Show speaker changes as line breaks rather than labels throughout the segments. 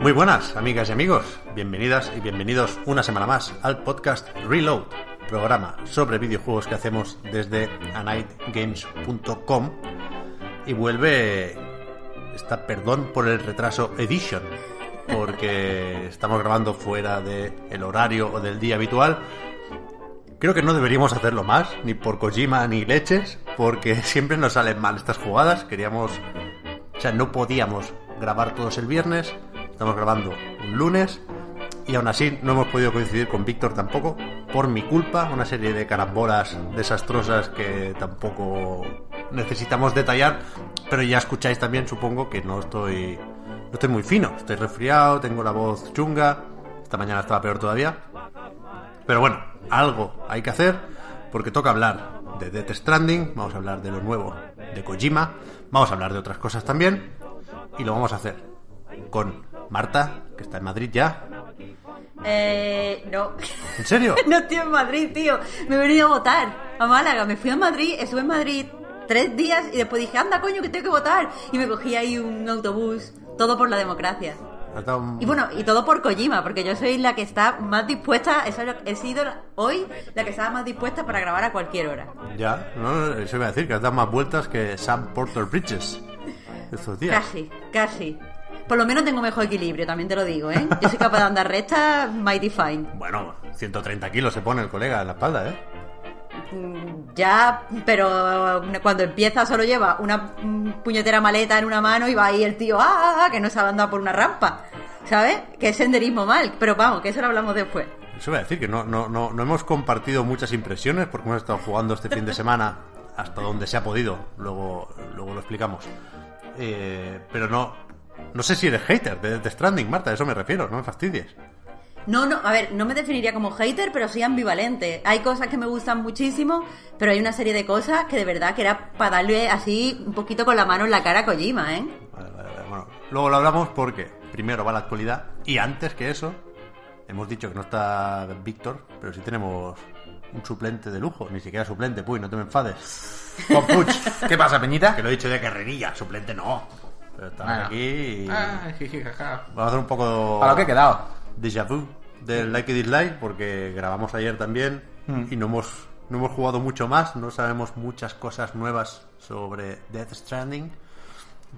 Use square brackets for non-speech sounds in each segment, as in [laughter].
Muy buenas, amigas y amigos. Bienvenidas y bienvenidos una semana más al podcast Reload, programa sobre videojuegos que hacemos desde anightgames.com. Y vuelve esta perdón por el retraso edition, porque estamos grabando fuera del horario o del día habitual. Creo que no deberíamos hacerlo más, ni por Kojima ni leches, porque [laughs] siempre nos salen mal estas jugadas. Queríamos, o sea, no podíamos grabar todos el viernes, estamos grabando un lunes y aún así no hemos podido coincidir con Víctor tampoco, por mi culpa, una serie de carambolas desastrosas que tampoco necesitamos detallar, pero ya escucháis también, supongo, que no estoy, no estoy muy fino, estoy resfriado, tengo la voz chunga, esta mañana estaba peor todavía, pero bueno, algo hay que hacer porque toca hablar de Death Stranding, vamos a hablar de lo nuevo de Kojima, vamos a hablar de otras cosas también y lo vamos a hacer con Marta, que está en Madrid ya.
Eh, no.
¿En serio? [laughs]
no estoy en Madrid, tío. Me he venido a votar a Málaga. Me fui a Madrid, estuve en Madrid tres días y después dije, anda, coño, que tengo que votar. Y me cogí ahí un autobús. Todo por la democracia.
Un-
Y bueno, y todo por Kojima, porque yo soy la que está más dispuesta, eso he sido hoy la que estaba más dispuesta para grabar a cualquier hora.
Ya, no, eso iba a decir, que has dado más vueltas que Sam Porter Bridges estos días.
Casi, casi. Por lo menos tengo mejor equilibrio, también te lo digo, ¿eh? Yo soy capaz de andar recta, mighty fine.
Bueno, 130 kilos se pone el colega en la espalda, ¿eh?
Mm, Ya, pero cuando empieza solo lleva una mm, puñetera maleta en una mano y va ahí el tío, ¡ah! ah, ah", que no sabe andar por una rampa, ¿sabes? Que es senderismo mal, pero vamos, que eso lo hablamos después.
Eso iba a decir, que no, no, no, no hemos compartido muchas impresiones porque hemos estado jugando este fin de semana hasta donde se ha podido, luego, luego lo explicamos. Eh, pero no, no sé si eres hater de Death Stranding, Marta, a eso me refiero, no me fastidies.
No, no, a ver, no me definiría como hater, pero sí ambivalente. Hay cosas que me gustan muchísimo, pero hay una serie de cosas que de verdad que era para darle así un poquito con la mano en la cara a Kojima, ¿eh?
Vale, vale, vale. Bueno, luego lo hablamos porque primero va la actualidad y antes que eso, hemos dicho que no está Víctor, pero sí tenemos un suplente de lujo, ni siquiera suplente, puy, no te me enfades. [laughs]
Con Puch. ¿Qué pasa, Peñita?
Que lo he dicho de carrerilla, suplente no. Pero estamos
Bueno.
aquí y
Ah, [laughs] jiji, jaja.
vamos a hacer un poco
Para lo que he quedado.
déjà vu del like y dislike porque grabamos ayer también y no hemos no hemos jugado mucho más, no sabemos muchas cosas nuevas sobre Death Stranding,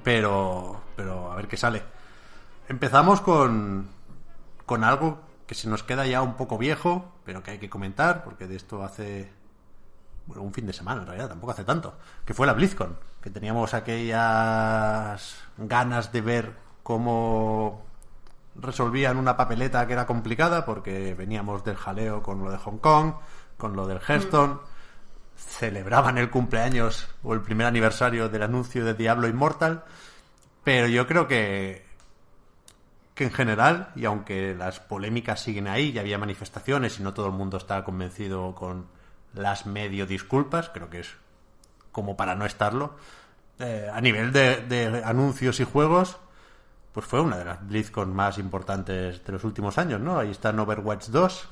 pero pero a ver qué sale. Empezamos con con algo que se nos queda ya un poco viejo, pero que hay que comentar porque de esto hace bueno, un fin de semana en realidad, tampoco hace tanto, que fue la BlizzCon, que teníamos aquellas ganas de ver cómo resolvían una papeleta que era complicada porque veníamos del jaleo con lo de Hong Kong, con lo del Hearthstone, celebraban el cumpleaños o el primer aniversario del anuncio de Diablo Immortal, pero yo creo que que en general, y aunque las polémicas siguen ahí, y había manifestaciones y no todo el mundo está convencido con las medio disculpas, creo que es como para no estarlo, eh, a nivel de, de anuncios y juegos, pues fue una de las BlizzCon más importantes de los últimos años, ¿no? Ahí están Overwatch 2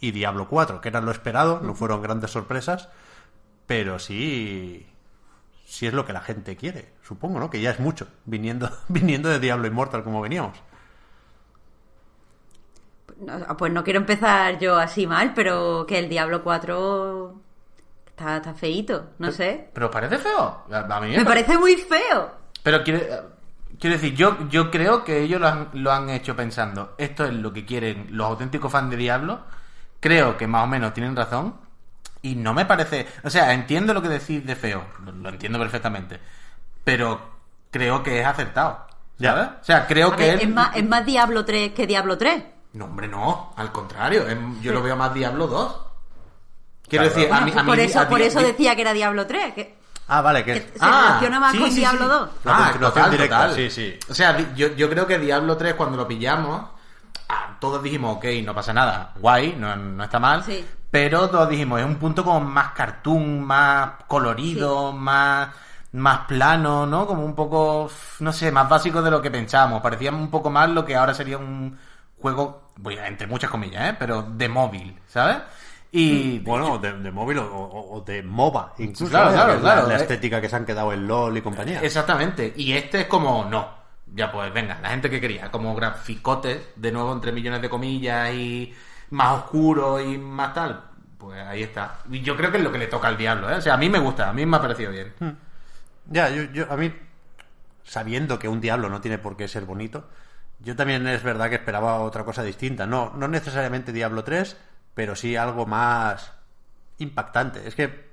y Diablo 4, que eran lo esperado, no fueron grandes sorpresas, pero sí sí es lo que la gente quiere, supongo, ¿no? Que ya es mucho, viniendo, [laughs] viniendo de Diablo Immortal como veníamos.
No, Pues no quiero empezar yo así mal, pero que el Diablo 4 está, está feíto, no sé.
Pero parece feo. A mí
Me parece muy feo.
Pero quiere, quiero decir, yo, yo creo que ellos lo han, lo han hecho pensando, esto es lo que quieren los auténticos fans de Diablo. Creo que más o menos tienen razón. Y no me parece. O sea, entiendo lo que decís de feo. Lo, lo entiendo perfectamente. Pero creo que es acertado. O
Ya.
¿sabes? O sea, creo
A
que
ver,
él...
es, más, es más Diablo 3 que Diablo 3.
No, hombre, no. Al contrario. em- Yo lo veo más Diablo 2. Quiero
Claro,
decir, a mí... A mí
por eso,
a
por eso decía que era Diablo 3. Que,
Ah, vale, que...
que se
Ah,
relaciona más
sí,
con
sí,
Diablo
sí.
2.
La
Ah,
continuación
total,
directa,
total.
sí, sí.
O sea, yo, yo creo que Diablo 3 cuando lo pillamos, ah, todos dijimos, ok, no pasa nada, guay, no, no está mal.
Sí.
Pero todos dijimos, es un punto como más cartoon, más colorido, más, más plano, ¿no? Como un poco, no sé, más básico de lo que pensábamos. Parecía un poco más lo que ahora sería un juego, a- entre muchas comillas, ¿eh? Pero de móvil, ¿sabes? Y
Bueno, de, de móvil o, o- o de MOBA, incluso.
Claro,
¿eh?
claro,
la-
claro,
La,
eh.
estética que se han quedado en LOL y compañía.
Exactamente. Y este es como, no. Ya pues, venga, la gente que quería, como graficotes, de nuevo entre millones de comillas y más oscuro y más tal. Pues ahí está. Y yo creo que es lo que le toca al diablo, ¿eh? O sea, a mí me gusta, a mí me ha parecido bien.
Ya, yo, yo, a mí, sabiendo que un diablo no tiene por qué ser bonito, yo también es verdad que esperaba otra cosa distinta. No, no necesariamente Diablo 3, pero sí algo más impactante. Es que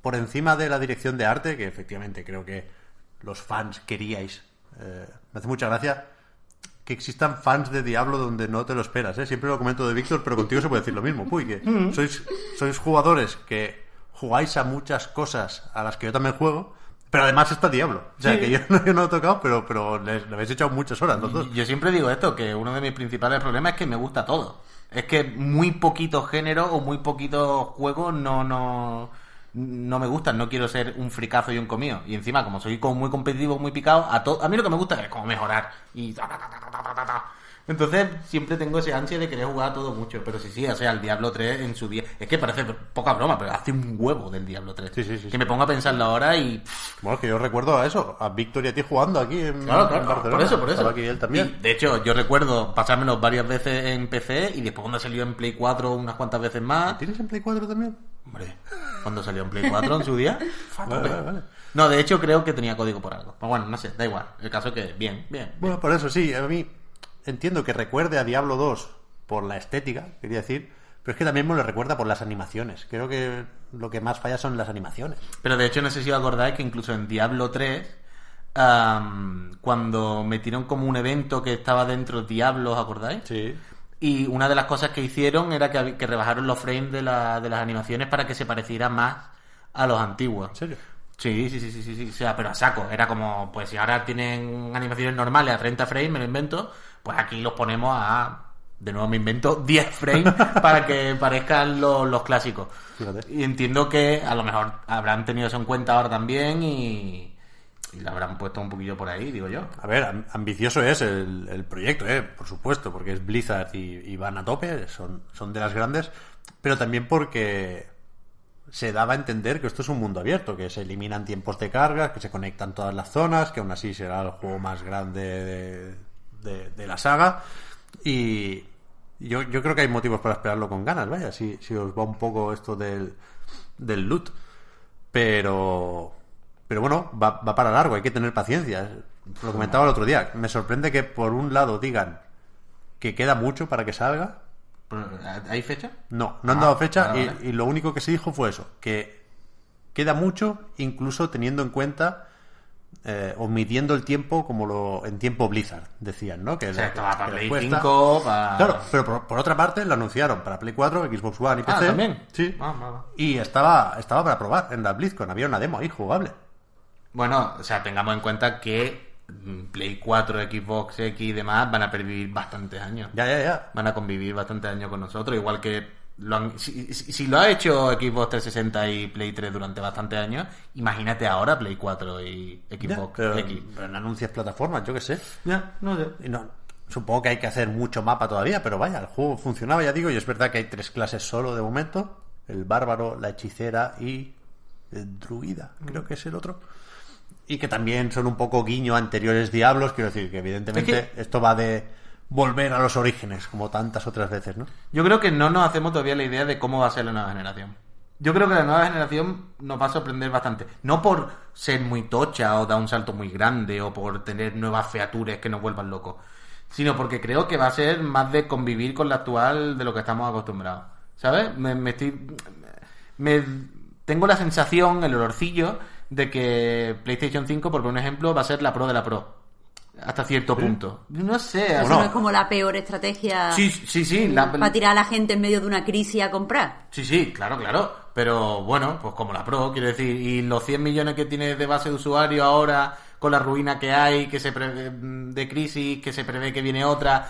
por encima de la dirección de arte, que efectivamente creo que los fans queríais, eh, me hace mucha gracia que existan fans de Diablo donde no te lo esperas. ¿eh? Siempre lo comento de Víctor, pero contigo se puede decir lo mismo. Puy, que sois, sois jugadores que jugáis a muchas cosas a las que yo también juego, pero además está Diablo. O sea,
Sí.
que yo, [laughs] no- yo no lo he tocado, pero, pero le, le habéis echado muchas horas los dos.
Yo siempre digo esto, que uno de mis principales problemas es que me gusta todo. Es que muy poquitos géneros o muy poquitos juegos no, no, no me gustan. No quiero ser un fricazo y un comido. Y encima, como soy como muy competitivo, muy picado, a, to- a mí lo que me gusta es como mejorar. Y ta, ta, ta, Entonces siempre tengo ese ansia de querer jugar a todo mucho. Pero sí, sí, o sea, el Diablo 3 en su día... Es que parece poca broma, pero hace un huevo del Diablo 3.
Sí, sí, sí,
que
sí.
me pongo a pensarlo ahora y...
Bueno, es que yo recuerdo a eso, a Víctor y a ti jugando aquí en,
Claro,
en
claro,
Barcelona.
por eso, por eso.
Estaba aquí él también.
Y, de hecho, yo recuerdo pasármelo varias veces en PC y después cuando salió en Play 4 unas cuantas veces más.
¿Tienes en Play 4 también?
Hombre, cuando salió en Play 4 en su día. [laughs]
Vale, vale, vale.
No, de hecho creo que tenía código por algo. Pero bueno, no sé, da igual. El caso es que bien, bien.
Bueno, por eso sí, a mí entiendo que recuerde a Diablo 2 por la estética, quería decir, pero es que también me lo recuerda por las animaciones. Creo que lo que más falla son las animaciones.
Pero de hecho no sé si os acordáis que incluso en Diablo 3, am, cuando metieron como un evento que estaba dentro Diablo, ¿os acordáis?
Sí.
Y una de las cosas que hicieron era que, rebajaron los frames de, la- de las animaciones para que se pareciera más a los antiguos.
¿En serio?
Sí, sí, sí, sí, sí, sí, o sea, pero a saco. Era como, pues si ahora tienen animaciones normales a 30 frames, me lo invento, pues aquí los ponemos a, de nuevo me invento, 10 frames para que [laughs] parezcan los, los clásicos.
Fíjate.
Y entiendo que a lo mejor habrán tenido eso en cuenta ahora también y, y lo habrán puesto un poquillo por ahí, digo yo.
A ver, am- ambicioso es el, el proyecto, ¿eh? por supuesto, porque es Blizzard y, y van a tope, son, son de las grandes, pero también porque se daba a entender que esto es un mundo abierto, que se eliminan tiempos de carga, que se conectan todas las zonas, que aún así será el juego más grande de, de- de la saga. Y yo, yo creo que hay motivos para esperarlo con ganas, vaya, si, si os va un poco esto del, del loot. Pero, pero bueno, va, va para largo, hay que tener paciencia. Lo comentaba el otro día. Me sorprende que por un lado digan que queda mucho para que salga.
¿Hay fecha?
No, no han
Ah,
dado fecha
vale,
y, y lo único que se dijo fue eso, que queda mucho, incluso teniendo en cuenta eh, o midiendo el tiempo como lo en tiempo Blizzard, decían, ¿no? Que,
O sea, esto va para Play
cuesta.
5, para...
Claro, pero por, por otra parte lo anunciaron para Play 4, Xbox One y PC.
Ah, ¿también?
Sí.
Ah.
Y estaba, estaba para probar en la BlizzCon, había una demo ahí jugable.
Bueno, o sea, tengamos en cuenta que mm, Play 4, Xbox X y demás van a pervivir bastantes años.
Ya, ya, ya.
Van a convivir bastantes años con nosotros, igual que lo han- si, lo ha hecho Xbox 360 y Play 3 durante bastantes años, imagínate ahora Play 4 y
Ya,
Xbox
pero,
X.
pero no anuncias plataformas, yo qué sé.
Ya, no sé.
Y no, supongo que hay que hacer mucho mapa todavía, pero vaya, el juego funcionaba, ya digo, y es verdad que hay tres clases solo de momento. El bárbaro, la hechicera y el druida, creo que es el otro. Y que también son un poco guiño anteriores diablos, quiero decir que evidentemente
Es
esto va de volver a los orígenes, como tantas otras veces, ¿no?
Yo creo que no nos hacemos todavía la idea de cómo va a ser la nueva generación. Yo creo que la nueva generación nos va a sorprender bastante. No por ser muy tocha o dar un salto muy grande o por tener nuevas features que nos vuelvan locos, sino porque creo que va a ser más de convivir con la actual de lo que estamos acostumbrados. ¿Sabes? Me, me estoy. Me, tengo la sensación, el olorcillo, de que PlayStation 5, por un ejemplo, va a ser la pro de la pro. Hasta cierto punto. No sé.
Eso no es como la peor estrategia
Sí, sí, sí. la-
para tirar a la gente en medio de una crisis a comprar.
Sí, sí, claro, claro. Pero bueno, pues como la Pro, quiero decir, y los 100 millones que tiene de base de usuario ahora, con la ruina que hay, que se prevé de crisis, que se prevé que viene otra,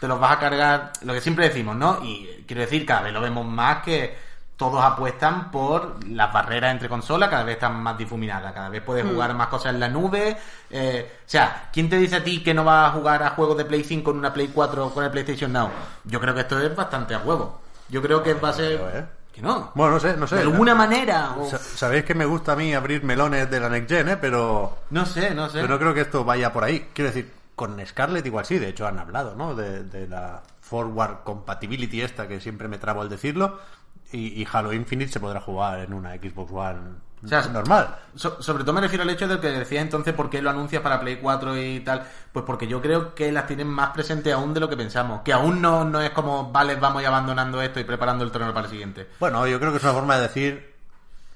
te los vas a cargar, lo que siempre decimos, ¿no? Y quiero decir, cada vez lo vemos más que todos apuestan por las barreras entre consolas, cada vez están más difuminadas, cada vez puedes jugar más cosas en la nube. eh, o sea, ¿quién te dice a ti que no vas a jugar a juegos de Play 5 con una Play 4 con el PlayStation Now? Yo creo que esto es bastante a huevo. Yo creo que va a ser...
¿eh?
Que no.
Bueno, no sé, no sé.
De alguna manera. o-
Sa- Sabéis que me gusta a mí abrir melones de la Next Gen, ¿eh? Pero,
No sé, no sé.
pero no creo que esto vaya por ahí. Quiero decir, con Scarlett igual sí, de hecho han hablado, ¿no? De, de la forward compatibility esta, que siempre me trabo al decirlo. Y, y Halo Infinite se podrá jugar en una Xbox One
O sea,
normal.
So- sobre todo me refiero al hecho de que decía entonces por qué lo anuncias para Play 4 y tal. Pues porque yo creo que las tienen más presentes aún de lo que pensamos. Que aún no, no es como, vale, vamos ir abandonando esto y preparando el terreno para el siguiente.
Bueno, yo creo que es una forma de decir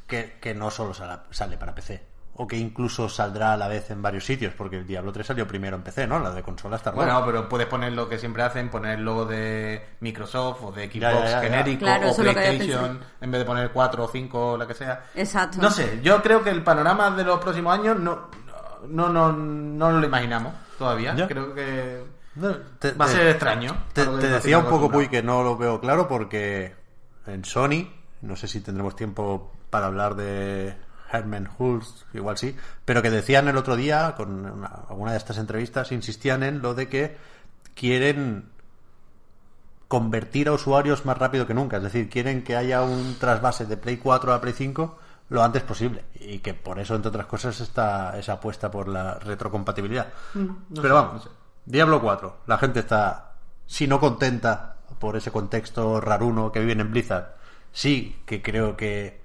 que, que no solo sale para PC. O que incluso saldrá a la vez en varios sitios, porque el Diablo 3 salió primero en PC, ¿no? La de consola está
Bueno, pero puedes poner lo que siempre hacen, poner el logo de Microsoft o de Xbox
Ya, ya, ya, ya.
genérico
Claro,
o PlayStation en vez de poner 4 o 5 o la que sea.
Exacto.
No sé, yo creo que el panorama de los próximos años no, no, no, no lo imaginamos todavía.
Ya.
Creo que
No, te-
va a
te-
ser extraño.
Te, te decía un poco, Puy, que no lo veo claro porque en Sony, no sé si tendremos tiempo para hablar de Herman Hulst, igual sí, pero que decían el otro día, con una- alguna de estas entrevistas, insistían en lo de que quieren convertir a usuarios más rápido que nunca, es decir, quieren que haya un trasvase de Play 4 a Play 5 lo antes posible. Y que por eso, entre otras cosas, está esa apuesta por la retrocompatibilidad. Pero vamos, Diablo 4, la gente está, si no contenta por ese contexto raruno que viven en Blizzard, sí que creo que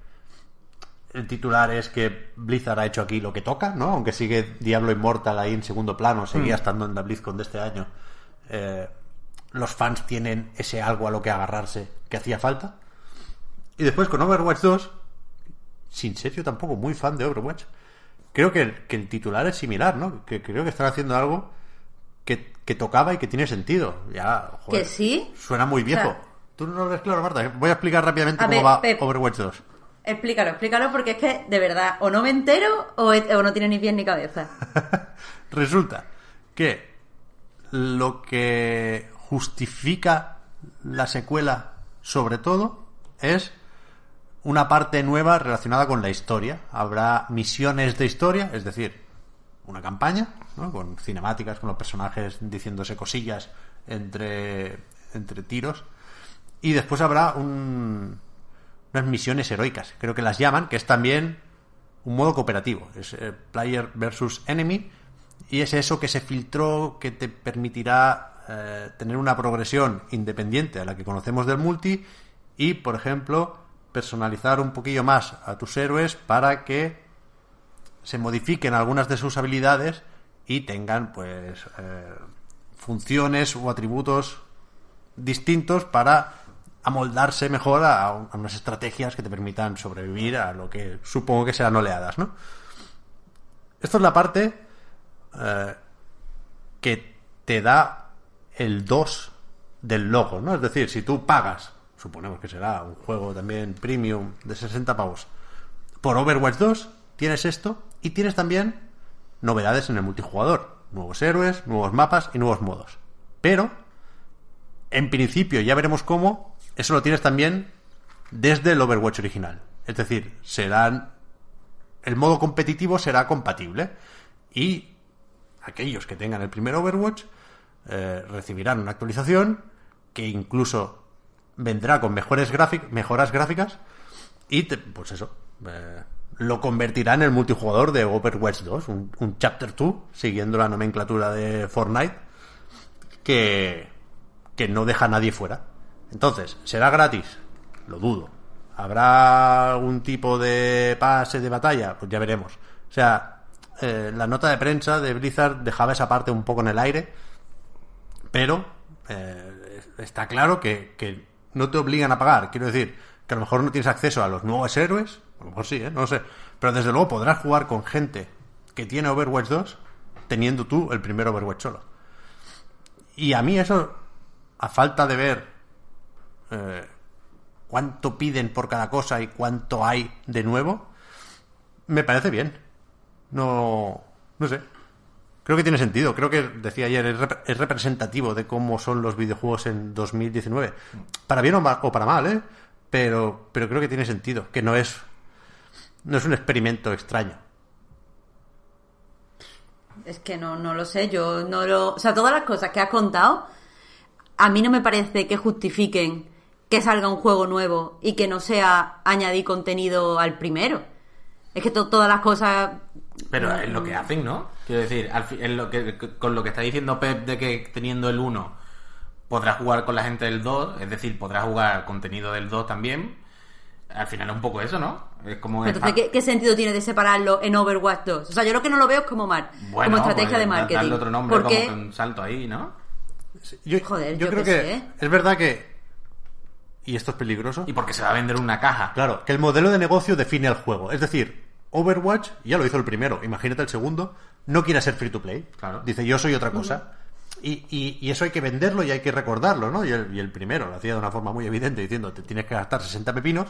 el titular es que Blizzard ha hecho aquí lo que toca, ¿no? Aunque sigue Diablo Immortal ahí en segundo plano, seguía estando en la BlizzCon de este año. Eh, los fans tienen ese algo a lo que agarrarse que hacía falta. Y después con Overwatch 2, sin serio tampoco muy fan de Overwatch, creo que el, que el titular es similar, ¿no? Que creo que están haciendo algo que, que tocaba y que tiene sentido. Ya, joder,
Que sí.
Suena muy viejo.
O sea-
Tú no lo ves claro, Marta. Voy a explicar rápidamente
A
cómo
ver,
va
Pep.
Overwatch 2.
Explícalo, explícalo porque es que de verdad o no me entero o, no tiene ni pies ni cabeza. [laughs]
Resulta que lo que justifica la secuela, sobre todo, es una parte nueva relacionada con la historia. Habrá misiones de historia, es decir, una campaña, ¿no? con cinemáticas, con los personajes diciéndose cosillas entre, entre tiros. Y después habrá un- unas misiones heroicas, creo que las llaman, que es también un modo cooperativo. Es eh, player versus enemy. Y es eso que se filtró que te permitirá eh, tener una progresión independiente a la que conocemos del multi. Y, por ejemplo, personalizar un poquillo más a tus héroes para que se modifiquen algunas de sus habilidades y tengan, pues, eh, funciones o atributos distintos para amoldarse mejor a, unas estrategias que te permitan sobrevivir a lo que supongo que serán oleadas, ¿no? Esto es la parte eh, que te da el 2 del logo, ¿no? Es decir, si tú pagas, suponemos que será un juego también premium de 60 pavos, por Overwatch 2, tienes esto y tienes también novedades en el multijugador, nuevos héroes, nuevos mapas y nuevos modos. Pero en principio, ya veremos cómo, eso lo tienes también desde el Overwatch original. Es decir, serán. El modo competitivo será compatible. Y aquellos que tengan el primer Overwatch eh, recibirán una actualización que incluso vendrá con mejores mejoras gráficas. Y pues eso. eh, lo convertirá en el multijugador de Overwatch 2, un, un Chapter 2, siguiendo la nomenclatura de Fortnite que, que no deja a nadie fuera. Entonces, ¿será gratis? Lo dudo. ¿Habrá algún tipo de pase de batalla? Pues ya veremos. O sea, eh, la nota de prensa de Blizzard dejaba esa parte un poco en el aire, pero eh, está claro que, que no te obligan a pagar. Quiero decir, que a lo mejor no tienes acceso a los nuevos héroes, a lo mejor sí, ¿eh? no lo sé, pero desde luego podrás jugar con gente que tiene Overwatch 2 teniendo tú el primer Overwatch solo. Y a mí eso, a falta de ver eh, cuánto piden por cada cosa y cuánto hay de nuevo, me parece bien. No, no sé. Creo que tiene sentido. Creo que, decía ayer, es, es representativo de cómo son los videojuegos en 2019. Para bien o, o para mal, ¿eh? Pero, pero creo que tiene sentido. Que no es, no es un experimento extraño.
Es que no, no lo sé, yo no lo... O sea, todas las cosas que has contado, a mí no me parece que justifiquen que salga un juego nuevo y que no sea añadir contenido al primero. Es que to- todas las cosas...
Pero es lo que hacen, ¿no? Quiero decir, al fi- es lo que, con lo que está diciendo Pep de que teniendo el 1 podrás jugar con la gente del 2, es decir, podrás jugar contenido del 2 también. Al final es un poco eso, ¿no? Es como...
Entonces, ¿qué, qué sentido tiene de separarlo en Overwatch 2? O sea, yo lo que no lo veo es como, mar,
Bueno,
como estrategia
pues,
de marketing.
darle otro nombre
Porque
como que un salto ahí, ¿no?
Yo,
Joder,
yo
yo
creo que
sé.
es verdad que... Y esto es peligroso.
Y porque se va a vender una caja.
Claro, que el modelo de negocio define el juego. Es decir, Overwatch, ya lo hizo el primero, imagínate el segundo, no quiere ser free to play.
Claro.
Dice, yo soy otra cosa. Y, y- y eso hay que venderlo y hay que recordarlo, ¿no? Y el, y el primero lo hacía de una forma muy evidente, diciendo, te tienes que gastar 60 pepinos.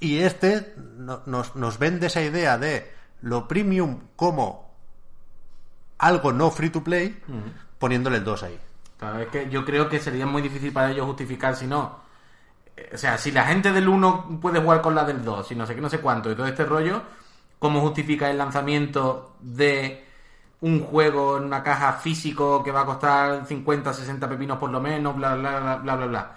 Y este no- nos, nos vende esa idea de lo premium como algo no free to play, poniéndole el 2 ahí.
Claro, es que yo creo que sería muy difícil para ellos justificar si no. Eh, O sea, si la gente del 1 puede jugar con la del 2 y no sé qué, no sé cuánto, y todo este rollo, ¿cómo justifica el lanzamiento de un juego en una caja físico que va a costar 50, 60 pepinos por lo menos, bla, bla, bla, bla, bla, bla?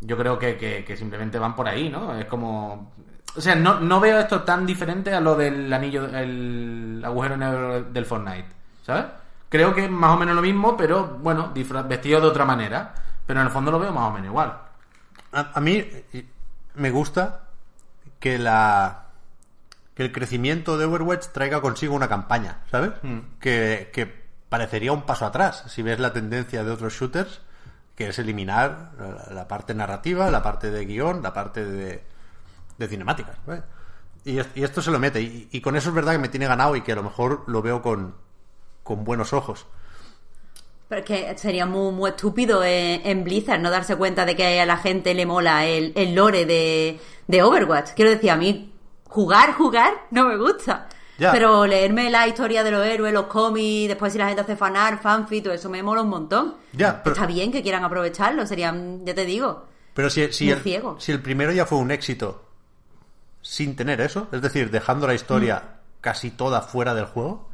Yo creo que, que- simplemente van por ahí, ¿no? Es como... O sea, no, no veo esto tan diferente a lo del anillo, el agujero negro del Fortnite, ¿sabes? Creo que es más o menos lo mismo, pero bueno, vestido de otra manera. Pero en el fondo lo veo más o menos igual.
A, a mí me gusta que la que el crecimiento de Overwatch traiga consigo una campaña, ¿sabes? Que, que parecería un paso atrás si ves la tendencia de otros shooters, que es eliminar la, la parte narrativa, la parte de guion, la parte de, de cinemáticas. Y, y esto se lo mete. Y, y con eso es verdad que me tiene ganado y que a lo mejor lo veo con, con buenos ojos.
Pero es que sería muy, muy estúpido en, en Blizzard no darse cuenta de que a la gente le mola el, el lore de, de Overwatch. Quiero decir, a mí jugar, jugar no me gusta.
Ya.
Pero leerme la historia de los héroes, los cómics, después si la gente hace fanart, fanfic, todo eso me mola un montón.
Ya, pero-
Está bien que quieran aprovecharlo, serían, ya te digo.
Pero si, si, el,
ciego.
si el primero ya fue un éxito sin tener eso, es decir, dejando la historia
Mm.
casi toda fuera del juego,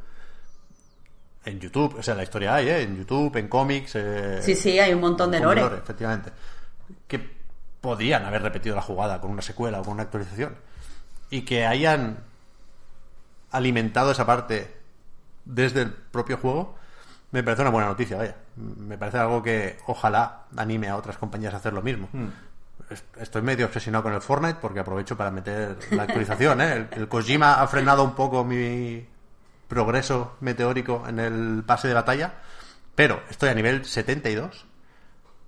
en YouTube, o sea, la historia hay, ¿eh? En YouTube, en cómics. eh,
Sí, sí, hay un montón de lore.
efectivamente. Que podrían haber repetido la jugada con una secuela o con una actualización. Y que hayan alimentado esa parte desde el propio juego, me parece una buena noticia, vaya. Me parece algo que ojalá anime a otras compañías a hacer lo mismo. Es- Estoy medio obsesionado con el Fortnite porque aprovecho para meter la actualización. ¿eh? El, el Kojima ha frenado un poco mi progreso meteórico en el pase de batalla, pero estoy a nivel 72.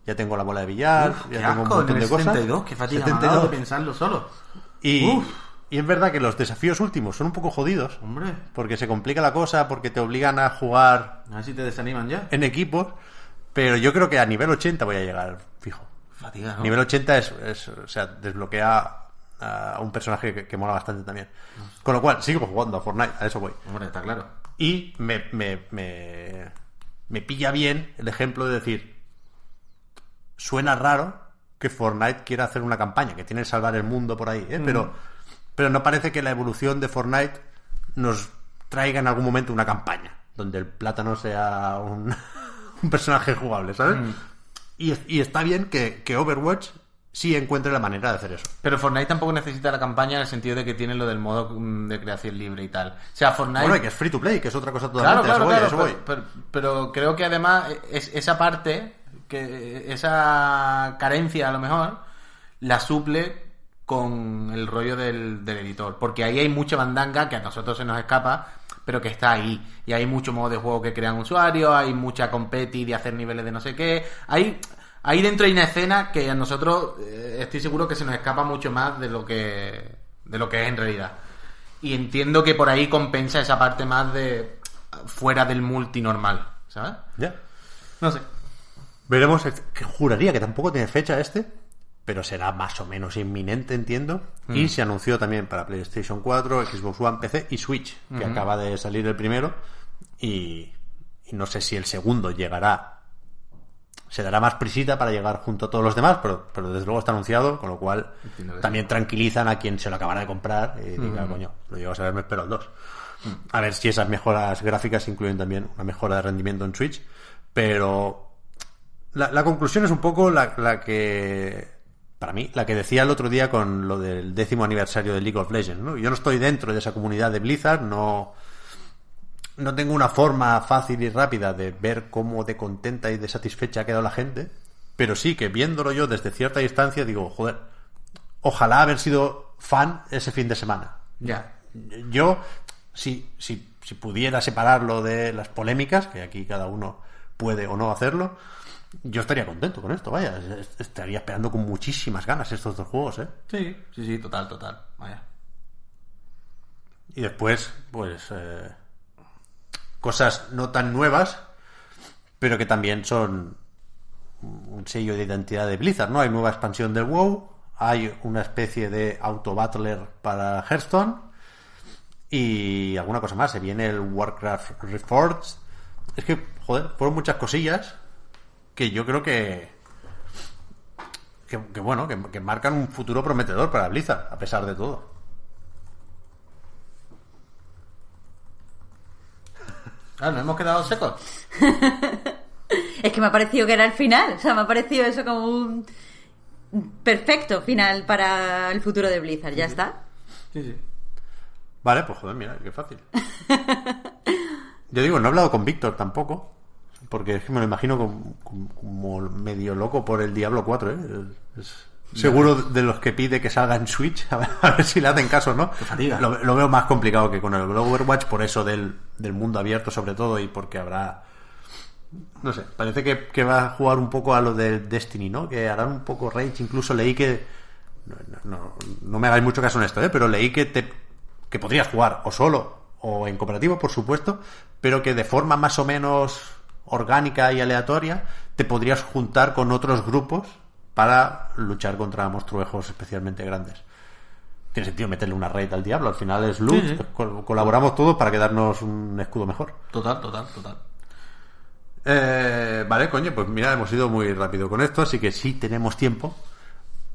Ya tengo la bola de billar,
Uf,
ya tengo un montón de
el
cosas.
72, qué fatiga me ha
72.
dado de pensarlo solo.
Y,
Uf.
y es verdad que los desafíos últimos son un poco jodidos,
Hombre,
porque se complica la cosa, porque te obligan a jugar
a ver si te desaniman ya.
en equipos, pero yo creo que a nivel 80 voy a llegar fijo.
Fatiga, ¿no?
Nivel 80 es, es- o sea, desbloquea a un personaje que, que mola bastante también. Con lo cual, sigo jugando a Fortnite, a eso voy.
Hombre, está claro.
Y me, me, me, me pilla bien el ejemplo de decir, suena raro que Fortnite quiera hacer una campaña, que tiene que salvar el mundo por ahí, ¿eh? pero, pero no parece que la evolución de Fortnite nos traiga en algún momento una campaña, donde el plátano sea un, [laughs] un personaje jugable, ¿sabes? Y, y está bien que, que Overwatch sí encuentre la manera de hacer eso.
Pero Fortnite tampoco necesita la campaña en el sentido de que tiene lo del modo mm, de creación libre y tal. O sea, Fortnite...
Bueno, que es free to play, que es otra cosa totalmente.
claro,
eso voy, a
claro.
eso
Pero,
voy.
pero- pero creo que además es, esa parte, que esa carencia a lo mejor, la suple con el rollo del, del editor. Porque ahí hay mucha bandanga que a nosotros se nos escapa, pero que está ahí. Y hay mucho modo de juego que crean usuarios, hay mucha competi de hacer niveles de no sé qué. Hay, ahí dentro hay una escena que a nosotros eh, estoy seguro que se nos escapa mucho más de lo que, de lo que es en realidad. Y entiendo que por ahí compensa esa parte más de fuera del multi normal, ¿sabes?
Ya.
No sé.
Veremos, que juraría que tampoco tiene fecha este, pero será más o menos inminente, entiendo. Y se anunció también para PlayStation 4, Xbox One, PC y Switch, que acaba de salir el primero. Y, y no sé si el segundo llegará. Se dará más prisita para llegar junto a todos los demás, pero, pero desde luego está anunciado, con lo cual también tranquilizan a quien se lo acabará de comprar y diga, coño, lo llevo a saber, me espero el 2. A ver si esas mejoras gráficas incluyen también una mejora de rendimiento en Switch, pero la, la conclusión es un poco la, la que, para mí, la que decía el otro día con lo del décimo aniversario de League of Legends. ¿no? Yo no estoy dentro de esa comunidad de Blizzard, no, no tengo una forma fácil y rápida de ver cómo de contenta y de satisfecha ha quedado la gente, pero sí que viéndolo yo desde cierta distancia digo, joder, ojalá haber sido fan ese fin de semana.
Ya.
Yo, si, si, si pudiera separarlo de las polémicas, que aquí cada uno puede o no hacerlo, yo estaría contento con esto, vaya. es- Estaría esperando con muchísimas ganas estos dos juegos, ¿eh?
Sí, sí, sí, total, total. Vaya.
Y después, pues, eh, cosas no tan nuevas, pero que también son un sello de identidad de Blizzard, ¿no? Hay nueva expansión del WoW, hay una especie de auto-battler para Hearthstone y alguna cosa más. Se viene el Warcraft Reforged. Es que, joder, fueron muchas cosillas que yo creo que... Que, bueno, que marcan un futuro prometedor para Blizzard, a pesar de todo.
Ah, nos hemos quedado secos. [laughs]
Es que me ha parecido que era el final. O sea, me ha parecido eso como un perfecto final para el futuro de Blizzard. Ya está.
Sí, sí.
Vale, pues joder, mira, qué fácil. Yo digo, no he hablado con Víctor tampoco, porque es que me lo imagino como, como- como medio loco por el Diablo 4, ¿eh? Es seguro de los que pide que salga en Switch, [laughs] a ver, a ver si le hacen caso, ¿no? Lo, lo veo más complicado que con el Overwatch, por eso del, del mundo abierto sobre todo, y porque habrá... No sé, parece que, que va a jugar un poco a lo del Destiny, ¿no? Que harán un poco Rage, incluso leí que... No, no- no- no me hagáis mucho caso en esto, ¿eh? Pero leí que, te, que podrías jugar o solo o en cooperativo, por supuesto, pero que de forma más o menos orgánica y aleatoria te podrías juntar con otros grupos para luchar contra monstruejos especialmente grandes. Tiene sentido meterle una raid al diablo, al final es loot,
Sí, sí.
col- colaboramos todos para quedarnos un escudo mejor.
Total, total, total.
Eh, vale, coño, pues mira, hemos ido muy rápido con esto, así que sí tenemos tiempo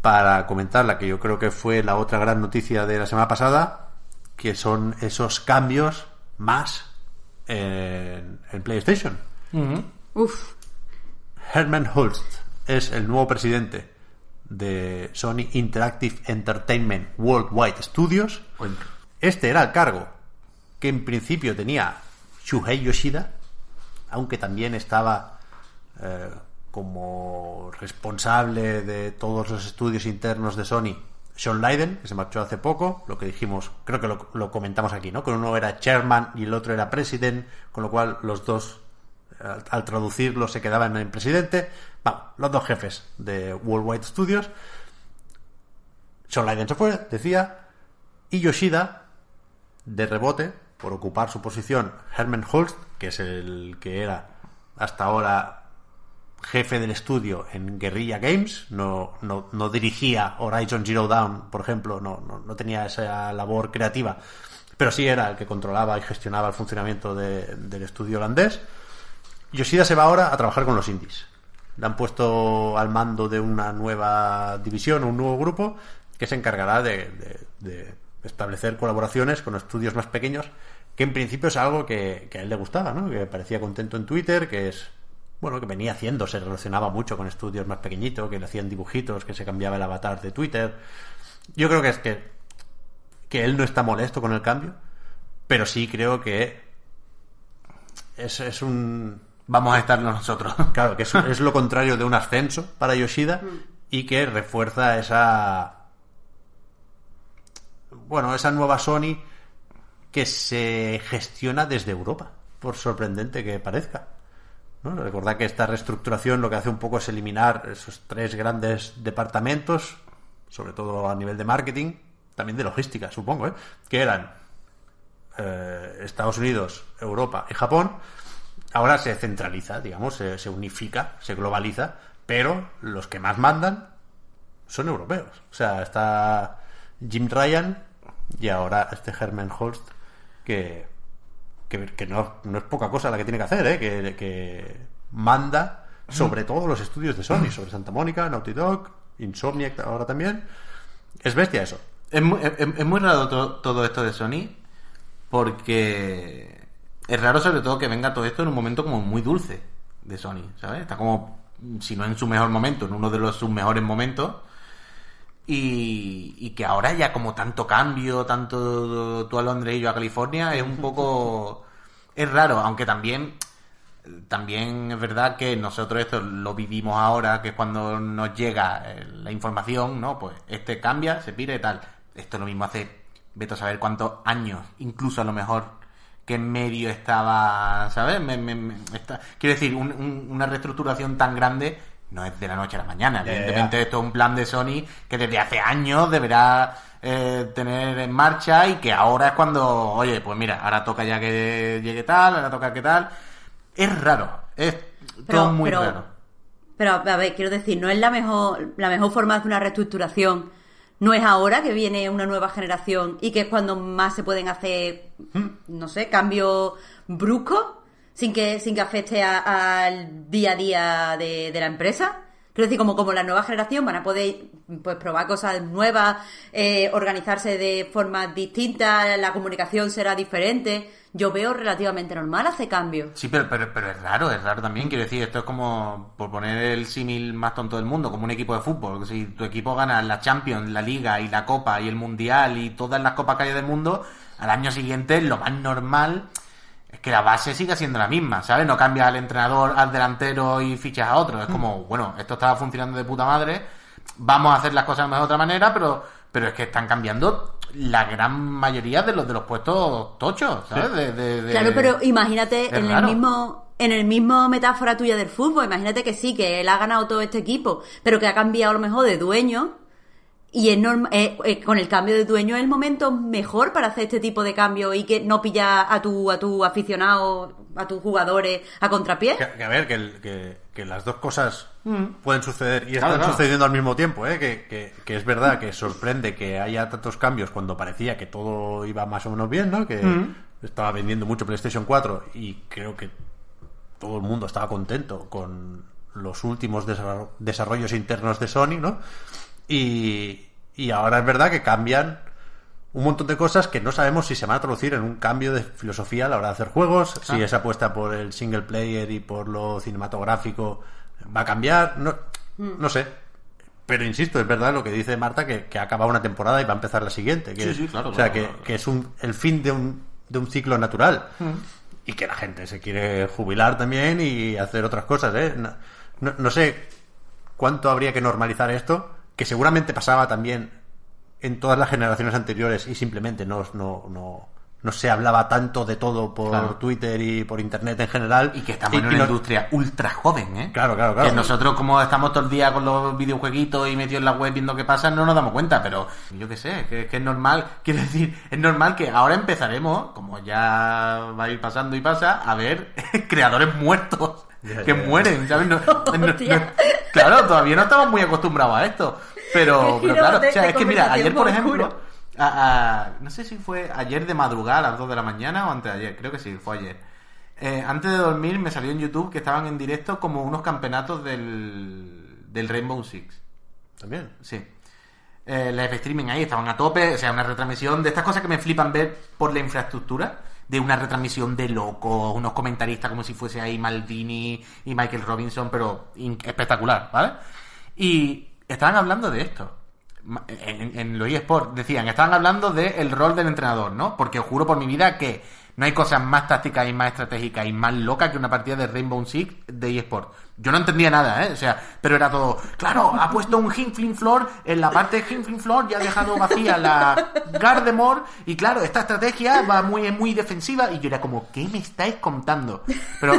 para comentar la que yo creo que fue la otra gran noticia de la semana pasada, que son esos cambios más en, en PlayStation.
Uf.
Herman Hulst es el nuevo presidente de Sony Interactive Entertainment Worldwide Studios. Este era el cargo que en principio tenía Shuhei Yoshida, aunque también estaba eh, como responsable de todos los estudios internos de Sony Sean Leiden, que se marchó hace poco, lo que dijimos, creo que lo, lo comentamos aquí, ¿no? Que uno era chairman y el otro era president, con lo cual los dos, al, al traducirlo, se quedaban en presidente. Vamos, los dos jefes de Worldwide Studios. Sean Leiden se fue, decía, y Yoshida, de rebote, por ocupar su posición, Herman Holst, que es el que era hasta ahora jefe del estudio en Guerrilla Games, no, no, no dirigía Horizon Zero Dawn, por ejemplo, no, no, no tenía esa labor creativa, pero sí era el que controlaba y gestionaba el funcionamiento de- del estudio holandés. Yoshida se va ahora a trabajar con los indies. Le han puesto al mando de una nueva división, un nuevo grupo, que se encargará de establecer colaboraciones con estudios más pequeños, que en principio es algo que, que a él le gustaba, ¿no? Que parecía contento en Twitter, que es bueno, que venía haciendo, se relacionaba mucho con estudios más pequeñitos, que le hacían dibujitos, que se cambiaba el avatar de Twitter. Yo creo que es que, que él no está molesto con el cambio, pero sí creo que es, es un...
Vamos a estar nosotros. [laughs]
Claro, que es, es lo contrario de un ascenso para Yoshida y que refuerza esa... Bueno, esa nueva Sony que se gestiona desde Europa, por sorprendente que parezca. ¿no? Recordad que esta reestructuración lo que hace un poco es eliminar esos tres grandes departamentos, sobre todo a nivel de marketing, también de logística, supongo, ¿eh? que eran eh, Estados Unidos, Europa y Japón, ahora se centraliza, digamos, se, unifica, se globaliza, pero los que más mandan son europeos. O sea, está Jim Ryan y ahora este Herman Holst, que, que, no, no es poca cosa la que tiene que hacer, ¿eh? que, que manda sobre todos los estudios de Sony, sobre Santa Mónica, Naughty Dog, Insomniac ahora también. Es bestia eso.
Es muy, es- muy raro to- todo esto de Sony porque es raro sobre todo que venga todo esto en un momento como muy dulce de Sony, ¿sabes? Está como, si no en su mejor momento, en uno de los sus mejores momentos y, y que ahora ya como tanto cambio, tanto tú a Londres y yo a California, es un poco... [laughs] Es raro, aunque también también es verdad que nosotros esto lo vivimos ahora, que es cuando nos llega eh, la información, ¿no? Pues este cambia, se pide y tal. Esto lo mismo hace, vete a saber cuántos años, incluso a lo mejor que en medio estaba, ¿sabes? Me- me- me- está- quiero decir, un- un- una reestructuración tan grande no es de la noche a la mañana. Evidentemente esto es un plan de Sony que desde hace años deberá eh, tener en marcha y que ahora es cuando, oye, pues mira, ahora toca ya que llegue tal, ahora toca que tal. Es raro, es
Pero-
todo muy
pero-
raro.
Pero, a ver, quiero decir, no es la mejor, la mejor forma de una reestructuración. No es ahora que viene una nueva generación y que es cuando más se pueden hacer, no sé, cambios bruscos sin que, sin que afecte al día a día de, de la empresa. Quiero decir, como, como la nueva generación van a poder pues, probar cosas nuevas, eh, organizarse de formas distintas, la comunicación será diferente. Yo veo relativamente normal hacer cambios.
Sí, pero, pero, pero es raro, es raro también. Quiero decir, esto es como, por poner el símil más tonto del mundo, como un equipo de fútbol. Si tu equipo gana la Champions, la Liga y la Copa y el Mundial y todas las copas que haya del mundo, al año siguiente lo más normal es que la base siga siendo la misma, ¿sabes? No cambias al entrenador, al delantero y fichas a otro. Es como, bueno, esto estaba funcionando de puta madre, vamos a hacer las cosas de otra manera, pero, pero es que están cambiando la gran mayoría de los de los puestos tochos, ¿sabes? De- de- de-
Claro, pero imagínate en el mismo en el mismo metáfora tuya del fútbol, imagínate que sí, que él ha ganado todo este equipo, pero que ha cambiado a lo mejor de dueño y es eh, eh, con el cambio de dueño es el momento mejor para hacer este tipo de cambio y que no pilla a tu a tu aficionado, a tus jugadores a contrapié.
Que, que a ver, que, el- que- que las dos cosas pueden suceder y
Claro,
están
claro.
sucediendo al mismo tiempo, ¿eh? que, que- que es verdad que sorprende que haya tantos cambios cuando parecía que todo iba más o menos bien, ¿no? que estaba vendiendo mucho PlayStation 4 y creo que todo el mundo estaba contento con los últimos desarro- desarrollos internos de Sony, ¿no? Y, y ahora es verdad que cambian un montón de cosas que no sabemos si se van a traducir en un cambio de filosofía a la hora de hacer juegos, si esa apuesta por el single player y por lo cinematográfico va a cambiar, no, no sé. Pero insisto, es verdad lo que dice Marta, que, que ha acabado una temporada y va a empezar la siguiente. Que,
Sí, sí, claro,
O sea,
claro,
que,
claro.
que es un, el fin de un, de un ciclo natural. Y que la gente se quiere jubilar también y hacer otras cosas, ¿eh? No, no- no sé cuánto habría que normalizar esto, que seguramente pasaba también en todas las generaciones anteriores y simplemente no, no, no, no se hablaba tanto de todo por
Claro.
Twitter y por Internet en general.
Y que estamos en una
no-
industria ultra joven, ¿eh?
Claro, claro, claro.
Que nosotros, como estamos todo el día con los videojueguitos y metidos en la web viendo qué pasa, no nos damos cuenta, pero yo qué sé, que, que es normal. [laughs] Quiero decir, es normal que ahora empezaremos, como ya va a ir pasando y pasa, a ver [laughs] creadores muertos que mueren, ¿sabes? No- [laughs] no-
Hostia.
no- claro, todavía no estamos muy acostumbrados a esto. Pero, pero claro,
de-
o sea, es que mira, ayer, por ejemplo,
oscuro.
A- a- no sé si fue ayer de madrugada a las 2 de la mañana o antes de ayer, creo que sí, fue ayer. Eh, antes de dormir me salió en YouTube que estaban en directo como unos campeonatos del, del Rainbow Six.
También.
Sí. Eh, live streaming ahí estaban a tope, o sea, una retransmisión de estas cosas que me flipan ver por la infraestructura, de una retransmisión de locos, unos comentaristas como si fuese ahí Maldini y Michael Robinson, pero espectacular, ¿vale? Y estaban hablando de esto. En, en los eSports decían, estaban hablando del rol del entrenador, ¿no? Porque os juro por mi vida que no hay cosas más tácticas y más estratégicas y más locas que una partida de Rainbow Six de eSports. Yo no entendía nada, ¿eh? O sea, pero era todo, claro, ha puesto un Hinfling Floor, en la parte de Hinfling Floor ya ha dejado vacía la Gardemore, y claro, esta estrategia va muy, muy defensiva, y yo era como, ¿qué me estáis contando? Pero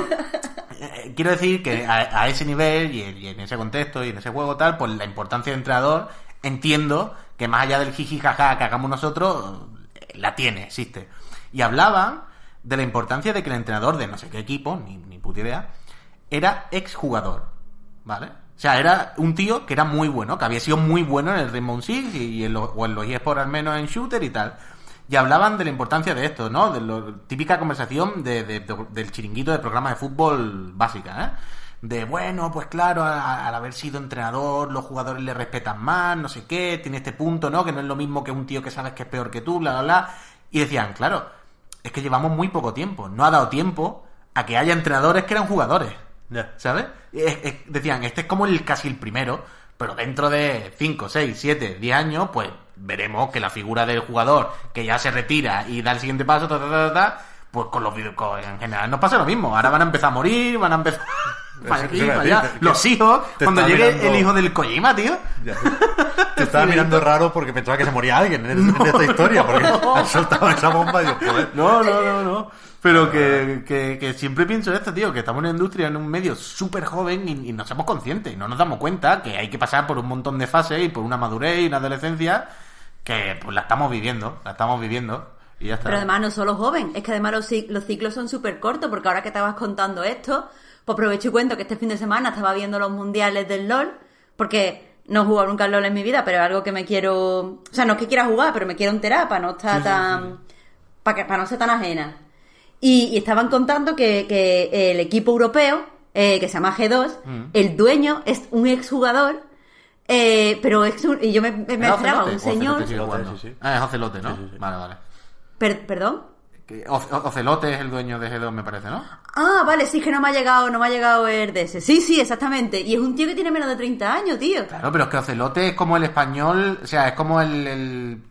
eh, quiero decir que a, ese nivel y, y en ese contexto y en ese juego tal, pues la importancia del entrenador, entiendo que más allá del jiji jaja que hagamos nosotros, la tiene, existe. Y hablaban de la importancia de que el entrenador de no sé qué equipo, ni, ni puta idea, era exjugador, ¿vale? O sea, era un tío que era muy bueno, que había sido muy bueno en el Rainbow Six y en los, o en los eSports al menos en shooter y tal. Y hablaban de la importancia de esto, ¿no? De la típica conversación de- del chiringuito de programa de fútbol básica, ¿eh? De, bueno, pues claro, al haber sido entrenador, los jugadores le respetan más, no sé qué, tiene este punto, ¿no? Que no es lo mismo que un tío que sabes que es peor que tú, bla, bla, bla. Y decían, claro, es que llevamos muy poco tiempo, no ha dado tiempo a que haya entrenadores que eran jugadores.
Ya.
¿Sabes? Es- es- decían, este es como el casi el primero, pero dentro de 5, 6, 7, 10 años, pues veremos que la figura del jugador que ya se retira y da el siguiente paso, ta, ta, ta, ta, pues con los videojuegos en general nos pasa lo mismo. Ahora van a empezar a morir, van a empezar para aquí,
te
para allá. Los hijos,
te
cuando llegue
mirando-
el hijo del Kojima, tío.
Ya. [laughs] Te estaba mirando raro porque pensaba que se moría alguien en, en esta historia, porque [laughs] has soltado esa bomba y joder.
No, no, no, no. Pero que, que, que siempre pienso esto, tío, que estamos en una industria, en un medio súper joven y, y no somos conscientes, y no nos damos cuenta que hay que pasar por un montón de fases y por una madurez y una adolescencia que pues la estamos viviendo, la estamos viviendo y ya está.
Pero además no solo joven, es que además los, los ciclos son súper cortos, porque ahora que estabas contando esto, pues aprovecho y cuento que este fin de semana estaba viendo los mundiales del LOL, porque no he jugado nunca al LOL en mi vida, pero es algo que me quiero... O sea, no es que quiera jugar, pero me quiero enterar para no estar tan... Para, que, para no ser tan ajena. Y, y estaban contando que, que el equipo europeo, eh, que se llama G2,
Mm.
el dueño es un exjugador, eh, pero es un- y yo me, me
¿Es
esperaba un señor...
Ocelote jugando.
sí, sí.
Ah, es Ocelote, ¿no?
Sí, sí, sí.
Vale, vale.
Per- ¿Perdón?
Ocelote es el dueño de G2, me parece, ¿no?
Ah, vale, sí, es que no me ha llegado, no me ha llegado el de ese. Sí, sí, exactamente. Y es un tío que tiene menos de 30 años, tío.
Claro, pero es que Ocelote es como el español, o sea, es como el, el,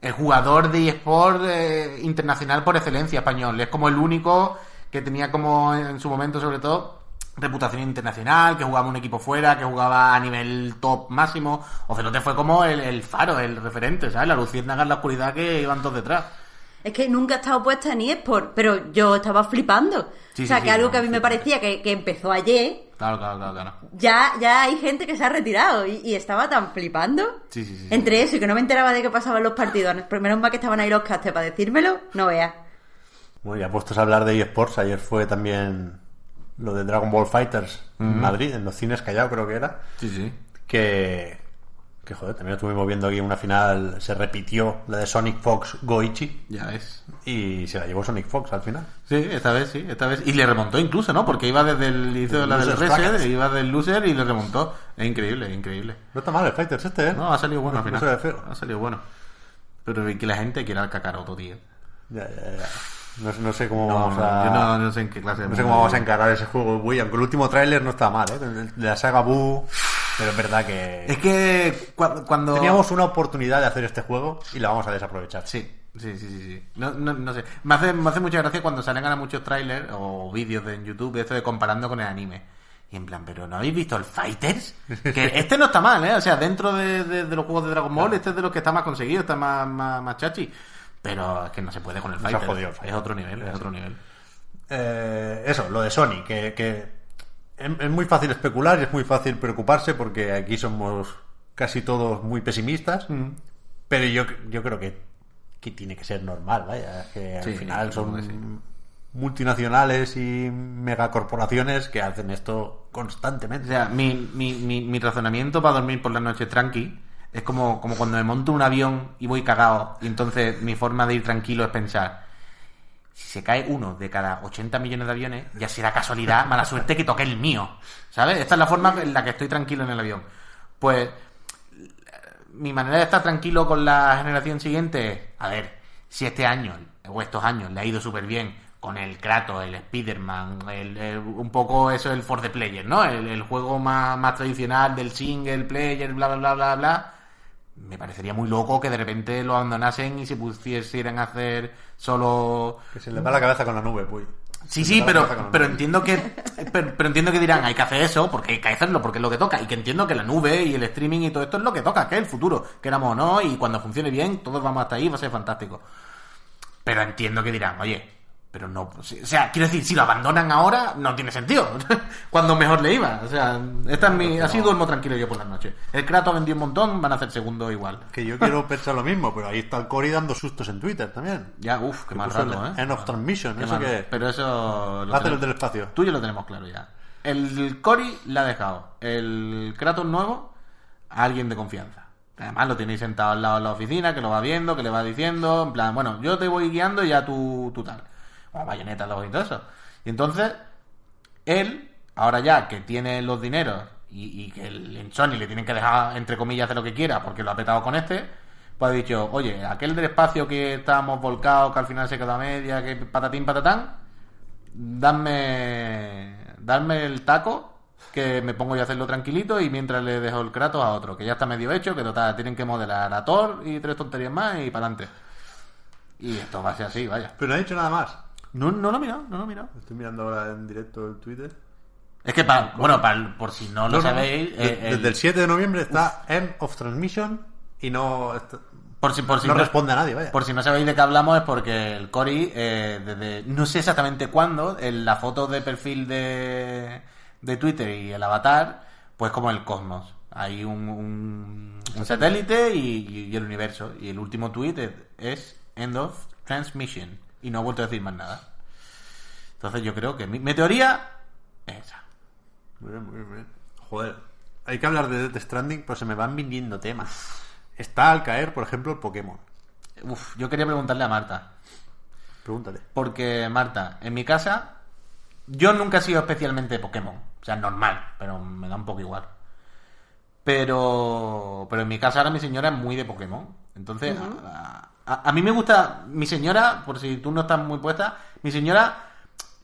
el jugador de eSport eh, internacional por excelencia español. Es como el único que tenía como en su momento, sobre todo, reputación internacional, que jugaba un equipo fuera, que jugaba a nivel top máximo. Ocelote fue como el, el faro, el referente, ¿sabes? La luciérnaga en la oscuridad que iban todos detrás.
Es que nunca he estado puesta en eSport, pero yo estaba flipando.
Sí,
o sea,
sí,
que
sí,
algo
no,
que a mí me parecía que, que empezó ayer,
Claro, claro, claro, claro.
ya, ya hay gente que se ha retirado y, y estaba tan flipando.
Sí, sí, sí, sí.
Entre eso y que no me enteraba de qué pasaban los partidos. [laughs] Primero más que estaban ahí los castes para decírmelo, no veas.
Bueno, ya puestos a hablar de eSports, ayer fue también lo de Dragon Ball Fighters en Madrid, en los cines Callao creo que era,
Sí, sí.
que, que joder, también estuvimos viendo aquí una final, se repitió la de Sonic Fox Goichi
Ya ves.
y se la llevó Sonic Fox al final.
Sí, esta vez sí, esta vez. Y le remontó incluso, ¿no? Porque iba desde el hizo
Del
la del Reset, iba del loser y le remontó. Es increíble, es increíble.
No está mal el Fighters este, ¿eh?
No, ha salido bueno al final. Ha salido bueno. Pero que la gente quiera el Kakaroto, tío.
Ya, ya, ya. No, sé- no sé cómo
No,
vamos a...
yo no, no sé en qué clase de
No sé cómo vamos a encarar ese juego, Wii, aunque el último tráiler no está mal, ¿eh? De la saga Boo, pero es verdad que
Es que cu- cuando...
teníamos una oportunidad de hacer este juego y la vamos a desaprovechar.
Sí, sí, sí, sí. sí. No, no, no sé. Me hace, me hace mucha gracia cuando salen a muchos trailers o vídeos de- en YouTube de esto de comparando con el anime. Y en plan, ¿pero no habéis visto el Fighters? Que [laughs] este no está mal, ¿eh? O sea, dentro de, de- de los juegos de Dragon Ball, este es de los que está más conseguido, está más, más, más chachi. Pero es que no se puede con el Fighters.
jodido el
Es otro nivel, es otro nivel.
Eh, eso, lo de Sony, que, que es, es muy fácil especular y es muy fácil preocuparse porque aquí somos casi todos muy pesimistas, pero yo, yo creo que, que tiene que ser normal, vaya, es que al
Sí,
final son
sí.
multinacionales y megacorporaciones que hacen esto constantemente.
O sea, mi, mi, mi, mi razonamiento para dormir por la noche tranqui es como, como cuando me monto un avión y voy cagado. Y entonces mi forma de ir tranquilo es pensar: si se cae uno de cada 80 millones de aviones, ya será casualidad, mala suerte que toque el mío. ¿Sabes? Esta es la forma en la que estoy tranquilo en el avión. Pues mi manera de estar tranquilo con la generación siguiente es, a ver, si este año o estos años le ha ido súper bien con el Kratos, el Spider-Man, el, un poco eso el for the player, ¿no? El, el juego más, más tradicional del single player, bla, bla, bla, bla, bla. Me parecería muy loco que de repente lo abandonasen y se pusieran a hacer solo
Que se le va la cabeza con la nube, pues.
Sí, sí, pero, pero entiendo que pero, pero entiendo que dirán, hay que hacer eso porque hay que hacerlo porque es lo que toca y que entiendo que la nube y el streaming y todo esto es lo que toca, que es el futuro, queramos o no y cuando funcione bien todos vamos hasta ahí, va a ser fantástico. Pero entiendo que dirán, oye, Pero no, o sea, quiero decir, si lo abandonan ahora, no tiene sentido. [laughs] Cuando mejor le iba. O sea, esta es mi, así duermo tranquilo yo por las noches. El Kratos vendió un montón, van a hacer segundo igual.
Que yo quiero [laughs] pensar lo mismo, pero ahí está el Cory dando sustos en Twitter también.
Ya, uff, qué mal rato, ¿eh?
End of Transmission,
Qué
eso
mal-
que...
Pero eso... lo tenemos-
el del espacio.
Tú y yo lo tenemos claro ya. El Cory le ha dejado el Kratos nuevo a alguien de confianza. Además lo tenéis sentado al lado de la oficina, que lo va viendo, que le va diciendo, en plan, bueno, yo te voy guiando y ya tú, tú tal. Como bayoneta luego y todo eso. Y entonces, él, ahora ya que tiene los dineros y, que el, en Sony le tienen que dejar, entre comillas, hacer lo que quiera porque lo ha petado con este, pues ha dicho, oye, aquel del espacio que estábamos volcados, que al final se quedó a media, que patatín, patatán, dame, darme el taco, que me pongo yo a hacerlo tranquilito y mientras le dejo el Kratos a otro, que ya está medio hecho, que total, tienen que modelar a Thor y tres tonterías más y para adelante. Y esto va a ser así, vaya.
Pero no ha dicho nada más.
No, no lo he mirado, no lo he mirado.
Estoy mirando ahora en directo el Twitter.
Es que, pa- bueno, pa- por si no lo
No, no,
sabéis,
de-
eh, el-
Desde el 7 de noviembre está End of Transmission y no, está-
por si, por si
no responde a nadie, vaya.
Por si no sabéis de qué hablamos es porque el Cory, eh, desde no sé exactamente cuándo, en la foto de perfil de, de Twitter y el avatar, pues como el cosmos. Hay un, un, un satélite y, y el universo. Y el último tweet es, es End of Transmission. Y no ha vuelto a decir más nada. Entonces yo creo que mi, mi teoría es esa.
Muy bien, muy bien, muy bien. Joder, hay que hablar de Death Stranding, pero se me van viniendo temas. Está al caer, por ejemplo, el Pokémon.
Uf, yo quería preguntarle a Marta.
Pregúntale.
Porque, Marta, en mi casa, yo nunca he sido especialmente Pokémon. O sea, normal, pero me da un poco igual. Pero, pero en mi casa ahora mi señora es muy de Pokémon. Entonces, a, a- a mí me gusta, mi señora, por si tú no estás muy puesta, mi señora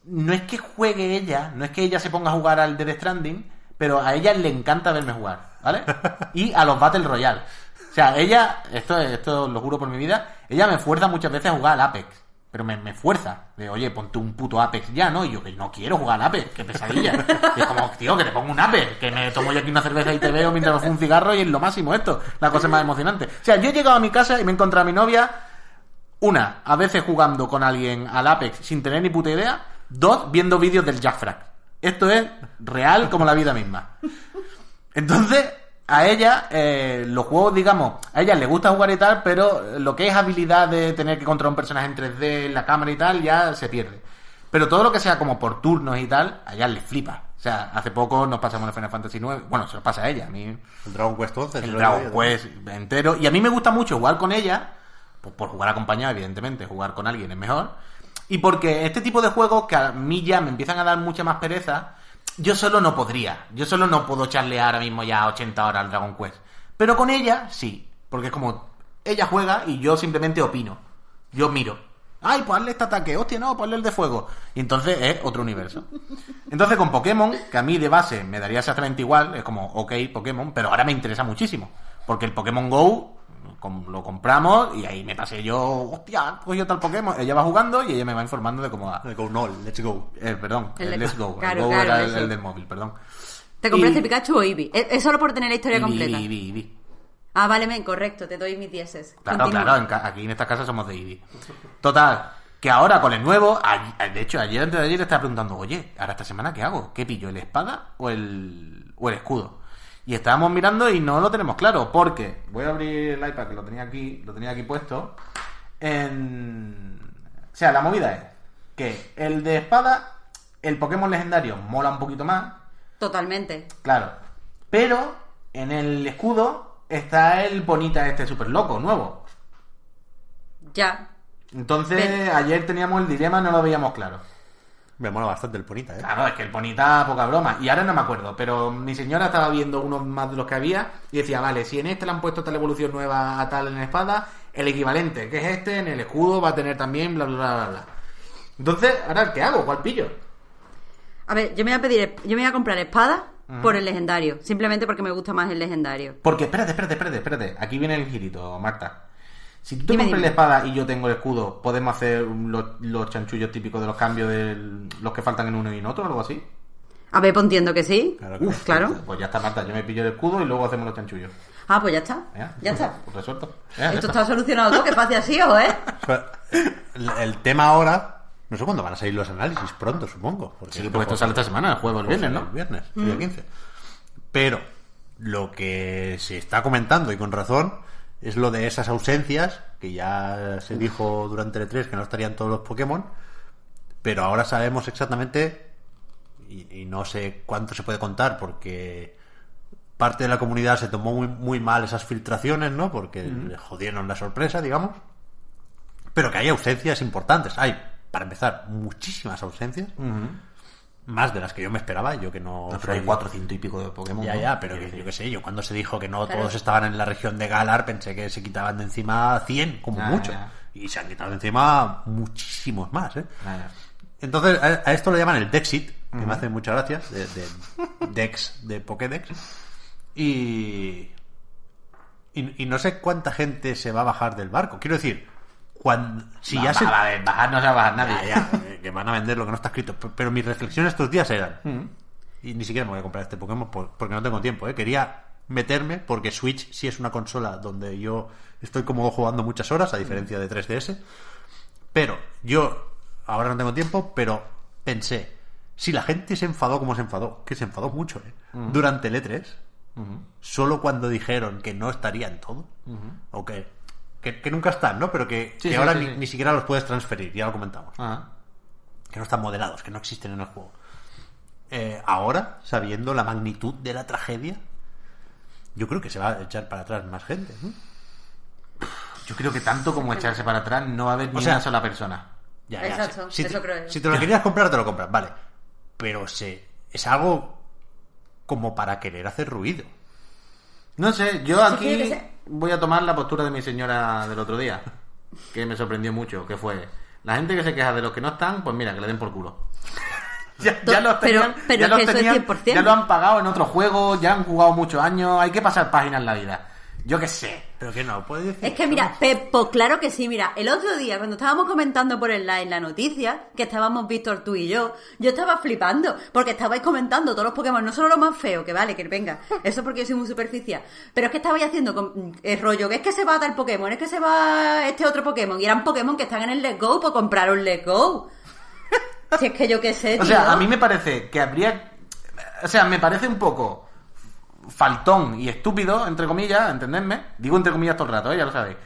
no es que juegue ella, no es que ella se ponga a jugar al Death Stranding, pero a ella le encanta verme jugar, ¿vale? [laughs] Y a los Battle Royale. O sea, ella, esto, esto lo juro por mi vida, ella me fuerza muchas veces a jugar al Apex. Pero me, me fuerza. De, oye, ponte un puto Apex ya, ¿no? Y yo que no quiero jugar Apex, qué pesadilla. Y es como, tío, que te pongo un Apex, que me tomo yo aquí una cerveza y te veo mientras me fumo un cigarro y es lo máximo esto. La cosa más emocionante. O sea, yo he llegado a mi casa y me he encontrado a mi novia, una, a veces jugando con alguien al Apex sin tener ni puta idea. Dos, viendo vídeos del Jack Frack. Esto es real como la vida misma. Entonces, a ella, eh, los juegos, digamos, a ella le gusta jugar y tal, pero lo que es habilidad de tener que controlar un personaje en 3D, en la cámara y tal, ya se pierde. Pero todo lo que sea como por turnos y tal, a ella le flipa. O sea, hace poco nos pasamos el Final Fantasy IX. Bueno, se lo pasa a ella. A mí
El Dragon Quest 11.
el Dragon Quest entero. Y a mí me gusta mucho jugar con ella, pues por jugar acompañado, evidentemente, jugar con alguien es mejor. Y porque este tipo de juegos que a mí ya me empiezan a dar mucha más pereza, yo solo no podría. Yo solo no puedo echarle ahora mismo ya 80 horas al Dragon Quest. Pero con ella, sí. Porque es como, ella juega y yo simplemente opino. Yo miro. Ay, pues hazle este ataque. Hostia, no, ponle el de fuego. Y entonces es otro universo. Entonces con Pokémon, que a mí de base me daría exactamente igual, es como, ok, Pokémon, pero ahora me interesa muchísimo. Porque el Pokémon Go lo compramos y ahí me pasé yo, hostia, pues yo tal Pokémon. Ella va jugando y ella me va informando de cómo va.
El Go No, Let's Go.
Eh, perdón,
El
Let's Go.
claro,
el Go
claro,
era el, el del móvil, perdón.
¿Te compraste
Y-
Pikachu o Eevee? Es, solo por tener la historia
Eevee,
completa.
Eevee, Eevee.
Ah, vale, men, correcto, te doy mis dieces.
Claro,
Continúa.
claro, en ca- aquí en esta casa somos de Eevee. Total, que ahora con el nuevo, de hecho, ayer antes de ayer le estaba preguntando, oye, ahora esta semana qué hago? ¿Qué pillo? ¿El espada o el, o el escudo? Y estábamos mirando y no lo tenemos claro, porque voy a abrir el iPad que lo tenía aquí, lo tenía aquí puesto. En... O sea, la movida es que el de espada, el Pokémon legendario mola un poquito más,
Totalmente.
Claro. Pero en el escudo está el bonita este super loco, nuevo.
Ya.
Entonces, ayer teníamos el dilema, no lo veíamos claro.
Me mola bastante el Ponita, ¿eh?
Claro, es que el bonita, poca broma. Y ahora no me acuerdo, pero mi señora estaba viendo unos más de los que había y decía, vale, si en este le han puesto tal evolución nueva a tal en la espada, el equivalente, que es este, en el escudo va a tener también, bla, bla, bla, bla, bla. Entonces, ahora, ¿qué hago? ¿Cuál pillo?
A ver, yo me voy a pedir, yo me voy a comprar espada por el legendario. Simplemente porque me gusta más el legendario.
Porque, espérate, espérate, espérate, espérate. Aquí viene el girito, Marta. Si tú te
Dime,
compras
dime.
la espada y yo tengo el escudo, ¿podemos hacer los, los chanchullos típicos de los cambios de los que faltan en uno y en otro o algo así?
A ver, pues entiendo que sí.
Claro,
Uf, claro.
Pues ya está, Marta. Yo me pillo el escudo y luego hacemos los chanchullos.
Ah, pues ya está.
¿Ya?
Ya está. [laughs]
Pues resuelto. ¿Ya? Ya
Esto está solucionado todo, que fácil así, ¿o eh?
El, el tema ahora No sé cuándo van a salir los análisis, pronto supongo. Porque
Sí, porque esto sale esta semana, el jueves, el viernes, ¿no?
El viernes, el día 15. Pero lo que se está comentando, y con razón, es lo de esas ausencias, que ya se dijo durante el E3 que no estarían todos los Pokémon, pero ahora sabemos exactamente, y, y no sé cuánto se puede contar, porque parte de la comunidad se tomó muy, muy mal esas filtraciones, ¿no? Porque le jodieron la sorpresa, digamos. Pero que hay ausencias importantes. Hay, para empezar, muchísimas ausencias. Más de las que yo me esperaba. Yo que no.
No, pero hay
soy-
400 y pico de Pokémon.
Ya,
¿no?
ya, pero que, yo qué sé, yo cuando se dijo que no
Claro.
todos estaban en la región de Galar, pensé que se quitaban de encima 100, como mucho.
ya.
Y se han quitado de encima muchísimos más, ¿eh?
Ah.
Entonces, a, a esto lo llaman el Dexit, que me hace mucha gracia, de, de [laughs] Dex, de Pokédex. Y, y. y no sé cuánta gente se va a bajar del barco. Quiero decir, cuando, si
Va-
ya
va-
se.
va- bajar no se va a bajar nadie.
Ya, ya, que van a vender lo que no está escrito. Pero mis reflexiones estos días eran. Y ni siquiera me voy a comprar este Pokémon por- porque no tengo tiempo. ¿eh? Quería meterme porque Switch sí es una consola donde yo estoy cómodo jugando muchas horas, a diferencia de 3DS. Pero yo ahora no tengo tiempo, pero pensé, si la gente se enfadó como se enfadó, que se enfadó mucho, ¿eh? Durante el E3, solo cuando dijeron que no estarían todo, o que, que, que nunca están, ¿no? Pero que,
Sí,
que
sí,
ahora
sí,
ni,
sí.
ni siquiera los puedes transferir, ya lo comentamos
Ah.
que no están modelados, que no existen en el juego. Eh, ahora, sabiendo la magnitud de la tragedia, yo creo que se va a echar para atrás más gente. ¿no?
Yo creo que tanto como echarse para atrás no va a haber ni
O sea-
una sola persona.
Ya, ya,
Exacto,
si,
eso
te,
creo yo.
si te lo querías comprar, te lo compras, vale. Pero se, es algo como para querer hacer ruido.
No sé, yo aquí. Voy a tomar la postura de mi señora del otro día, que me sorprendió mucho, que fue, la gente que se queja de los que no están, pues mira, que le den por culo. [laughs] ya, ya los
Pero-
tenían,
pero
ya los tenían,
100%.
ya lo han pagado en otros juegos, ya han jugado muchos años, hay que pasar páginas en la vida. Yo qué sé.
Pero que no, puedes decir.
Es que mira, Pepo, claro que sí, mira, el otro día cuando estábamos comentando por el live la noticia, que estábamos Víctor, tú y yo, yo estaba flipando, porque estabais comentando todos los Pokémon, no solo lo más feo, que vale, que venga, eso porque yo soy muy superficial, pero es que estabais haciendo con- el rollo, que es que se va tal Pokémon, es que se va este otro Pokémon, y eran Pokémon que están en el Let's Go, pues compraron Let's Go. Si es que yo qué sé,
O sea, a mí me parece que habría... O sea, me parece un poco faltón y estúpido, entre comillas, entendedme. Digo entre comillas todo el rato, ¿eh? ya lo sabéis.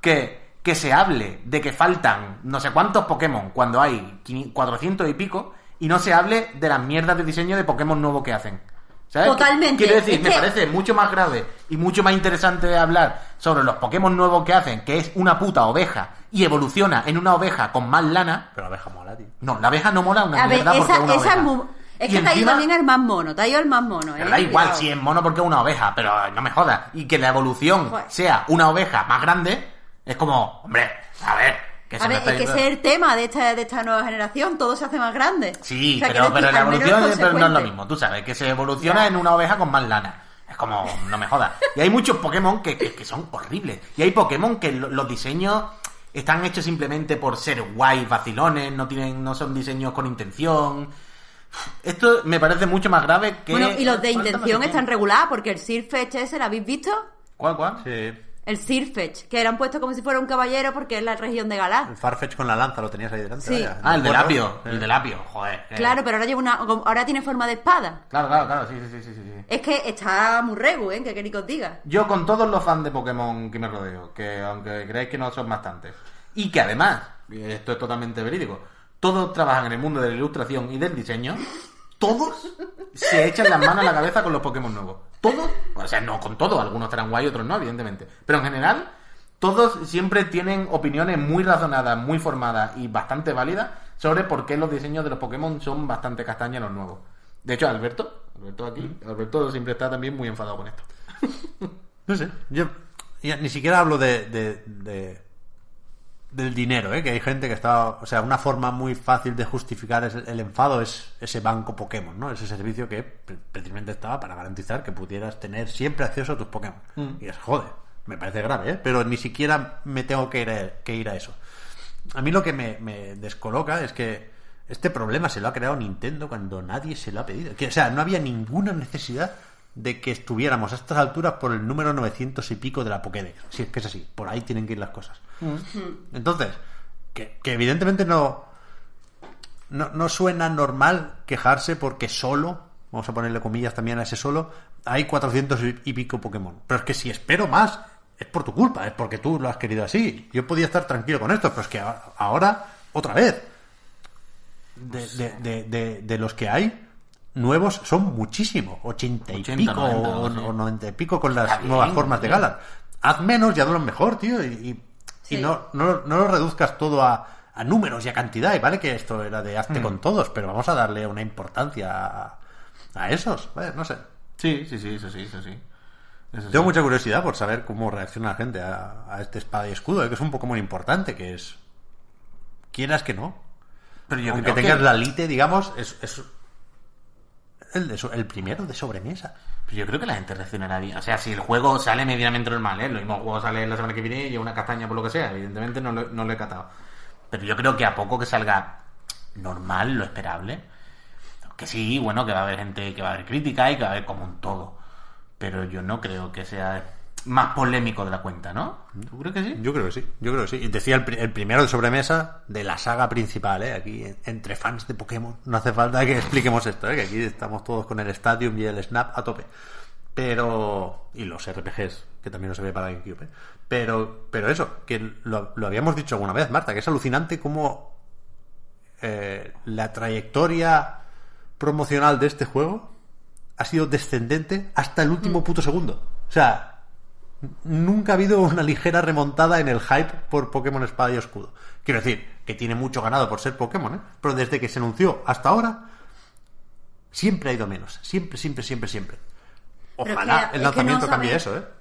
Que, que se hable de que faltan no sé cuántos Pokémon cuando hay 500 400 y pico y no se hable de las mierdas de diseño de Pokémon nuevos que hacen. ¿Sabes?
Totalmente.
Quiero decir,
Es
me
que-
parece mucho más grave y mucho más interesante hablar sobre los Pokémon nuevos que hacen, que es una puta oveja y evoluciona en una oveja con más lana.
Pero la abeja mola, tío.
No, la abeja no mola una
a ver,
mierda porque
esa,
es una
esa
oveja.
Es que te ha ido también el más mono, te ha ido el más mono, ¿eh?
pero da igual
Cuidado.
si es mono porque es una oveja, pero no me jodas. Y que la evolución
Joder.
sea una oveja más grande, es como, hombre, a ver, que se
A
me
ver,
está
es que
yendo-
ese es el tema de esta, de esta nueva generación, todo se hace más grande.
Sí,
O sea,
pero,
quiero
pero
decir,
la
al menos
evolución es- pero no es lo
consecuente.
mismo, tú sabes, que se evoluciona en una oveja con más lana. Es como, no me jodas. Y hay muchos Pokémon que, que- que son horribles. Y hay Pokémon que lo- los diseños están hechos simplemente por ser guay, vacilones, no tienen, no son diseños con intención. Esto me parece mucho más grave que.
Bueno, y los de intención están regulados, porque el Sirfetch ese, ¿lo habéis visto?
¿Cuál, cuál?
Sí.
El Sirfetch, que eran puestos como si fuera un caballero porque es la región de Galar.
El Farfetch con la lanza lo tenías ahí delante.
Sí.
vaya.
Ah, el de
Bueno,
Lapio.
sí.
El de Lapio, joder.
Claro, pero ahora lleva una, ahora tiene forma de espada.
Claro, claro, claro, sí, sí, sí, sí, sí.
Es que está muy regu, ¿eh? Que queréis que os diga.
Yo con todos los fans de Pokémon que me rodeo, que aunque creáis que no son bastantes, y que además, esto es totalmente verídico, todos trabajan en el mundo de la ilustración y del diseño, todos se echan las manos a la cabeza con los Pokémon nuevos. Todos, o sea, no con todos, algunos estarán guay, otros no, evidentemente. Pero en general, todos siempre tienen opiniones muy razonadas, muy formadas y bastante válidas sobre por qué los diseños de los Pokémon son bastante castaños los nuevos. De hecho, Alberto, Alberto aquí, Alberto siempre está también muy enfadado con esto. [laughs]
No sé. Yo ni siquiera hablo de, de- de- del dinero, ¿eh? que hay gente que está. O sea, una forma muy fácil de justificar el enfado es ese banco Pokémon, ¿no? Ese servicio que pre- precisamente estaba para garantizar que pudieras tener siempre acceso a tus Pokémon. Y es, joder, me parece grave, ¿eh? pero ni siquiera me tengo que ir a, que ir a eso. A mí lo que me, me descoloca es que este problema se lo ha creado Nintendo cuando nadie se lo ha pedido. Que, o sea, no había ninguna necesidad de que estuviéramos a estas alturas por el número 900 y pico de la Pokédex. Si es que es así, por ahí tienen que ir las cosas. Entonces, que, que evidentemente no, no, no suena normal quejarse porque solo, vamos a ponerle comillas también a ese solo, hay 400 y pico Pokémon. Pero es que si espero más, es por tu culpa, es porque tú lo has querido así. Yo podía estar tranquilo con esto, pero es que ahora, otra vez, de, de, de, de los que hay, nuevos son muchísimos, 80 y pico o, 90 y pico con las nuevas formas de Galar. Haz menos y hazlo mejor, tío, y, y, no, no, no, lo reduzcas todo a, a, números y a cantidad, y vale que esto era de hazte hmm. con todos, pero vamos a darle una importancia a, a esos, no sé.
Sí, sí, sí, eso sí, eso sí.
Tengo mucha curiosidad por saber cómo reacciona la gente a, este espada y escudo, eh, que es un poco muy importante, que es... Quieras que no. Pero yo Aunque tengas la lite, digamos, es, es el, de el primero de sobremesa.
Pero yo creo que la gente reaccionará bien. O sea, si el juego sale medianamente normal, ¿eh? Lo mismo juego sale la semana que viene y una castaña por lo que sea. Evidentemente no no lo he catado. Pero yo creo que a poco que salga normal, lo esperable. Que sí, bueno, que va a haber gente que va a haber crítica y que va a haber como un todo pero yo no creo que sea más polémico de la cuenta, ¿no? ¿Tú crees que sí?
Yo creo que sí, yo creo que sí. Y decía el, primero de sobremesa de la saga principal, ¿eh? Aquí, entre fans de Pokémon, no hace falta que [laughs] expliquemos esto, ¿eh? Que aquí estamos todos con el Stadium y el Snap a tope. Pero... Y los RPGs, que también no se ve para GameCube, ¿eh? Pero, pero eso, que lo, habíamos dicho alguna vez, Marta, que es alucinante cómo eh, la trayectoria promocional de este juego ha sido descendente hasta el último mm. puto segundo. O sea, nunca ha habido una ligera remontada en el hype por Pokémon Espada y Escudo. Quiero decir, que tiene mucho ganado por ser Pokémon, ¿eh? Pero desde que se anunció hasta ahora, siempre ha ido menos. Siempre, siempre, siempre, siempre. Ojalá el lanzamiento cambie eso, ¿eh?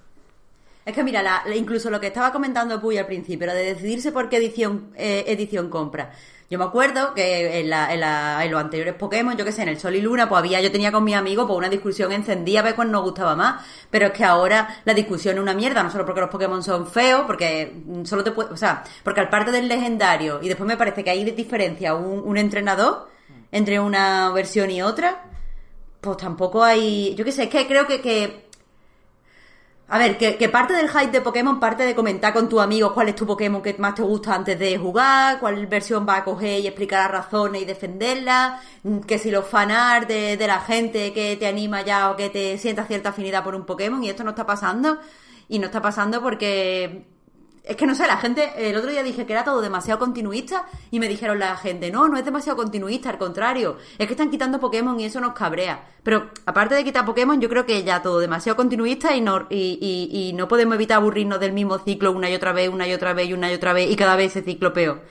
Es que mira, incluso lo que estaba comentando Puy al principio, de decidirse por qué edición, eh, edición compra. Yo me acuerdo que en, la, en, la, en, los anteriores Pokémon, yo que sé, en el Sol y Luna, pues había, yo tenía con mi amigo pues una discusión encendida a ver cuál nos gustaba más. Pero es que ahora la discusión es una mierda, no solo porque los Pokémon son feos, porque solo te puede, o sea, porque al parte del legendario, y después me parece que hay diferencia un, un entrenador entre una versión y otra, pues tampoco hay, yo qué sé, es que creo que, que a ver, que, parte del hype de Pokémon parte de comentar con tu amigo cuál es tu Pokémon que más te gusta antes de jugar, cuál versión va a coger y explicar las razones y defenderla, mm, que si los fanart de, de la gente que te anima ya o que te sienta cierta afinidad por un Pokémon y esto no está pasando. Y no está pasando porque es que no sé, la gente, el otro día dije que era todo demasiado continuista y me dijeron la gente, no, no es demasiado continuista, al contrario, es que están quitando Pokémon y eso nos cabrea. Pero aparte de quitar Pokémon, yo creo que ya todo demasiado continuista y no, y, y, no podemos evitar aburrirnos del mismo ciclo una y otra vez, una y otra vez y una y otra vez y cada vez ese ciclo peor.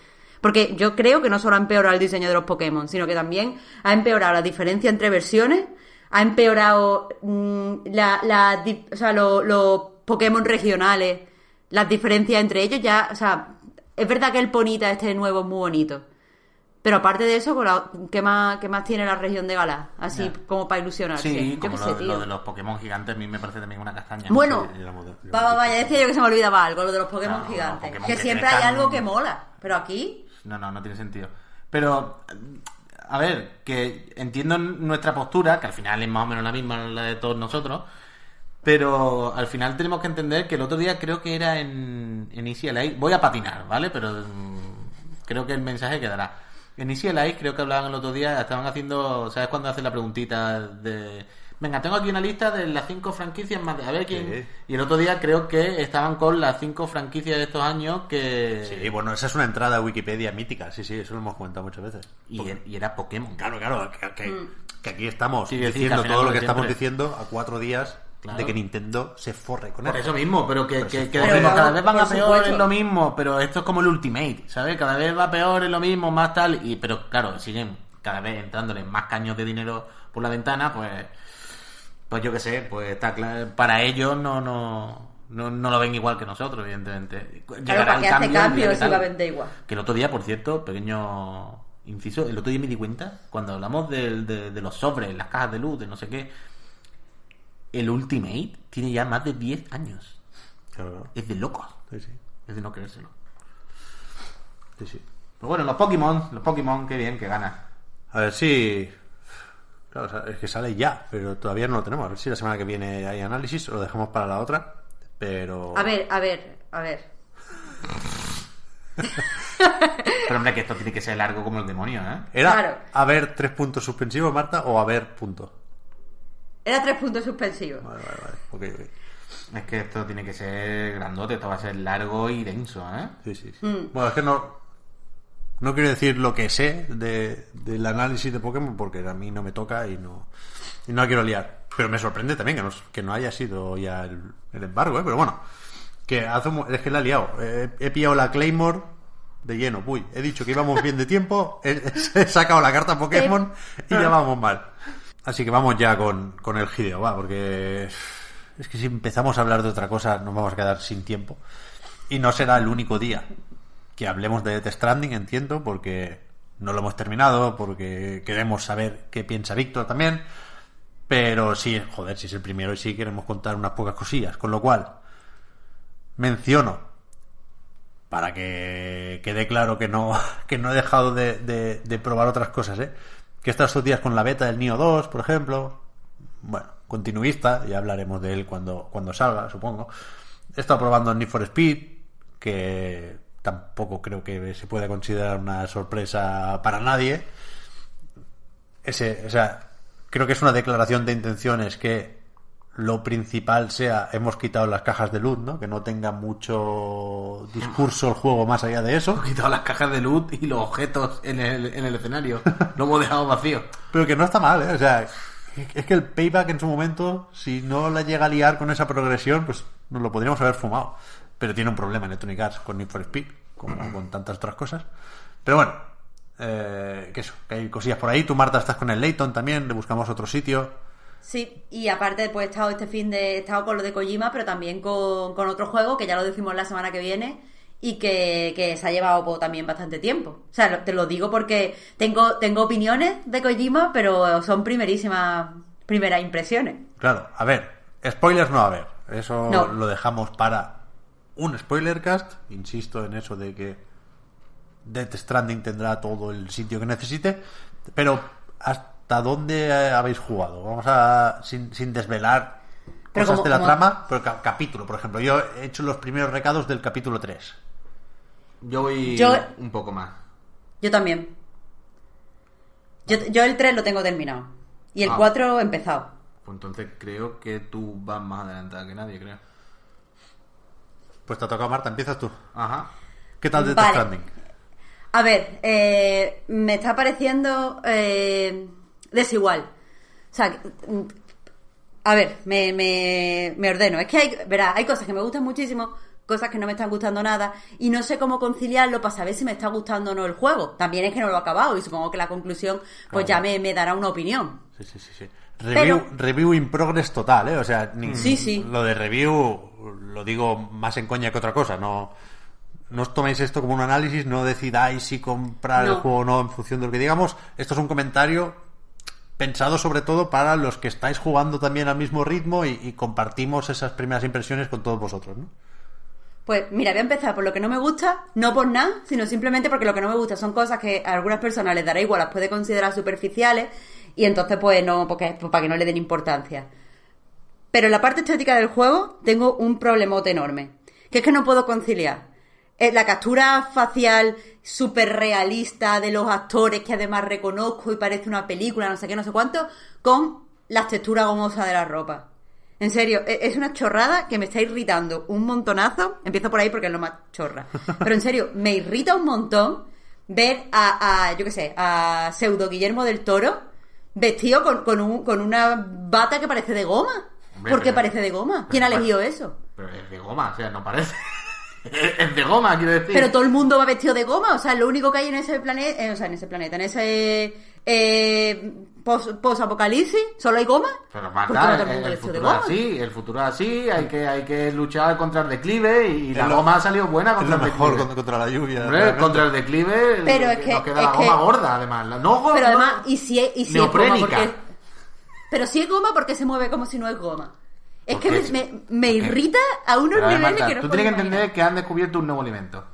Porque yo creo que no solo ha empeorado el diseño de los Pokémon, sino que también ha empeorado la diferencia entre versiones, ha empeorado mm, la, la, o sea, los Pokémon regionales las diferencias entre ellos ya, o sea, es verdad que el Ponita este nuevo es muy bonito. Pero aparte de eso, ¿qué más, qué más tiene la región de Gala? Así como para ilusionarse.
Sí, como lo, de los Pokémon gigantes a mí me parece también una castaña.
Bueno, vaya, decía yo que se me olvidaba algo, lo de los Pokémon gigantes. que, siempre hay algo que mola. Pero aquí...
No, no, no tiene sentido. Pero, a ver, que entiendo nuestra postura, que al final es más o menos la misma la de todos nosotros, pero al final tenemos que entender que el otro día creo que era en, en Easy Voy a patinar, ¿vale? Pero mm, creo que el mensaje quedará. En Easy creo que hablaban el otro día, estaban haciendo, ¿sabes cuando hacen la preguntita de... Venga, tengo aquí una lista de las cinco franquicias más... A ver quién... Y el otro día creo que estaban con las cinco franquicias de estos años que...
Sí, bueno, esa es una entrada a Wikipedia mítica, sí, sí, eso lo hemos comentado muchas veces.
Y, era Pokémon.
Claro, claro, que, mm. aquí estamos diciendo todo lo que estamos diciendo a cuatro días de que Nintendo se forre con
Por eso mismo, pero que, cada vez van a peor en lo mismo, pero esto es como el Ultimate, ¿sabes? Cada vez va peor en lo mismo, más tal, y pero claro, siguen cada vez entrándole más caños de dinero por la ventana, pues pues yo qué sé, pues está claro, para ellos no no no, lo ven igual que nosotros, evidentemente.
Llegará el cambio, cambio igual.
Que el otro día, por cierto, pequeño inciso, el otro día me di cuenta, cuando hablamos de, de, de los sobres, las cajas de luz, de no sé qué, el Ultimate tiene ya más de 10 años. Es de locos. Es de no creérselo.
Sí, sí.
Pero bueno, los Pokémon, los Pokémon, qué bien, que gana.
A ver si. Claro, es que sale ya, pero todavía no lo tenemos. A ver si la semana que viene hay análisis o lo dejamos para la otra. Pero.
A ver, a ver, a ver.
Pero hombre, que esto tiene que ser largo como el demonio, ¿eh?
¿Era
Claro.
haber tres puntos suspensivos, Marta, o haber punto?
Era tres puntos suspensivos.
Vale, vale, vale. Ok, ok.
Es que esto tiene que ser grandote, esto va a ser largo y denso, ¿eh?
Sí, sí, sí.
Mm.
Bueno, es que no. No quiero decir lo que sé de, del análisis de Pokémon porque a mí no me toca y no, y no la quiero liar. Pero me sorprende también que no, que no haya sido ya el, el embargo, ¿eh? Pero bueno, que hace un mo- es que la he liado. He, he pillado la Claymore de lleno. Uy, he dicho que íbamos bien de tiempo, he, [laughs] he sacado la carta Pokémon y ya vamos mal. Así que vamos ya con, con el Hideo, va, porque es que si empezamos a hablar de otra cosa nos vamos a quedar sin tiempo. Y no será el único día que hablemos de Death Stranding, entiendo, porque no lo hemos terminado, porque queremos saber qué piensa Víctor también. Pero sí, joder, si es el primero y sí queremos contar unas pocas cosillas. Con lo cual, menciono, para que quede claro que no, [laughs] que no he dejado de, de- de probar otras cosas, ¿eh? Que estado estos días con la beta del Nio 2, por ejemplo. Bueno, continuista, ya hablaremos de él cuando, cuando salga, supongo. He estado probando el Need for Speed, que tampoco creo que se pueda considerar una sorpresa para nadie. Ese, o sea, creo que es una declaración de intenciones que lo principal sea hemos quitado las cajas de luz, ¿no? Que no tenga mucho discurso el juego más allá de eso.
Hemos quitado las cajas de luz y los objetos en el, en el escenario. Lo hemos dejado vacío.
Pero que no está mal, ¿eh? O sea, es que el payback en su momento, si no la llega a liar con esa progresión, pues nos lo podríamos haber fumado. Pero tiene un problema Electronic Arts con Need for Speed, como con tantas otras cosas. Pero bueno, eh, que eso, que hay cosillas por ahí. Tú, Marta, estás con el Layton también, le buscamos otro sitio.
Sí, y aparte pues he estado este fin de he estado con lo de Kojima, pero también con, con otro juego que ya lo decimos la semana que viene y que, que se ha llevado pues, también bastante tiempo. O sea, lo- te lo digo porque tengo, tengo opiniones de Kojima, pero son primerísimas primeras impresiones.
Claro, a ver, spoilers no a haber. Eso
No.
lo dejamos para un spoilercast. Insisto en eso de que Death Stranding tendrá todo el sitio que necesite. Pero, ¿hasta dónde eh, habéis jugado? Vamos a, sin, sin desvelar
Pero
cosas
como-
de la
como-
trama, pero ca- capítulo, por ejemplo. Yo he hecho los primeros recados del capítulo 3.
Yo voy
Yo-
un poco más.
Yo también. Yo, yo el 3 lo tengo terminado. Y el
Ah.
4 he empezado.
Pues entonces creo que tú vas más adelantada que nadie, creo.
Pues te ha tocado, Marta, empiezas tú.
Ajá.
¿Qué tal Death
Vale.
Stranding?
A ver, eh, me está pareciendo eh, desigual. O sea, a ver, me, me, me ordeno. Es que hay, verá, hay cosas que me gustan muchísimo, cosas que no me están gustando nada, y no sé cómo conciliarlo para saber si me está gustando o no el juego. También es que no lo he acabado, y supongo que la conclusión pues ya me, me dará una opinión.
Sí, sí, sí, sí. Review,
Pero-
review in progress total, ¿eh? O sea, ni-
Sí, sí.
lo de review lo digo más en coña que otra cosa. No, no os toméis esto como un análisis, no decidáis si comprar el juego o no en función de lo que digamos. Esto es un comentario pensado sobre todo para los que estáis jugando también al mismo ritmo y, compartimos esas primeras impresiones con todos vosotros, ¿no?
Pues mira, voy a empezar por lo que no me gusta, no por nada, sino simplemente porque lo que no me gusta son cosas que a algunas personas les dará igual, las puede considerar superficiales y entonces pues no, porque pues, para que no le den importancia. Pero en la parte estética del juego tengo un problemote enorme, que es que no puedo conciliar la captura facial súper realista de los actores que además reconozco y parece una película, no sé qué, no sé cuánto, con las texturas gomosas de la ropa. En serio, e- es una chorrada que me está irritando un montonazo. Empiezo por ahí porque es lo más chorra. [laughs] Pero en serio, me irrita un montón ver a, a, yo qué sé, a pseudo Guillermo del Toro vestido con, con, un- con una bata que parece de goma.
Hombre,
¿Por qué parece de goma? ¿Quién ha elegido eso?
Pero es de goma, o sea, no parece. [laughs] es de goma, quiero decir.
Pero todo el mundo va vestido de goma, o sea, lo único que hay en ese planeta, o sea, en ese planeta, en ese eh, pos- post-apocalipsis, solo hay goma.
Pero
¿Por qué va
Marta,
todo el
el,
mundo
el futuro es
goma?
así, el futuro es así, hay que, hay que luchar contra el declive y,
Es
la
lo-
goma ha salido buena
Es
contra
lo
el
mejor
declive.
contra, la lluvia.
Hombre, contra el declive
Pero
el-
es que-
nos queda
es
la
que-
goma gorda, además. La- No,
Pero
no-
además, y si es, y si es goma, porque... Pero si es goma, porque se mueve como si no es goma? Es que me, me, irrita a unos
a ver,
niveles
Marta,
que no
Tú tienes que
imaginar.
entender que han descubierto un nuevo alimento.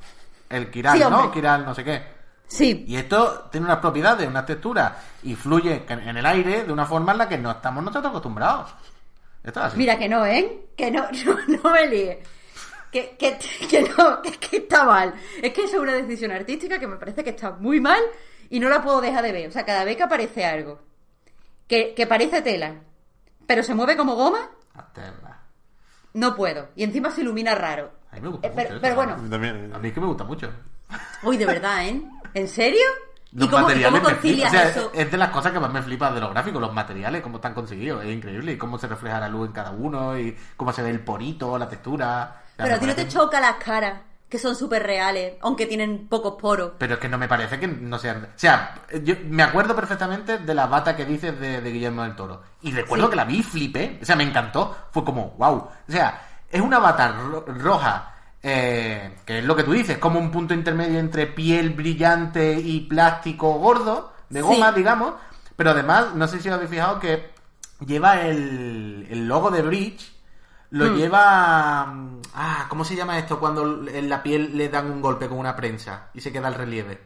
El Kiral,
Sí,
¿no? Kiral no sé qué.
Sí,
Y esto tiene unas propiedades, unas texturas, y fluye en el aire de una forma en la que no estamos nosotros acostumbrados. Esto es así.
mira que no, ¿eh? Que no, [laughs] no, no me líes. que, que, que no, [laughs] que, que está mal. Es que eso es una decisión artística que me parece que está muy mal y no la puedo dejar de ver. O sea, cada vez que aparece algo que, que parece tela, pero se mueve como goma, No puedo. Y encima se ilumina raro.
A mí me gusta
Eh,
mucho
pero,
eso,
pero
¿no?
bueno,
También,
A mí es que me gusta mucho.
uy, de verdad, ¿eh? ¿En serio? ¿Y cómo, y
materiales me flipan.
concilias
O sea,
eso?
es de las cosas que más me flipa de los gráficos, los materiales, cómo están conseguidos. Es increíble. Y cómo se refleja la luz en cada uno, y cómo se ve el porito, la textura.
Pero a ti no te choca las caras, que son súper reales, aunque tienen pocos poros.
Pero es que no me parece que no sean. O sea, yo me acuerdo perfectamente de la bata que dices de, de Guillermo del Toro. Y recuerdo
Sí.
que la vi y flipé. O sea, me encantó. Fue como, wow. O sea, es una bata ro- roja. eh, que es lo que tú dices, como un punto intermedio entre piel brillante y plástico gordo, de goma,
Sí.
digamos. Pero además, no sé si os habéis fijado que lleva el, el logo de Bridge. Lo
Hmm.
lleva. mm, Ah, ¿cómo se llama esto cuando en la piel le dan un golpe con una prensa y se queda el relieve?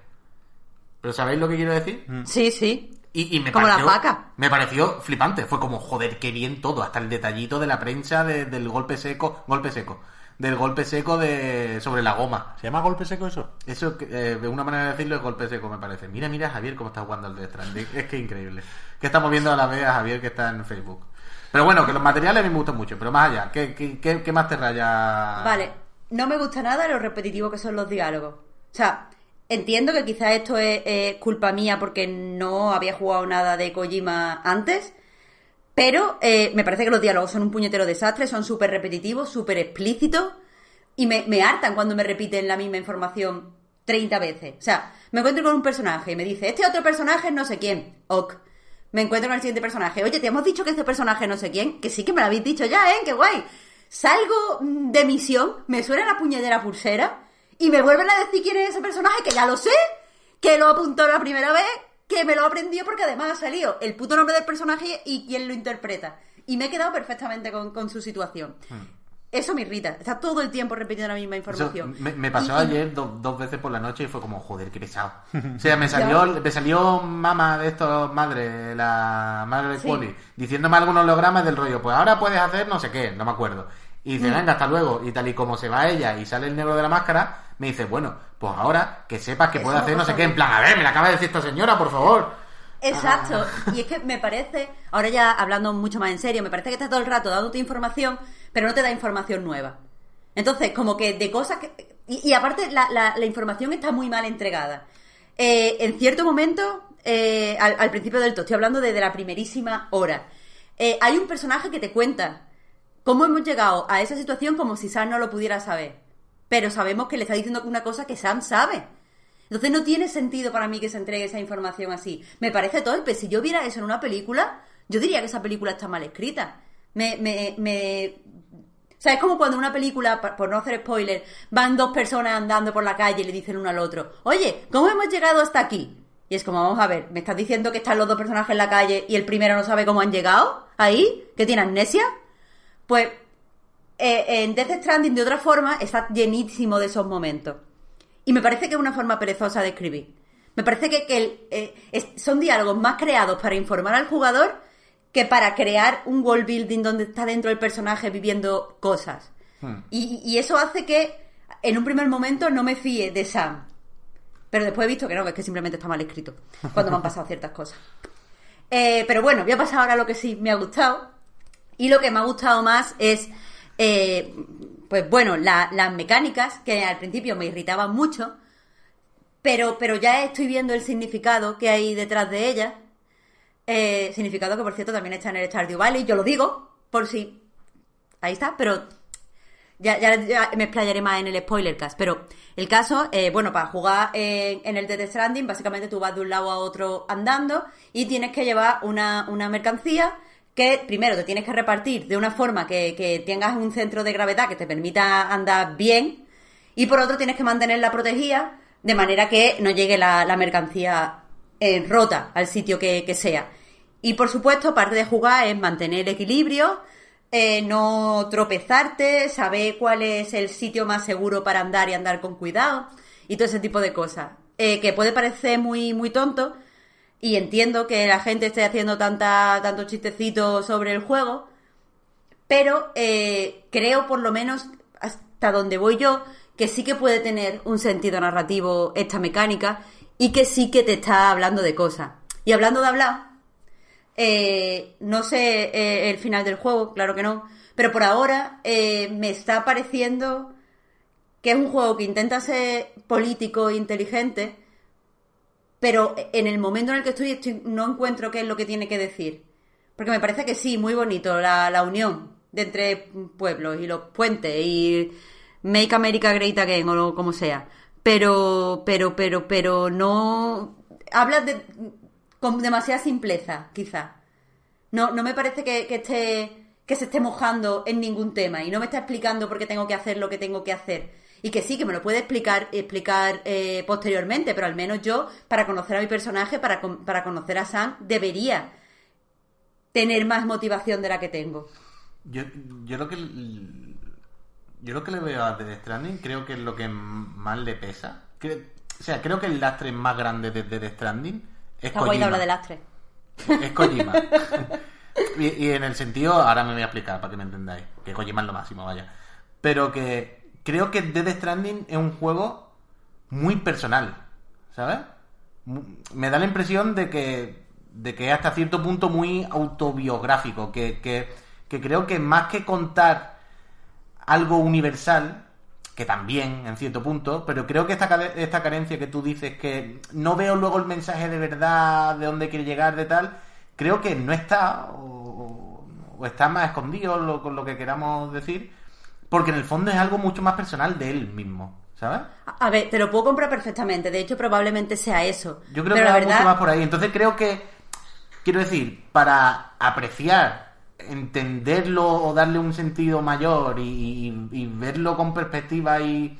¿Pero sabéis lo que quiero decir?
Sí, sí.
Y, y me
Como
pareció,
vacas.
Me pareció flipante. Fue como, joder, qué bien todo. Hasta el detallito de la prensa de- del golpe seco. Golpe seco. Del golpe seco de sobre la goma.
¿Se llama golpe seco eso?
Eso, eh, de una manera de decirlo, es golpe seco, me parece. Mira, mira, Javier, cómo está jugando al Death Stranding. Es que increíble. Que estamos viendo a la vez a Javier que está en Facebook. Pero bueno, que los materiales a mí me gustan mucho. Pero más allá, ¿qué, más te raya?
Vale, no me gusta nada lo repetitivo que son los diálogos. O sea, entiendo que quizás esto es, es culpa mía porque no había jugado nada de Kojima antes, pero eh, me parece que los diálogos son un puñetero desastre, son súper repetitivos, súper explícitos y me, me hartan cuando me repiten la misma información 30 veces. O sea, me encuentro con un personaje y me dice, este otro personaje es no sé quién. Ok. Me encuentro con el siguiente personaje. Oye, te hemos dicho que este personaje no sé quién. Que sí que me lo habéis dicho ya, ¿eh? ¡Qué guay! Salgo mm, de misión, me suena la puñetera pulsera y me vuelven a decir quién es ese personaje, que ya lo sé, que lo apuntó la primera vez, que me lo aprendió porque además ha salido el puto nombre del personaje y quién lo interpreta. Y me he quedado perfectamente con, con su situación. Eso me irrita. Está todo el tiempo repitiendo la misma
Eso
información.
me, me pasó
Y-
ayer do- dos veces por la noche y fue como, joder, qué pesado. O sea, me [laughs] salió, me salió mamá de estos, madre, la madre de
Sí.
Quali, diciéndome algunos hologramas del rollo, pues ahora puedes hacer no sé qué, no me acuerdo. Y
Mm.
dice, venga, hasta luego. Y tal y como se va ella y sale el negro de la máscara, me dice, bueno, pues ahora que sepas que
me
hacer no sé qué, en plan, a ver, me la acaba de decir esta señora, por favor.
Exacto. Y es que me parece, ahora ya hablando mucho más en serio, me parece que está todo el rato dándote información, pero no te da información nueva. Entonces, como que de cosas que... Y, aparte, la, información está muy mal entregada. Eh, en cierto momento, eh, al, principio del todo, estoy hablando desde la primerísima hora, eh, hay un personaje que te cuenta cómo hemos llegado a esa situación como si Sam no lo pudiera saber. Pero sabemos que le está diciendo una cosa que Sam sabe. Entonces no tiene sentido para mí que se entregue esa información así. Me parece torpe. Si yo viera eso en una película, yo diría que esa película está mal escrita. Me... Sea, es como cuando en una película, por no hacer spoiler, van dos personas andando por la calle y le dicen uno al otro, oye, ¿cómo hemos llegado hasta aquí? Y es como, vamos a ver, ¿me estás diciendo que están los dos personajes en la calle y el primero no sabe cómo han llegado ahí? ¿Que tiene amnesia? Pues eh, en Death Stranding, de otra forma, está llenísimo de esos momentos. Y me parece que es una forma perezosa de escribir. Me parece que, eh, son diálogos más creados para informar al jugador que para crear un world building donde está dentro el personaje viviendo cosas. Y, y eso hace que en un primer momento no me fíe de Sam. Pero después he visto que no, que es que simplemente está mal escrito cuando me han pasado ciertas cosas. Eh, pero bueno, voy a pasar ahora a lo que sí me ha gustado. Y lo que me ha gustado más es, eh, pues bueno, la- las mecánicas, que al principio me irritaban mucho, pero, pero ya estoy viendo el significado que hay detrás de ellas. Eh, significado que, por cierto, también está en el Stardew Valley. Yo lo digo, por si... Ahí está, pero ya, ya, me explayaré más en el spoiler cast. Pero el caso, eh, bueno, para jugar en, en el Death Stranding, básicamente tú vas de un lado a otro andando y tienes que llevar una, una mercancía que primero te tienes que repartir de una forma que, que tengas un centro de gravedad que te permita andar bien y por otro tienes que mantenerla protegida de manera que no llegue la, la mercancía eh, rota al sitio que, que sea. Y por supuesto, parte de jugar es mantener el equilibrio, eh, no tropezarte, saber cuál es el sitio más seguro para andar y andar con cuidado y todo ese tipo de cosas. Eh, que puede parecer muy, muy tonto y entiendo que la gente esté haciendo tanta, tantos chistecitos sobre el juego, pero eh, creo por lo menos hasta hasta donde voy yo, que sí que puede tener un sentido narrativo esta mecánica y que sí que te está hablando de cosas. Y hablando de hablar, eh, no sé eh, el final del juego, claro que no, pero por ahora eh, me está pareciendo que es un juego que intenta ser político e inteligente, pero en el momento en el que estoy, no encuentro qué es lo que tiene que decir. Porque me parece que sí, muy bonito la, la unión de entre pueblos y los puentes y Make America Great Again o como sea. Pero, pero, pero, pero no. Hablas de, con demasiada simpleza, quizá. No, no me parece que, que, esté, que se esté mojando en ningún tema y no me está explicando por qué tengo que hacer lo que tengo que hacer y que sí, que me lo puede explicar, explicar eh, posteriormente, pero al menos yo, para conocer a mi personaje, para, para conocer a Sam, debería tener más motivación de la que tengo.
Yo, yo lo que yo lo que le veo a Death Stranding creo que es lo que más le pesa. o sea, creo que el lastre más grande de Death Stranding es
Está Kojima. habla de lastre.
Es Kojima. [laughs] y, y, en el sentido, ahora me voy a explicar para que me entendáis, que Kojima es lo máximo, vaya. Pero que creo que Dead Stranding es un juego muy personal, ¿sabes? Me da la impresión de que, de que es hasta cierto punto muy autobiográfico, que, que, que creo que más que contar algo universal, que también en cierto punto, pero creo que esta, esta carencia que tú dices que no veo luego el mensaje de verdad, de dónde quiere llegar, de tal, creo que no está o, o está más escondido con lo que queramos decir porque en el fondo es algo mucho más personal de él mismo. ¿Sabes?
A ver, te lo puedo comprar perfectamente. De hecho, probablemente sea eso.
Yo creo que va mucho más por ahí. Entonces creo que, quiero decir, para apreciar, entenderlo o darle un sentido mayor y, verlo con perspectiva y,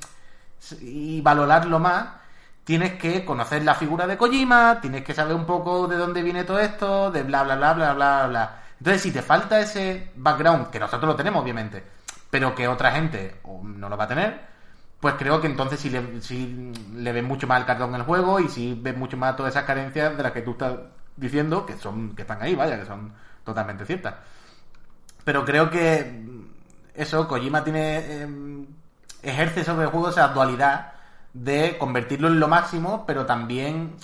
valorarlo más, tienes que conocer la figura de Kojima, tienes que saber un poco de dónde viene todo esto, de bla, bla, bla, bla, bla, bla. Entonces, si te falta ese background, que nosotros lo tenemos, obviamente, pero que otra gente no lo va a tener, pues creo que entonces sí le, sí le ven mucho más el cartón en el juego y sí ven mucho más todas esas carencias de las que tú estás diciendo que son que están ahí, vaya, que son totalmente ciertas. Pero creo que eso, Kojima tiene em, ejerce sobre el juego esa dualidad de convertirlo en lo máximo, pero también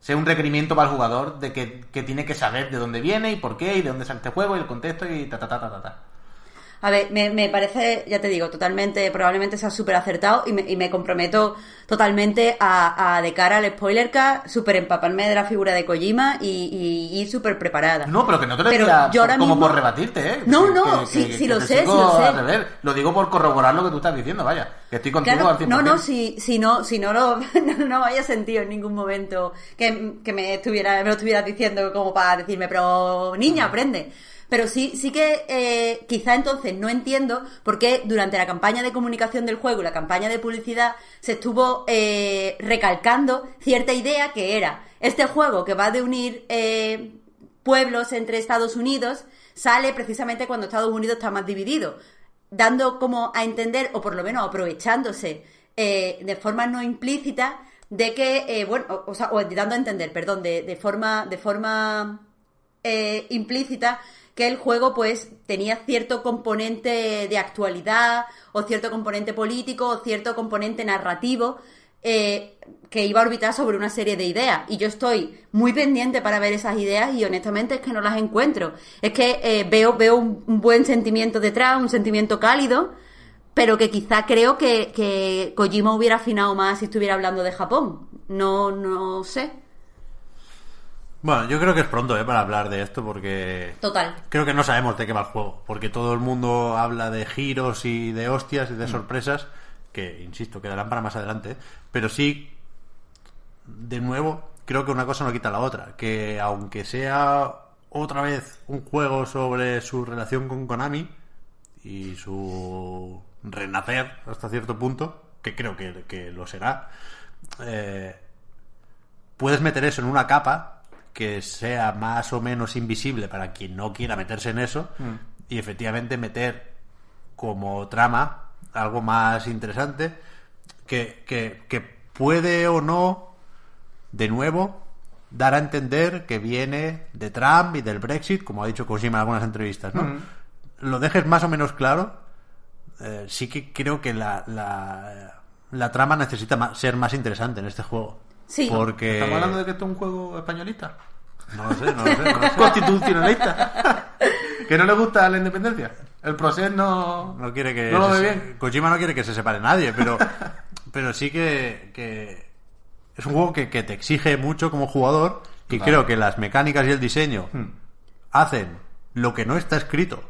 ser un requerimiento para el jugador de que, tiene que saber de dónde viene y por qué y de dónde sale este juego y el contexto y ta ta ta ta. ta.
A ver, me, me parece, ya te digo, totalmente, probablemente sea súper acertado y me, y me comprometo totalmente a, a, de cara al spoiler súper empaparme de la figura de Kojima y, y, y súper preparada.
No, pero que no te lo decía yo ahora como mismo... por rebatirte, ¿eh?
No, no, sí, sí lo sé, sí lo sé.
Lo digo por corroborar lo que tú estás diciendo, vaya. Que estoy contigo
claro,
al 100%.
No, no, si, si no, si no lo, [laughs] no, no haya sentido en ningún momento que, que me estuviera, me lo estuvieras diciendo como para decirme, pero niña, aprende. Pero sí, sí que eh, quizá entonces no entiendo por qué durante la campaña de comunicación del juego y la campaña de publicidad se estuvo eh, recalcando cierta idea que era este juego que va de unir eh, pueblos entre Estados Unidos sale precisamente cuando Estados Unidos está más dividido, dando como a entender, o por lo menos aprovechándose eh, de forma no implícita, de que, eh, bueno, o, o, sea, o dando a entender, perdón, de, de forma, de forma eh, implícita, que el juego pues tenía cierto componente de actualidad o cierto componente político o cierto componente narrativo eh, que iba a orbitar sobre una serie de ideas. Y yo estoy muy pendiente para ver esas ideas y honestamente es que no las encuentro. Es que eh, veo veo un, buen sentimiento detrás un sentimiento cálido pero que quizá creo que, que Kojima hubiera afinado más si estuviera hablando de Japón. No no sé
bueno, yo creo que es pronto ¿eh? para hablar de esto porque...
Total.
Creo que no sabemos de qué va el juego, porque todo el mundo habla de giros y de hostias y de mm. sorpresas, que, insisto, quedarán para más adelante, pero sí, de nuevo, creo que una cosa no quita la otra, que aunque sea otra vez un juego sobre su relación con Konami y su renacer hasta cierto punto, que creo que, que lo será, eh, puedes meter eso en una capa que sea más o menos invisible para quien no quiera meterse en eso mm. y efectivamente meter como trama algo más interesante que, que, que, puede o no de nuevo dar a entender que viene de Trump y del Brexit, como ha dicho Kojima en algunas entrevistas, ¿no? Mm. Lo dejes más o menos claro eh, sí que creo que la, la, la trama necesita ser más interesante en este juego.
Sí.
Porque...
¿Estamos hablando de que esto es un juego españolista?
No lo sé, no lo sé. no lo sé. [laughs]
Constitucionalista. que no le gusta la independencia. El proceso no...
No quiere que.
No lo ve
se-
bien.
Kojima no quiere que se separe nadie, pero. pero sí que. que es un juego que, que te exige mucho como jugador. Y
Claro.
creo que las mecánicas y el diseño
Hmm.
hacen lo que no está escrito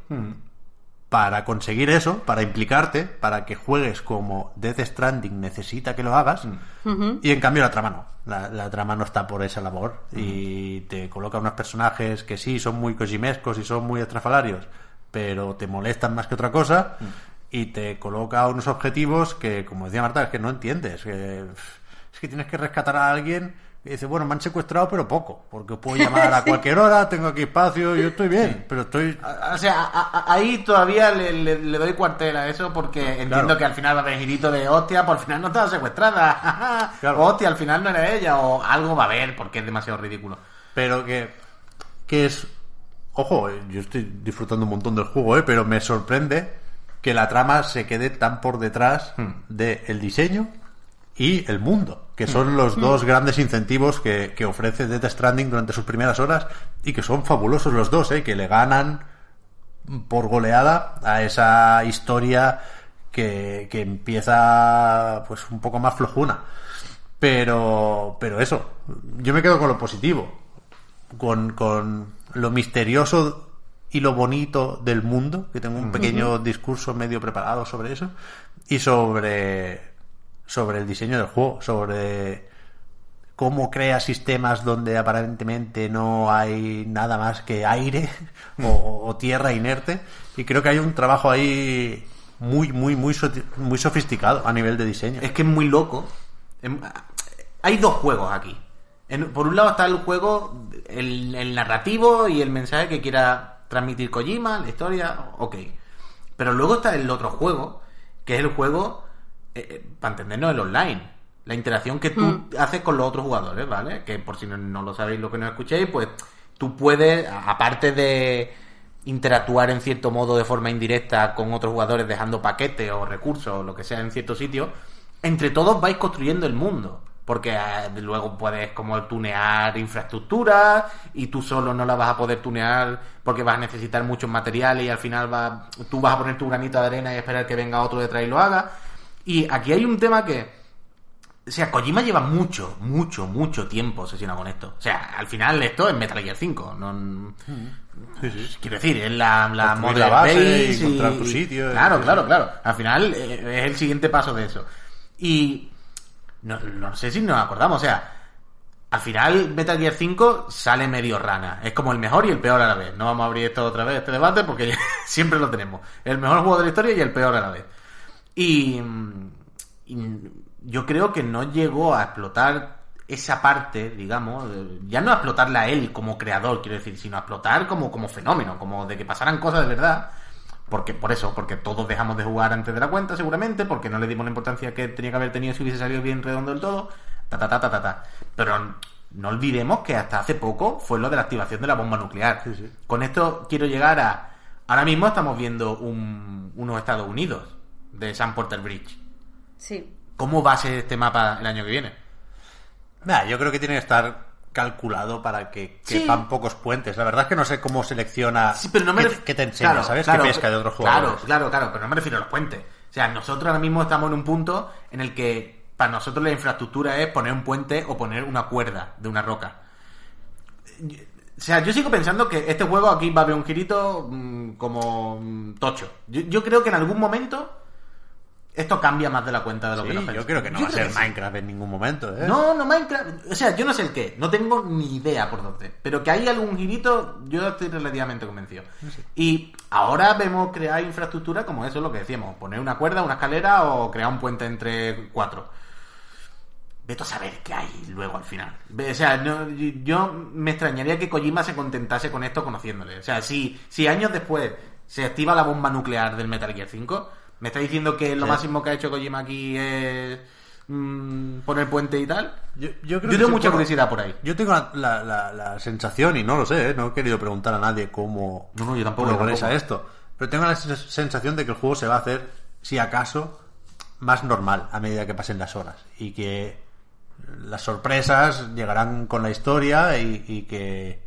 para conseguir eso, para implicarte, para que juegues como Death Stranding necesita que lo hagas. Y en cambio la trama no. La, la trama no está por esa labor. Y te coloca unos personajes que sí son muy kojimescos y son muy estrafalarios, pero te molestan más que otra cosa. Y te coloca unos objetivos que, como decía Marta, es que no entiendes. que, es que tienes que rescatar a alguien y dice, bueno, me han secuestrado, pero poco, porque puedo llamar a cualquier hora, tengo aquí espacio, yo estoy bien, pero estoy
O sea, a- a- ahí todavía le, le- le doy cuartel a eso porque entiendo que al final va a haber girito de hostia, por final no estaba secuestrada. [laughs]
Claro.
Hostia, al final no era ella, o algo va a haber porque es demasiado ridículo.
pero que, que es ojo yo estoy disfrutando un montón del juego eh, pero me sorprende que la trama se quede tan por detrás del diseño y el mundo que son los dos grandes incentivos que, que ofrece Death Stranding durante sus primeras horas y que son fabulosos los dos eh, que le ganan por goleada a esa historia que, que empieza pues un poco más flojuna. Pero pero eso yo me quedo con lo positivo con, con lo misterioso y lo bonito del mundo, que tengo un pequeño discurso medio preparado sobre eso, y sobre, sobre el diseño del juego, sobre cómo crea sistemas donde aparentemente no hay nada más que aire [laughs] o, tierra inerte, y creo que hay un trabajo ahí muy, muy, muy, muy sofisticado a nivel de diseño.
Es que es muy loco. Em, Hay dos juegos aquí. En- por un lado está el juego, el, el narrativo y el mensaje que quiera transmitir Kojima, la historia, ok. Pero luego está el otro juego, que es el juego, eh, eh, para entendernos, el online. La interacción que tú haces con los otros jugadores, ¿vale? Que por si no, no lo sabéis, lo que no escuchéis, pues tú puedes, aparte de interactuar en cierto modo de forma indirecta con otros jugadores dejando paquetes o recursos o lo que sea en ciertos sitios, entre todos vais construyendo el mundo. Porque eh, luego puedes como tunear infraestructura y tú solo no la vas a poder tunear porque vas a necesitar muchos materiales y al final va, tú vas a poner tu granito de arena y esperar que venga otro detrás y lo haga. Y aquí hay un tema que, o sea, Kojima lleva mucho, mucho, mucho tiempo obsesionado con esto. O sea, al final esto es Metal Gear 5. No, Quiero decir, es la, la
la base y encontrar tu sitio,
Claro,
sí,
claro,
sí.
claro. Al final eh, es el siguiente paso de eso. Y no, no sé si nos acordamos, o sea, al final Metal Gear 5 sale medio rana. Es como el mejor y el peor a la vez. No vamos a abrir esto otra vez, este debate, porque [laughs] siempre lo tenemos. El mejor juego de la historia y el peor a la vez. Y, y yo creo que no llegó a explotar esa parte, digamos, ya no a explotarla a él como creador, quiero decir, sino a explotar como, como fenómeno, como de que pasaran cosas de verdad. Porque, por eso, porque todos dejamos de jugar antes de la cuenta, seguramente, porque no le dimos la importancia que tenía que haber tenido si hubiese salido bien redondo del todo, ta ta ta ta ta ta. Pero no olvidemos que hasta hace poco fue lo de la activación de la bomba nuclear.
Sí, sí.
Con esto quiero llegar a. Ahora mismo estamos viendo un- unos Estados Unidos de San Porter Bridge.
Sí.
¿Cómo va a ser este mapa el año que viene?
Nah, yo creo que tiene que estar calculado para que
Sí.
quepan pocos puentes. La verdad es que no sé cómo selecciona
Sí, pero no me
qué te enseña,
Claro,
¿sabes?
claro,
qué pesca de otros
Claro,
jugadores.
claro, claro, pero no me refiero a los puentes. O sea, nosotros ahora mismo estamos en un punto en el que para nosotros la infraestructura es poner un puente o poner una cuerda de una roca. O sea, yo sigo pensando que este juego aquí va a haber un girito mm, como mm, tocho. Yo, yo creo que en algún momento esto cambia más de la cuenta de lo
Sí,
que nos
yo
pensamos.
creo que no
Yo
va a ser
sí.
Minecraft en ningún momento, ¿eh?
No, no Minecraft. O sea, yo no sé el qué. No tengo ni idea por dónde. Pero que hay algún girito, yo estoy relativamente convencido. Y ahora vemos crear infraestructura como eso, lo que decíamos. Poner una cuerda, una escalera o crear un puente entre cuatro. Vete a saber qué hay luego al final. O sea, no- yo me extrañaría que Kojima se contentase con esto conociéndole. O sea, si, si años después se activa la bomba nuclear del Metal Gear 5, me está diciendo que lo
Sí.
máximo que ha hecho Kojima aquí es mm, poner puente y tal.
Yo, yo creo
Yo tengo mucha curiosidad por ahí.
Yo tengo la, la- la- la sensación, y no lo sé, ¿eh? no he querido preguntar a nadie cómo
No, no, yo tampoco, tampoco.
esto, pero tengo la sens- sensación de que el juego se va a hacer si acaso, más normal a medida que pasen las horas. Y que las sorpresas llegarán con la historia y, y que,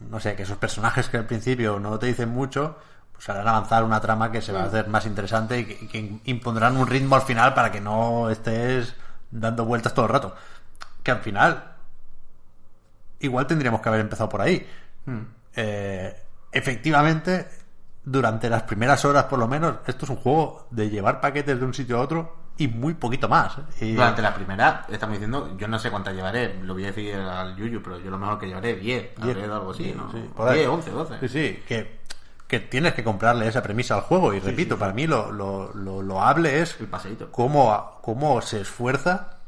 no sé, que esos personajes que al principio no te dicen mucho, pues harán avanzar una trama que se va a hacer más interesante y que, impondrán un ritmo al final para que no estés dando vueltas todo el rato. Que al final, igual tendríamos que haber empezado por ahí. Eh, efectivamente, durante las primeras horas por lo menos, esto es un juego de llevar paquetes de un sitio a otro y muy poquito más. ¿eh? Y-
Durante la primera, estamos diciendo, yo no sé cuántas llevaré, lo voy a decir al Yuyu, pero yo lo mejor que llevaré 10,
Diez.
alrededor algo así, ¿no?
Sí, por ahí.
10, 11, 12.
Sí, sí, que, que tienes que comprarle esa premisa al juego. Y repito, para mí lo, lo, lo loable es
El paseíto.
cómo, cómo se esfuerza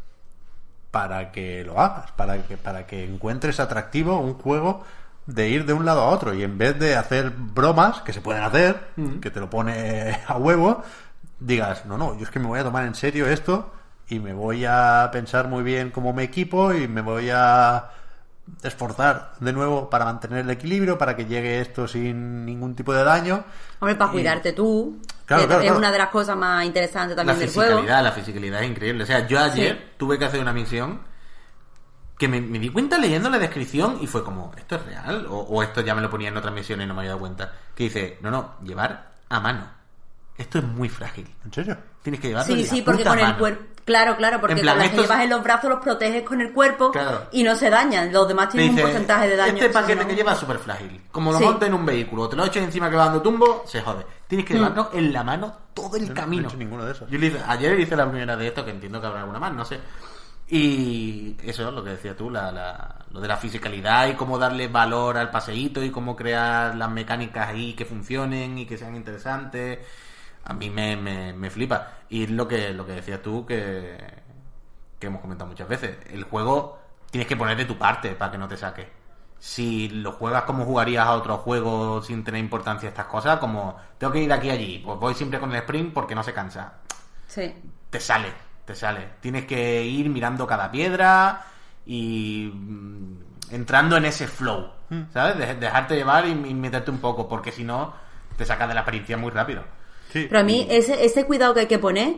para que lo hagas, para que, para que encuentres atractivo un juego de ir de un lado a otro y en vez de hacer bromas que se pueden hacer, que te lo pone [laughs] a huevo, digas, no, no, yo es que me voy a tomar en serio esto y me voy a pensar muy bien cómo me equipo y me voy a esforzar de nuevo para mantener el equilibrio, para que llegue esto sin ningún tipo de daño.
Hombre, para
Y-
cuidarte tú.
Claro,
que
claro,
es
claro.
una de las cosas más interesantes
La
también del juego.
fisicalidad, la fisicalidad es increíble. O sea, yo ayer
Sí.
tuve que hacer una misión que me, me di cuenta leyendo la descripción y fue como, ¿esto es real? O, o esto ya me lo ponía en otra misión y no me había dado cuenta. Que dice, no, no, llevar a mano. Esto es muy frágil.
¿En serio?
Tienes que llevarlo
Sí, sí, porque con el
mano.
cuerpo. Claro, claro, porque
En plan,
con las que
estos-
llevas en los brazos los proteges con el cuerpo
Claro.
y no se dañan. Los demás tienen
dice,
un porcentaje de daño.
Este paquete
no-
que lleva es súper frágil. Como lo
Sí.
montes en un vehículo, te lo eches encima que va dando tumbo, se jode. Tienes que
Mm.
llevarlo en la mano todo el
Yo no- no he
camino.
hecho ninguno de esos.
Yo le hice- ayer hice la primera de esto, que entiendo que habrá alguna más, no sé. Y eso es lo que decías tú, la, la- lo de la fisicalidad y cómo darle valor al paseíto y cómo crear las mecánicas ahí que funcionen y que sean interesantes. A mí me, me, me flipa. Y es lo que, lo que decías tú que, que hemos comentado muchas veces. El juego tienes que poner de tu parte para que no te saque. Si lo juegas como jugarías a otro juego sin tener importancia estas cosas, como tengo que ir aquí y allí, pues voy siempre con el sprint porque no se cansa
Sí.
te sale, te sale. Tienes que ir mirando cada piedra y mm, entrando en ese flow, ¿sabes? De- dejarte llevar y, y meterte un poco, porque si no, te sacas de la experiencia muy rápido.
Pero a mí ese, ese cuidado que hay que poner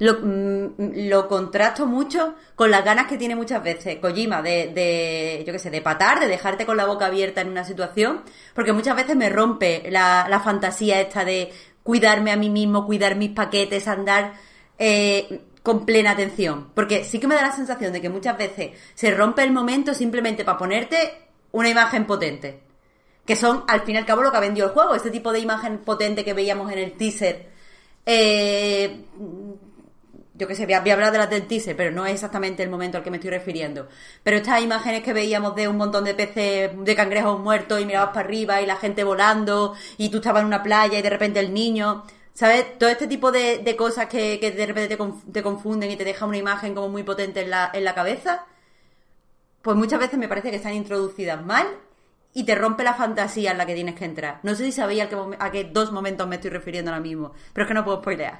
lo, mm, lo contrasto mucho con las ganas que tiene muchas veces Kojima de, de yo qué sé, de patar, de dejarte con la boca abierta en una situación, porque muchas veces me rompe la, la fantasía esta de cuidarme a mí mismo, cuidar mis paquetes, andar eh, con plena atención. Porque sí que me da la sensación de que muchas veces se rompe el momento simplemente para ponerte una imagen potente que son al fin y al cabo lo que ha vendido el juego, este tipo de imagen potente que veíamos en el teaser. Eh, yo que sé, voy a, hablar de las del teaser, pero no es exactamente el momento al que me estoy refiriendo. Pero estas imágenes que veíamos de un montón de peces, de cangrejos muertos y mirabas para arriba y la gente volando y tú estabas en una playa y de repente el niño, ¿sabes? Todo este tipo de, cosas que, de repente te, conf- te confunden y te dejan una imagen como muy potente en la, en la cabeza pues muchas veces me parece que están introducidas mal y te rompe la fantasía en la que tienes que entrar. No sé si sabéis a qué, a qué dos momentos me estoy refiriendo ahora mismo, pero es que no puedo spoilear.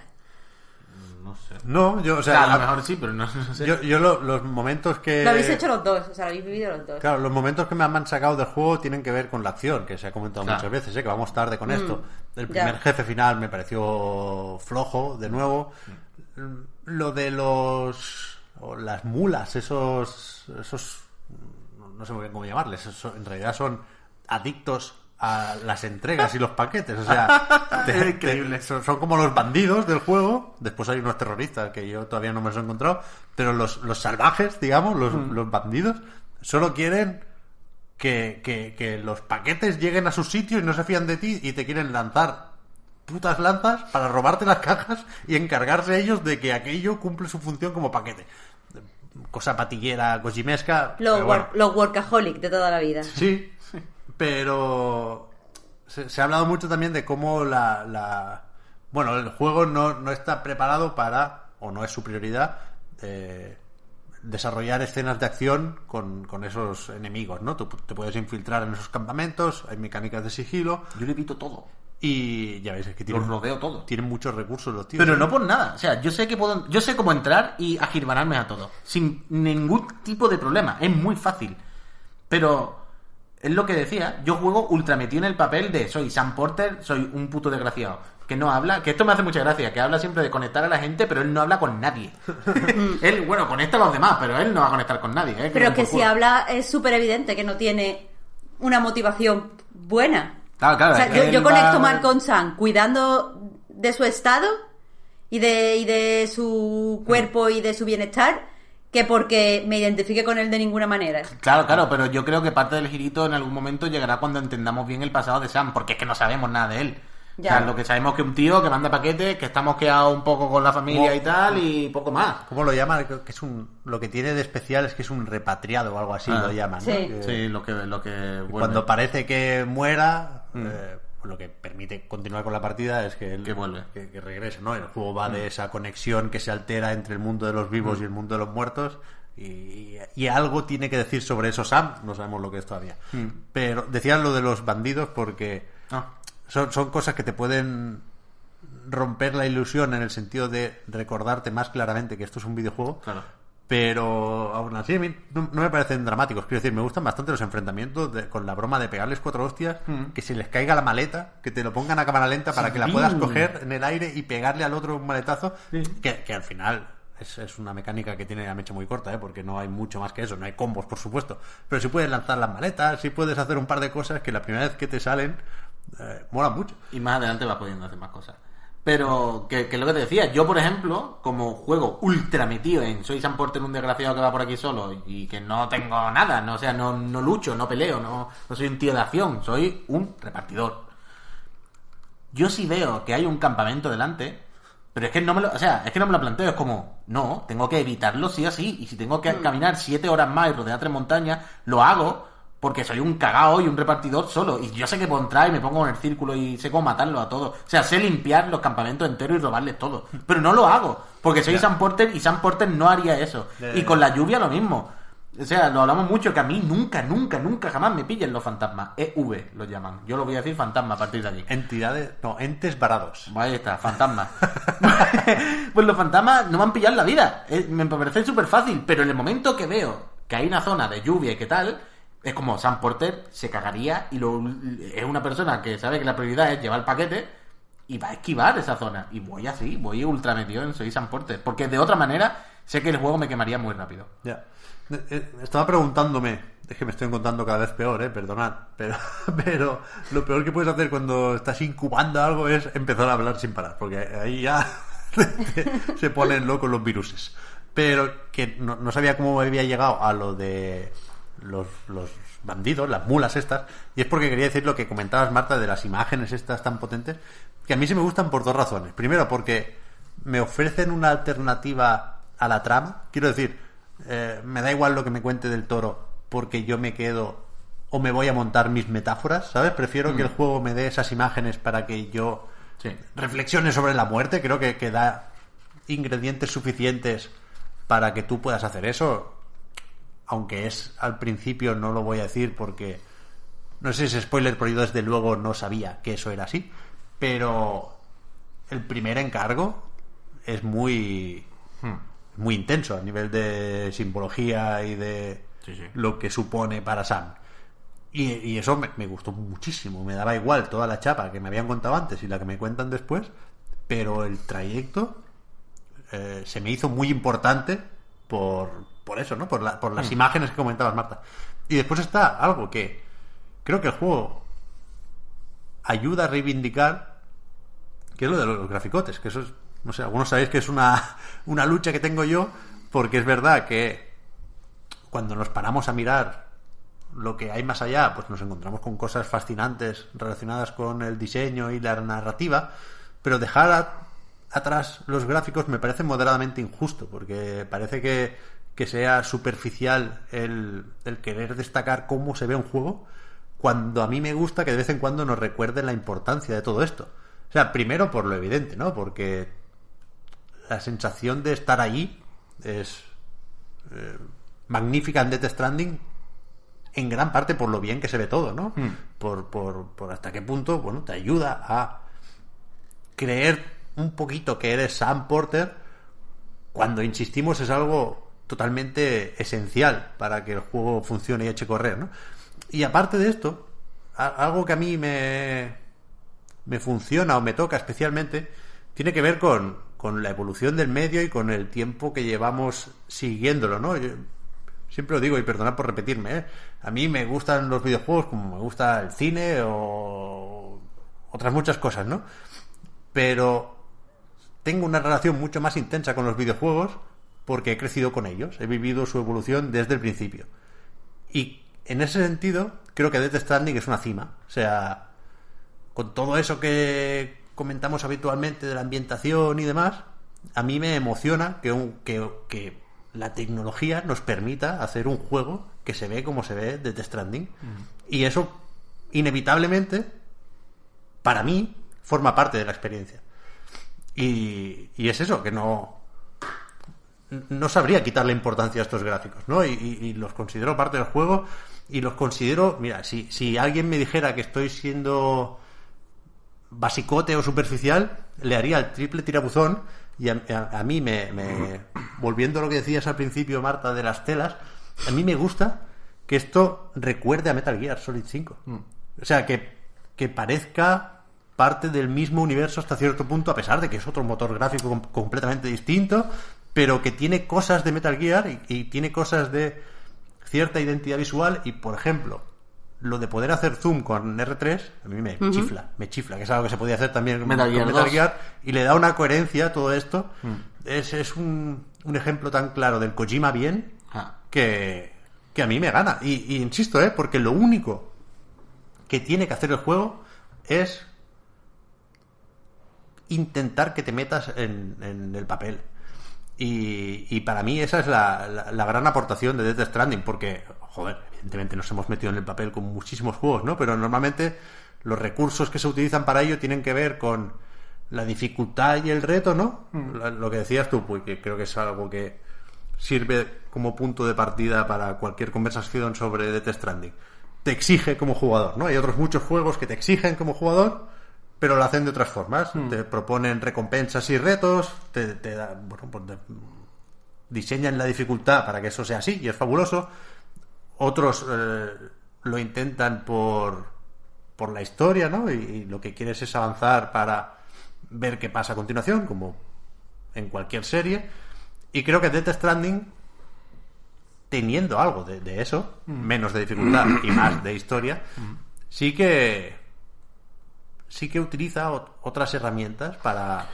No sé.
No, yo, o sea,
a lo mejor sí, pero no, no sé.
yo, yo lo- los momentos que...
Lo habéis hecho los dos, o sea, lo habéis vivido los dos.
Claro, los momentos que me han sacado del juego tienen que ver con la acción, que se ha comentado
Claro.
muchas veces, ¿eh? que vamos tarde con esto. El
Mm. ya.
primer jefe final me pareció flojo, de nuevo. Lo de los... o las mulas, esos... esos no sé muy bien cómo llamarles, en realidad son adictos a las entregas y los paquetes, o sea, [laughs] te- te-
Increíble.
son, son como los bandidos del juego, después hay unos terroristas que yo todavía no me los he encontrado, pero los, los salvajes, digamos, los, los bandidos, solo quieren que, que- que los paquetes lleguen a su sitio y no se fían de ti y te quieren lanzar putas lanzas para robarte las cajas y encargarse ellos de que aquello cumple su función como paquete. Cosa patillera, cojimesca.
Los,
bueno.
workaholic de toda la vida.
Sí, [laughs] pero se, se ha hablado mucho también de cómo la, la- bueno, el juego no, no está preparado para, o no es su prioridad, eh, desarrollar escenas de acción con, con esos enemigos, ¿no? Tú te puedes infiltrar en esos campamentos, hay mecánicas de sigilo
Yo le evito todo.
Y ya veis es que
Los
tienen,
rodeo todo.
tienen muchos recursos los tíos.
Pero
¿eh?
no por nada. O sea, yo sé que puedo, yo sé cómo entrar y agirbanarme a todo. Sin ningún tipo de problema. Es muy fácil. Pero es lo que decía. Yo juego ultra metido en el papel de soy Sam Porter, soy un puto desgraciado. que no habla, que esto me hace mucha gracia, que habla siempre de conectar a la gente, pero él no habla con nadie. [laughs] él, bueno, conecta a los demás, pero él no va a conectar con nadie. ¿eh?
Pero
den
que si habla es súper evidente que no tiene una motivación buena.
Claro, claro,
O sea, yo, yo
va-
conecto más con Sam cuidando de su estado y de, y de su cuerpo y de su bienestar que porque me identifique con él de ninguna manera.
Claro, claro, pero yo creo que parte del girito en algún momento llegará cuando entendamos bien el pasado de Sam, porque es que no sabemos nada de él.
Ya.
O sea, lo que sabemos es que un tío que manda paquetes, que está mosqueado un poco con la familia y tal, y poco más.
¿Cómo lo llaman? Que es un, lo que tiene de especial es que es un repatriado o algo así,
Ah.
lo llaman. ¿no?
Sí.
Que-
Sí, lo que, lo que vuelve.
Cuando parece que muera, eh, pues lo que permite continuar con la partida es que él
Que vuelve.
que, que regrese, ¿no? El juego va de esa conexión que se altera entre el mundo de los vivos y el mundo de los muertos. Y, y algo tiene que decir sobre eso Sam, no sabemos lo que es todavía. Pero decían lo de los bandidos porque
Ah.
Son, son cosas que te pueden romper la ilusión en el sentido de recordarte más claramente que esto es un videojuego.
Claro.
Pero aún así a mí no, no me parecen dramáticos. Quiero decir, me gustan bastante los enfrentamientos de- con la broma de pegarles cuatro hostias, que se les caiga la maleta, que te lo pongan a cámara lenta para que la puedas coger en el aire y pegarle al otro un maletazo, que, que al final es, es una mecánica que tiene la mecha muy corta, ¿eh? porque no hay mucho más que eso, no hay combos, por supuesto. Pero si puedes lanzar las maletas, si puedes hacer un par de cosas que la primera vez que te salen, eh, mola mucho.
Y más adelante va pudiendo hacer más cosas. Pero, que, que es lo que te decía, yo por ejemplo, como juego ultra metido en soy Sam Porter un desgraciado que va por aquí solo y que no tengo nada, no, o sea, no, no lucho, no peleo, no, no soy un tío de acción, soy un repartidor. Yo sí veo que hay un campamento delante, pero es que no me lo, o sea, es que no me lo planteo, es como, no, tengo que evitarlo sí o sí, y si tengo que caminar siete horas más y rodear tres montañas, lo hago porque soy un cagao y un repartidor solo, y yo sé que puedo entrar y me pongo en el círculo y sé cómo matarlos a todos, o sea, sé limpiar los campamentos enteros y robarles todo, [laughs] pero no lo hago, porque soy Sam Porter y Sam Porter no haría eso, y con la lluvia lo mismo. O sea, lo hablamos mucho, que a mí nunca, nunca, nunca jamás me pillen los fantasmas. EV lo llaman. Yo lo voy a decir fantasma a partir de aquí.
Entidades, no, entes varados.
Ahí está, fantasmas. [laughs] pues los fantasmas no me han pillado en la vida. Eh, Me parece súper fácil, pero en el momento que veo que hay una zona de lluvia y que tal, es como Sam Porter se cagaría y lo, es una persona que sabe que la prioridad es llevar el paquete y va a esquivar esa zona. Y voy así, voy ultra metido en Soy Sam Porter. Porque de otra manera sé que el juego me quemaría muy rápido.
Eh, eh, Estaba preguntándome, es que me estoy encontrando cada vez peor, eh, perdonad, pero, [laughs] pero lo peor que puedes hacer cuando estás incubando algo es empezar a hablar sin parar, porque ahí ya [laughs] se ponen locos los viruses. Pero que no, no sabía cómo había llegado a lo de los, los bandidos, las mulas estas, y es porque quería decir lo que comentabas, Marta, de las imágenes estas tan potentes, que a mí se me gustan por dos razones. Primero, porque me ofrecen una alternativa a la trama. Quiero decir, eh, me da igual lo que me cuente del toro, porque yo me quedo o me voy a montar mis metáforas, ¿sabes? Prefiero que el juego me dé esas imágenes para que yo
Sí.
reflexione sobre la muerte. Creo que, que da ingredientes suficientes para que tú puedas hacer eso. Aunque es al principio, no lo voy a decir porque no sé si es spoiler, pero yo desde luego no sabía que eso era así. Pero el primer encargo es muy muy intenso a nivel de simbología y de
Sí, sí.
lo que supone para Sam. Y, y eso me, me gustó muchísimo. Me daba igual toda la chapa que me habían contado antes y la que me cuentan después. Pero el trayecto eh, se me hizo muy importante por, por eso, ¿no? Por, la- por las imágenes que comentabas, Marta. Y después está algo que creo que el juego ayuda a reivindicar, que es lo de los graficotes, que eso es, no sé, algunos sabéis que es una, [laughs] una lucha que tengo yo, porque es verdad que cuando nos paramos a mirar lo que hay más allá, pues nos encontramos con cosas fascinantes relacionadas con el diseño y la narrativa, pero dejar a- atrás los gráficos me parece moderadamente injusto, porque parece que, que sea superficial el, el querer destacar cómo se ve un juego, cuando a mí me gusta que de vez en cuando nos recuerden la importancia de todo esto. O sea, primero por lo evidente, ¿no? Porque la sensación de estar allí es eh, magnífica en Death Stranding en gran parte por lo bien que se ve todo, ¿no? Por, por, por hasta qué punto, bueno, te ayuda a creer un poquito que eres Sam Porter cuando insistimos es algo totalmente esencial para que el juego funcione y eche correr, ¿no? Y aparte de esto, algo que a mí me me funciona o me toca especialmente tiene que ver con, con la evolución del medio y con el tiempo que llevamos siguiéndolo, ¿no? Siempre lo digo y perdonad por repetirme, ¿eh? A mí me gustan los videojuegos como me gusta el cine o otras muchas cosas, ¿no? Pero tengo una relación mucho más intensa con los videojuegos porque he crecido con ellos, he vivido su evolución desde el principio. Y en ese sentido, creo que Death Stranding es una cima. O sea, con todo eso que comentamos habitualmente de la ambientación y demás, a mí me emociona que, un, que, que la tecnología nos permita hacer un juego que se ve como se ve de Death Stranding. Y eso, inevitablemente, para mí, forma parte de la experiencia. Y, y es eso, que no, no sabría quitarle importancia a estos gráficos, ¿no? Y, y- y los considero parte del juego y los considero, mira, si, si alguien me dijera que estoy siendo basicote o superficial, le haría el triple tirabuzón y a, a- a mí me, me- volviendo a lo que decías al principio, Marta, de las telas, a mí me gusta que esto recuerde a Metal Gear Solid 5. O sea, que, que parezca parte del mismo universo hasta cierto punto, a pesar de que es otro motor gráfico com- completamente distinto, pero que tiene cosas de Metal Gear y, y tiene cosas de cierta identidad visual y, por ejemplo, lo de poder hacer zoom con R3, a mí me chifla, me chifla, que es algo que se podía hacer también
Metal
con
Gear
Metal
2.
Gear, y le da una coherencia a todo esto. Es, es un, un ejemplo tan claro del Kojima bien
Ah.
que, que a mí me gana. Y, y insisto, ¿eh? porque lo único que tiene que hacer el juego es intentar que te metas en, en el papel. Y, y para mí esa es la, la- la gran aportación de Death Stranding, porque, joder, evidentemente nos hemos metido en el papel con muchísimos juegos, ¿no? Pero normalmente los recursos que se utilizan para ello tienen que ver con la dificultad y el reto, ¿no? La- Lo que decías tú, pues que creo que es algo que sirve como punto de partida para cualquier conversación sobre Death Stranding. Te exige como jugador, ¿no? Hay otros muchos juegos que te exigen como jugador, pero lo hacen de otras formas. Te proponen recompensas y retos, te, te da- bueno, pues te- diseñan la dificultad para que eso sea así y es fabuloso. Otros eh, lo intentan por, por la historia, ¿no? Y, y lo que quieres es avanzar para ver qué pasa a continuación, como en cualquier serie. Y creo que Death Stranding, teniendo algo de, de eso, menos de dificultad y más de historia, sí que sí que utiliza ot- otras herramientas para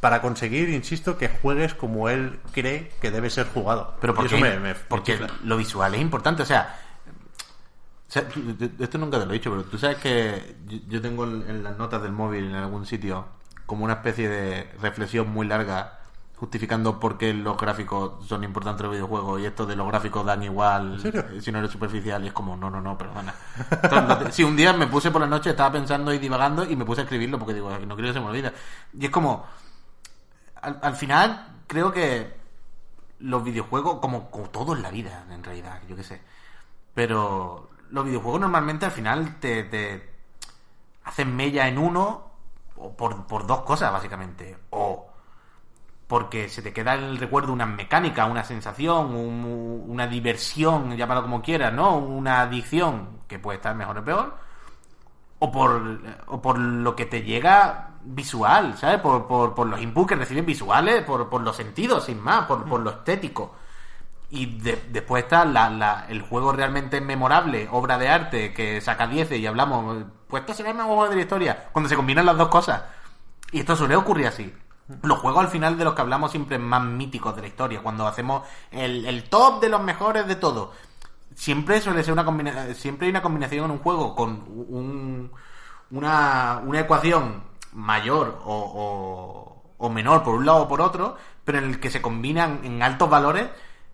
para conseguir, insisto, que juegues como él cree que debe ser jugado.
Pero porque,
me- me-
porque lo visual es importante, o sea, o sea, tú- tú- esto nunca te lo he dicho, pero tú sabes que yo, tengo en, en las notas del móvil en algún sitio como una especie de reflexión muy larga justificando por qué los gráficos son importantes en los videojuegos y esto de los gráficos dan igual eh, si no eres superficial y es como, no, no, no, perdona. Entonces, si un día me puse por la noche, estaba pensando y divagando y me puse a escribirlo porque digo, no quiero que se me olvide. Y es como, al, al final creo que los videojuegos, como, como todo en la vida, en realidad, yo qué sé. Pero los videojuegos normalmente al final te, te hacen mella en uno o por, por dos cosas, básicamente. O porque se te queda el recuerdo una mecánica, una sensación, un- una diversión, llámalo como quieras, ¿no? Una adicción que puede estar mejor o peor. O por, o por lo que te llega visual, ¿sabes? Por, por, por los inputs que reciben visuales, por, por los sentidos, sin más, por, por lo estético. Y de- después está la, la- el juego realmente memorable, obra de arte, que saca 10 y hablamos, pues esto será el mejor juego de la historia, cuando se combinan las dos cosas. Y esto suele ocurrir así. Los juegos al final de los que hablamos siempre más míticos de la historia, cuando hacemos el, el top de los mejores de todo. Siempre suele ser una combinación, siempre hay una combinación en un juego con un, una, una ecuación mayor o, o- menor por un lado o por otro, pero en el que se combinan en altos valores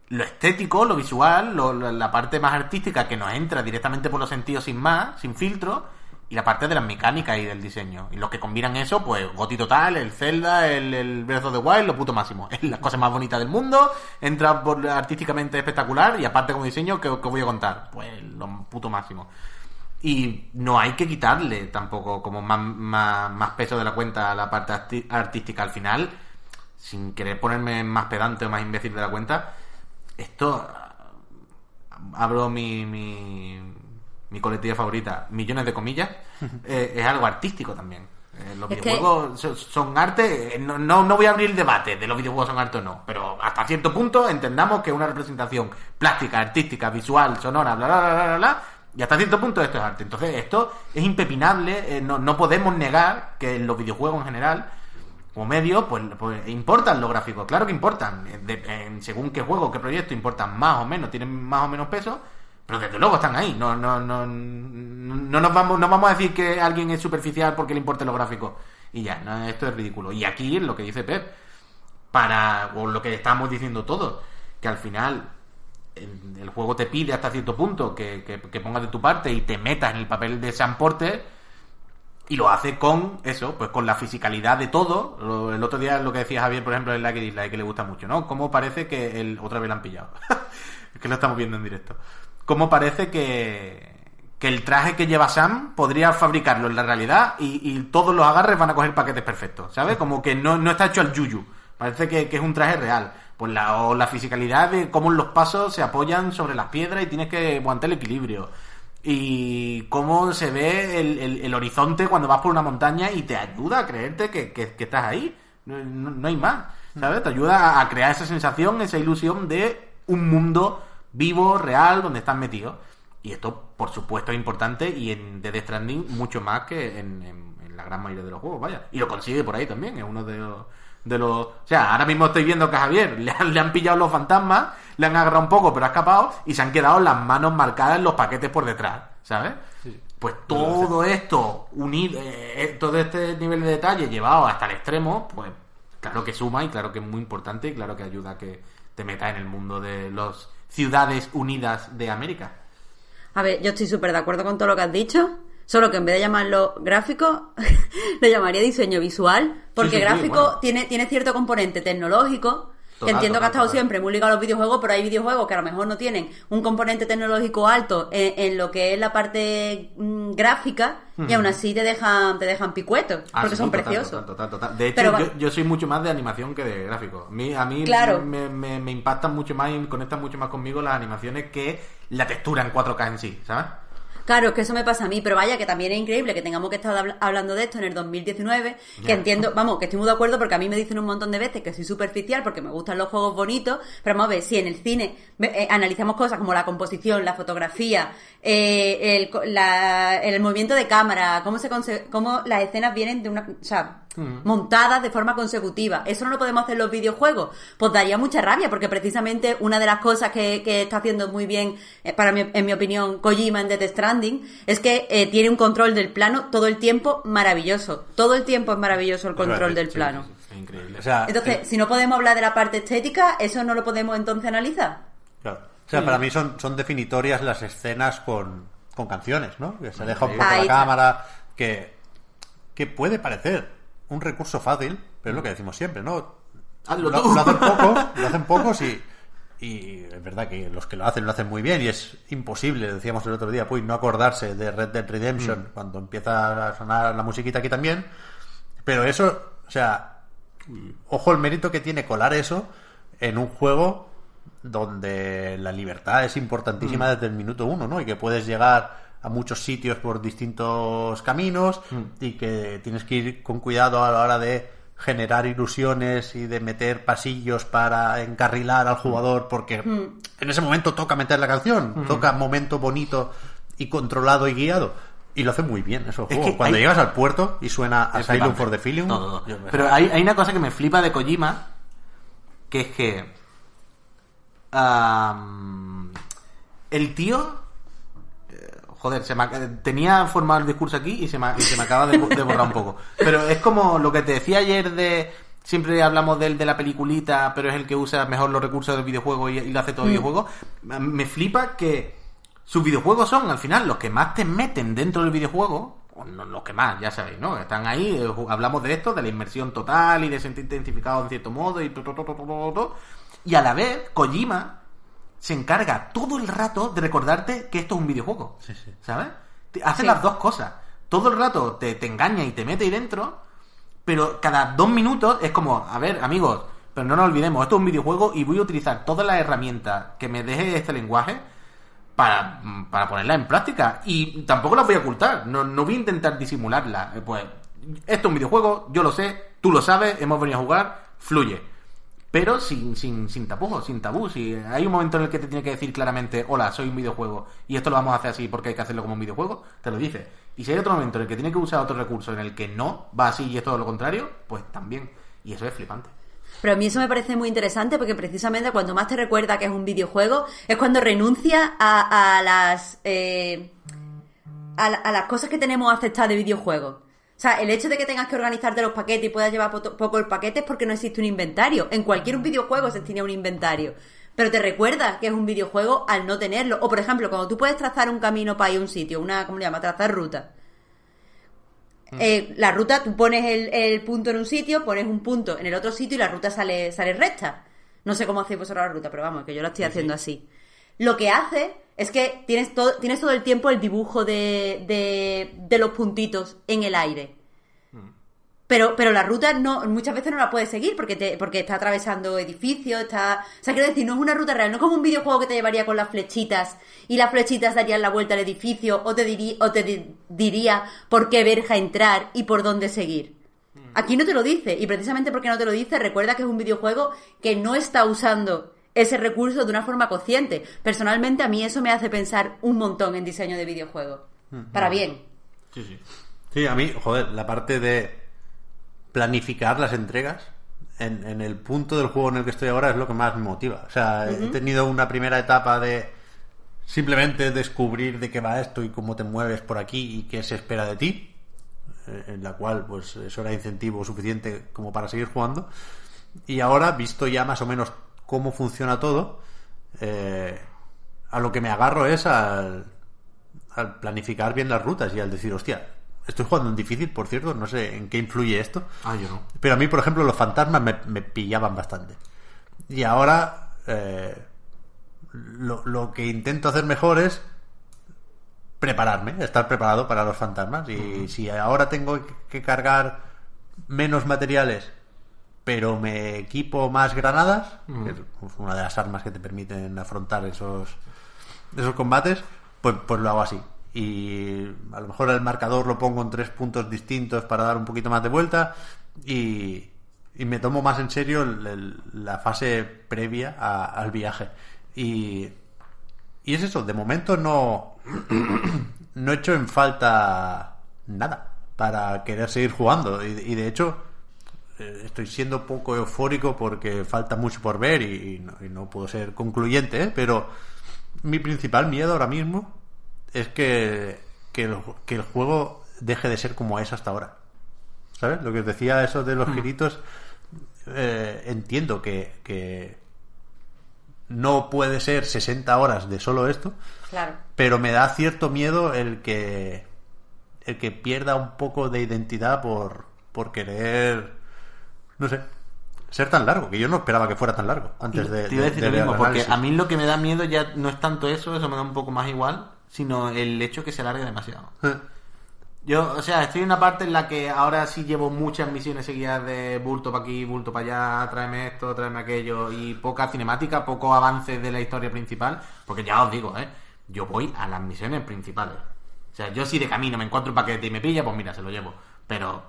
lo estético, lo visual, lo- la la parte más artística que nos entra directamente por los sentidos sin más, sin filtro, y la parte de las mecánicas y del diseño. Y los que combinan eso, pues Goti Total, el Zelda, el, el Breath of the Wild, lo puto máximo. [laughs] Es la cosa más bonita del mundo, entra artísticamente espectacular y aparte como diseño, ¿qué, qué voy a contar? Pues lo puto máximo. Y no hay que quitarle tampoco como más, más, más peso de la cuenta a la parte artística al final, sin querer ponerme más pedante o más imbécil de la cuenta. Esto abro mi, mi, mi coletilla favorita, millones de comillas, eh, es algo artístico también. Eh, los
Es
videojuegos so- son arte. eh, No, no, no voy a abrir el debate de los videojuegos son arte o no, pero hasta cierto punto entendamos que una representación plástica, artística, visual, sonora, bla, bla, bla, bla, bla, bla, y hasta cierto punto esto es arte. Entonces, esto es impepinable. eh, no, no podemos negar que en los videojuegos en general como medio, pues, pues importan los gráficos, claro que importan. De- en según qué juego, qué proyecto, importan más o menos, tienen más o menos peso, pero desde luego están ahí. No, no, no, no nos vamos, no vamos a decir que alguien es superficial porque le importen los gráficos. Y ya, no, esto es ridículo. Y aquí lo que dice Pep, para, o lo que estamos diciendo todos, que al final el, juego te pide hasta cierto punto que, que, pongas de tu parte y te metas en el papel de Sam Porter y lo hace con eso, pues con la fisicalidad de todo. Lo- El otro día lo que decía Javier, por ejemplo, en la que que le gusta mucho, ¿no? Cómo parece que el otra vez lo han pillado. [laughs] es que lo estamos viendo en directo. Cómo parece que el traje que lleva Sam podría fabricarlo en la realidad y, todos los agarres van a coger paquetes perfectos, ¿sabes? Como que no, no está hecho al yuyu. Parece que, que es un traje real. Pues la, o la fisicalidad de cómo los pasos se apoyan sobre las piedras y tienes que aguantar el equilibrio y cómo se ve el, el- horizonte cuando vas por una montaña y te ayuda a creerte que, que- que estás ahí. No, no- hay más, ¿sabes? Te ayuda a crear esa sensación, esa ilusión de un mundo vivo, real, donde estás metido. Y esto, por supuesto, es importante y en The Death Stranding mucho más que en, en- en la gran mayoría de los juegos, vaya. Y lo consigue por ahí también, es uno de los... De los... O sea, ahora mismo estoy viendo que a Javier le han, le han pillado los fantasmas, le han agarrado un poco, pero ha escapado y se han quedado las manos marcadas en los paquetes por detrás, ¿sabes? Pues todo esto unido, eh, todo este nivel de detalle llevado hasta el extremo, pues claro que suma y claro que es muy importante y claro que ayuda a que te metas en el mundo de las ciudades unidas de América.
A ver, yo estoy súper de acuerdo con todo lo que has dicho. Solo que en vez de llamarlo gráfico, [laughs] lo llamaría diseño visual. Porque
Sí, sí, sí,
gráfico
bueno.
tiene, tiene cierto componente tecnológico. Que
Total,
entiendo que ha estado
total.
siempre muy ligado a los videojuegos, pero hay videojuegos que a lo mejor no tienen un componente tecnológico alto en, en lo que es la parte mm, gráfica y aún así te dejan, te dejan picuetos.
Ah,
porque
sí,
son preciosos.
De hecho,
Pero
yo, yo soy mucho más de animación que de gráfico. A mí, a mí
Claro.
me, me- me impactan mucho más y conectan mucho más conmigo las animaciones que la textura en 4K en sí, ¿sabes?
Claro, es que eso me pasa a mí, pero vaya que también es increíble que tengamos que estar habla- hablando de esto en el 2019, que entiendo, vamos, que estoy muy de acuerdo porque a mí me dicen un montón de veces que soy superficial porque me gustan los juegos bonitos, pero vamos a ver, si en el cine eh, analizamos cosas como la composición, la fotografía, eh, el, la- el movimiento de cámara, cómo, se cómo las escenas vienen de una, o sea, montadas de forma consecutiva, eso no lo podemos hacer en los videojuegos, pues daría mucha rabia porque precisamente una de las cosas que, que está haciendo muy bien, eh, para mi, en mi opinión, Kojima en Death Stranding, es que eh, tiene un control del plano todo el tiempo maravilloso. Todo el tiempo es maravilloso el control del plano.
increíble.
O sea,
Entonces,
eh,
si no podemos hablar de la parte estética, ¿eso no lo podemos entonces analizar?
claro. O sea, para mí son, son definitorias las escenas con, con canciones, ¿no? Que se deja un poco
Ahí
la
está.
cámara, que, que puede parecer un recurso fácil, pero es lo que decimos siempre, ¿no?
Hazlo
lo,
tú.
lo hacen pocos, [laughs] lo hacen pocos y, y es verdad que los que lo hacen lo hacen muy bien y es imposible, decíamos el otro día, pues no acordarse de Red Dead Redemption cuando empieza a sonar la musiquita aquí también, pero eso, o sea, ojo el mérito que tiene colar eso en un juego donde la libertad es importantísima desde el minuto uno, ¿no? Y que puedes llegar a muchos sitios por distintos caminos y que tienes que ir con cuidado a la hora de generar ilusiones y de meter pasillos para encarrilar al jugador porque en ese momento toca meter la canción, toca momento bonito y controlado y guiado. Y lo hace muy bien eso.
Es que
Cuando
hay-
llegas al puerto y suena Asylum for the Feeling,
todo.
yo me-
Pero hay, hay una cosa que me flipa de Kojima, que es que el tío joder, se me tenía formado el discurso aquí y se me, y se me acaba de, bo- de borrar un poco. Pero es como lo que te decía ayer de siempre hablamos del de la peliculita, pero es el que usa mejor los recursos del videojuego y, y lo hace todo el videojuego. Me flipa que sus videojuegos son al final los que más te meten dentro del videojuego los que más, ya sabéis, ¿no? Están ahí, eh, hablamos de esto, de la inmersión total y de sentirte identificado en cierto modo y to, to, to, to, to, to, to. Y a la vez, Kojima se encarga todo el rato de recordarte que esto es un videojuego. ¿Sabes? Te- Hace
Sí.
las dos cosas. Todo el rato te, te engaña y te mete ahí dentro, pero cada dos minutos es como, a ver, amigos, pero no nos olvidemos, esto es un videojuego y voy a utilizar todas las herramientas que me deje este lenguaje para, para ponerla en práctica. Y tampoco la voy a ocultar, no, no voy a intentar disimularla. Eh, Pues esto es un videojuego, yo lo sé, tú lo sabes, hemos venido a jugar, fluye. Pero sin, sin, sin tapujos, sin tabú. Si hay un momento en el que te tiene que decir claramente, hola, soy un videojuego y esto lo vamos a hacer así porque hay que hacerlo como un videojuego, te lo dice. Y si hay otro momento en el que tiene que usar otro recurso en el que no va así y es todo lo contrario, pues también. Y eso es flipante.
Pero a mí eso me parece muy interesante porque precisamente cuando más te recuerda que es un videojuego es cuando renuncia a, a las eh, a, a las cosas que tenemos aceptadas de videojuegos. O sea, el hecho de que tengas que organizarte los paquetes y puedas llevar po- poco el paquete es porque no existe un inventario. En cualquier videojuego se tiene un inventario. Pero te recuerda que es un videojuego al no tenerlo. O por ejemplo, cuando tú puedes trazar un camino para ir a un sitio, una, ¿cómo le llama? Trazar ruta. Eh, la ruta, tú pones el, el punto en un sitio, pones un punto en el otro sitio y la ruta sale, sale recta. No sé cómo hacéis vosotros la ruta, pero vamos, que yo la estoy haciendo así. Lo que hace es que tienes todo, tienes todo el tiempo el dibujo de, de, de los puntitos en el aire. Pero, pero la ruta no, muchas veces no la puedes seguir porque te, porque está atravesando edificios, está. O sea, quiero decir, no es una ruta real, no es como un videojuego que te llevaría con las flechitas y las flechitas darían la vuelta al edificio o te diría, o te di- diría por qué verja entrar y por dónde seguir. Aquí no te lo dice, y precisamente porque no te lo dice, recuerda que es un videojuego que no está usando ese recurso de una forma consciente. Personalmente, a mí eso me hace pensar un montón en diseño de videojuego. Para bien.
Sí, sí.
Sí, a mí, joder, la parte de planificar las entregas en, en el punto del juego en el que estoy ahora es lo que más me motiva. O sea, he tenido una primera etapa de simplemente descubrir de qué va esto y cómo te mueves por aquí y qué se espera de ti, eh, en la cual pues eso era incentivo suficiente como para seguir jugando. Y ahora, visto ya más o menos cómo funciona todo, eh, a lo que me agarro es al, al planificar bien las rutas y al decir, hostia, estoy jugando en difícil, por cierto, no sé en qué influye esto.
Ah, yo no.
Pero a mí, por ejemplo, los fantasmas me, me pillaban bastante. Y ahora eh, lo, lo que intento hacer mejor es prepararme, estar preparado para los fantasmas. Y si ahora tengo que cargar menos materiales, pero me equipo más granadas, que es una de las armas que te permiten afrontar esos, esos combates, pues, pues lo hago así. Y a lo mejor el marcador lo pongo en tres puntos distintos para dar un poquito más de vuelta y, y me tomo más en serio el- el- la fase previa a- al viaje. Y, y es eso, de momento no, no he hecho en falta nada para querer seguir jugando. Y, y de hecho, estoy siendo poco eufórico porque falta mucho por ver y, y no, y no puedo ser concluyente, ¿eh? pero mi principal miedo ahora mismo es que, que, el, ju- que el juego deje de ser como es hasta ahora. ¿Sabes? Lo que os decía eso de los giritos, eh, entiendo que, que no puede ser 60 horas de solo esto,
Claro.
pero me da cierto miedo el que el que pierda un poco de identidad por, por querer no sé ser tan largo que yo no esperaba que fuera tan largo antes de,
Te iba a
de-
decir
de
lo mismo, porque a mí lo que me da miedo ya no es tanto eso, eso me da un poco más igual, sino el hecho que se alargue demasiado.
Eh,
Yo, o sea, estoy en una parte en la que ahora sí llevo muchas misiones seguidas de bulto para aquí, bulto para allá, tráeme esto, tráeme aquello, y poca cinemática, poco avance de la historia principal, porque ya os digo, ¿eh? Yo voy a las misiones principales. O sea, yo si de camino me encuentro un paquete y me pilla, pues mira, se lo llevo. Pero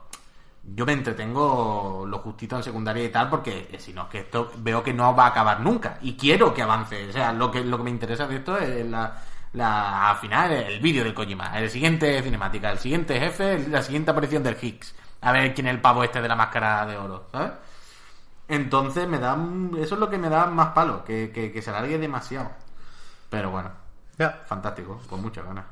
yo me entretengo lo justito en secundaria y tal, porque eh, si no, es que esto veo que no va a acabar nunca. Y quiero que avance. O sea, lo que, lo que me interesa de esto es la, la al final el vídeo del Kojima, el siguiente cinemática, el siguiente jefe, la siguiente aparición del Higgs. A ver quién es el pavo este de la máscara de oro, ¿sabes? Entonces me da eso es lo que me da más palo, que, que, que se alargue demasiado. Pero bueno,
ya.
fantástico, con muchas ganas.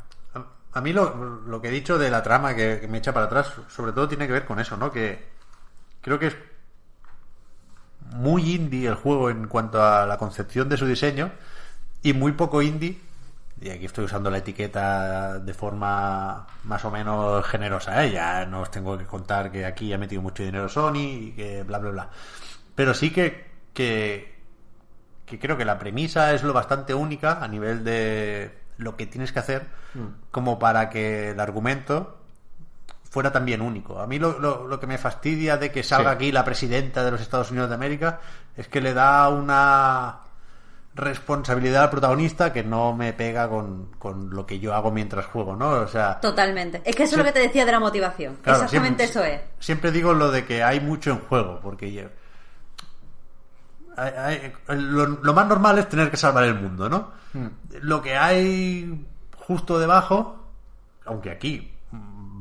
A, mí lo, que he dicho de la trama que, me echa para atrás, sobre todo tiene que ver con eso, ¿no? Que creo que es muy indie el juego en cuanto a la concepción de su diseño y muy poco indie. Y aquí estoy usando la etiqueta de forma más o menos generosa, ¿eh? Ya no os tengo que contar que aquí ha metido mucho dinero Sony y que bla, bla, bla. Pero sí que, que creo que la premisa es lo bastante única a nivel de lo que tienes que hacer como para que el argumento fuera también único. A mí lo, lo- lo que me fastidia de que salga
Sí.
aquí la presidenta de los Estados Unidos de América es que le da una responsabilidad al protagonista que no me pega con, con lo que yo hago mientras juego, ¿no? O sea,
Totalmente. Es que eso es lo que te decía de la motivación.
Claro,
Exactamente
siempre-
eso es.
Siempre digo lo de que hay mucho en juego, porque yo- hay- lo, lo más normal es tener que salvar el mundo, ¿no?
Hmm.
Lo que hay justo debajo, aunque aquí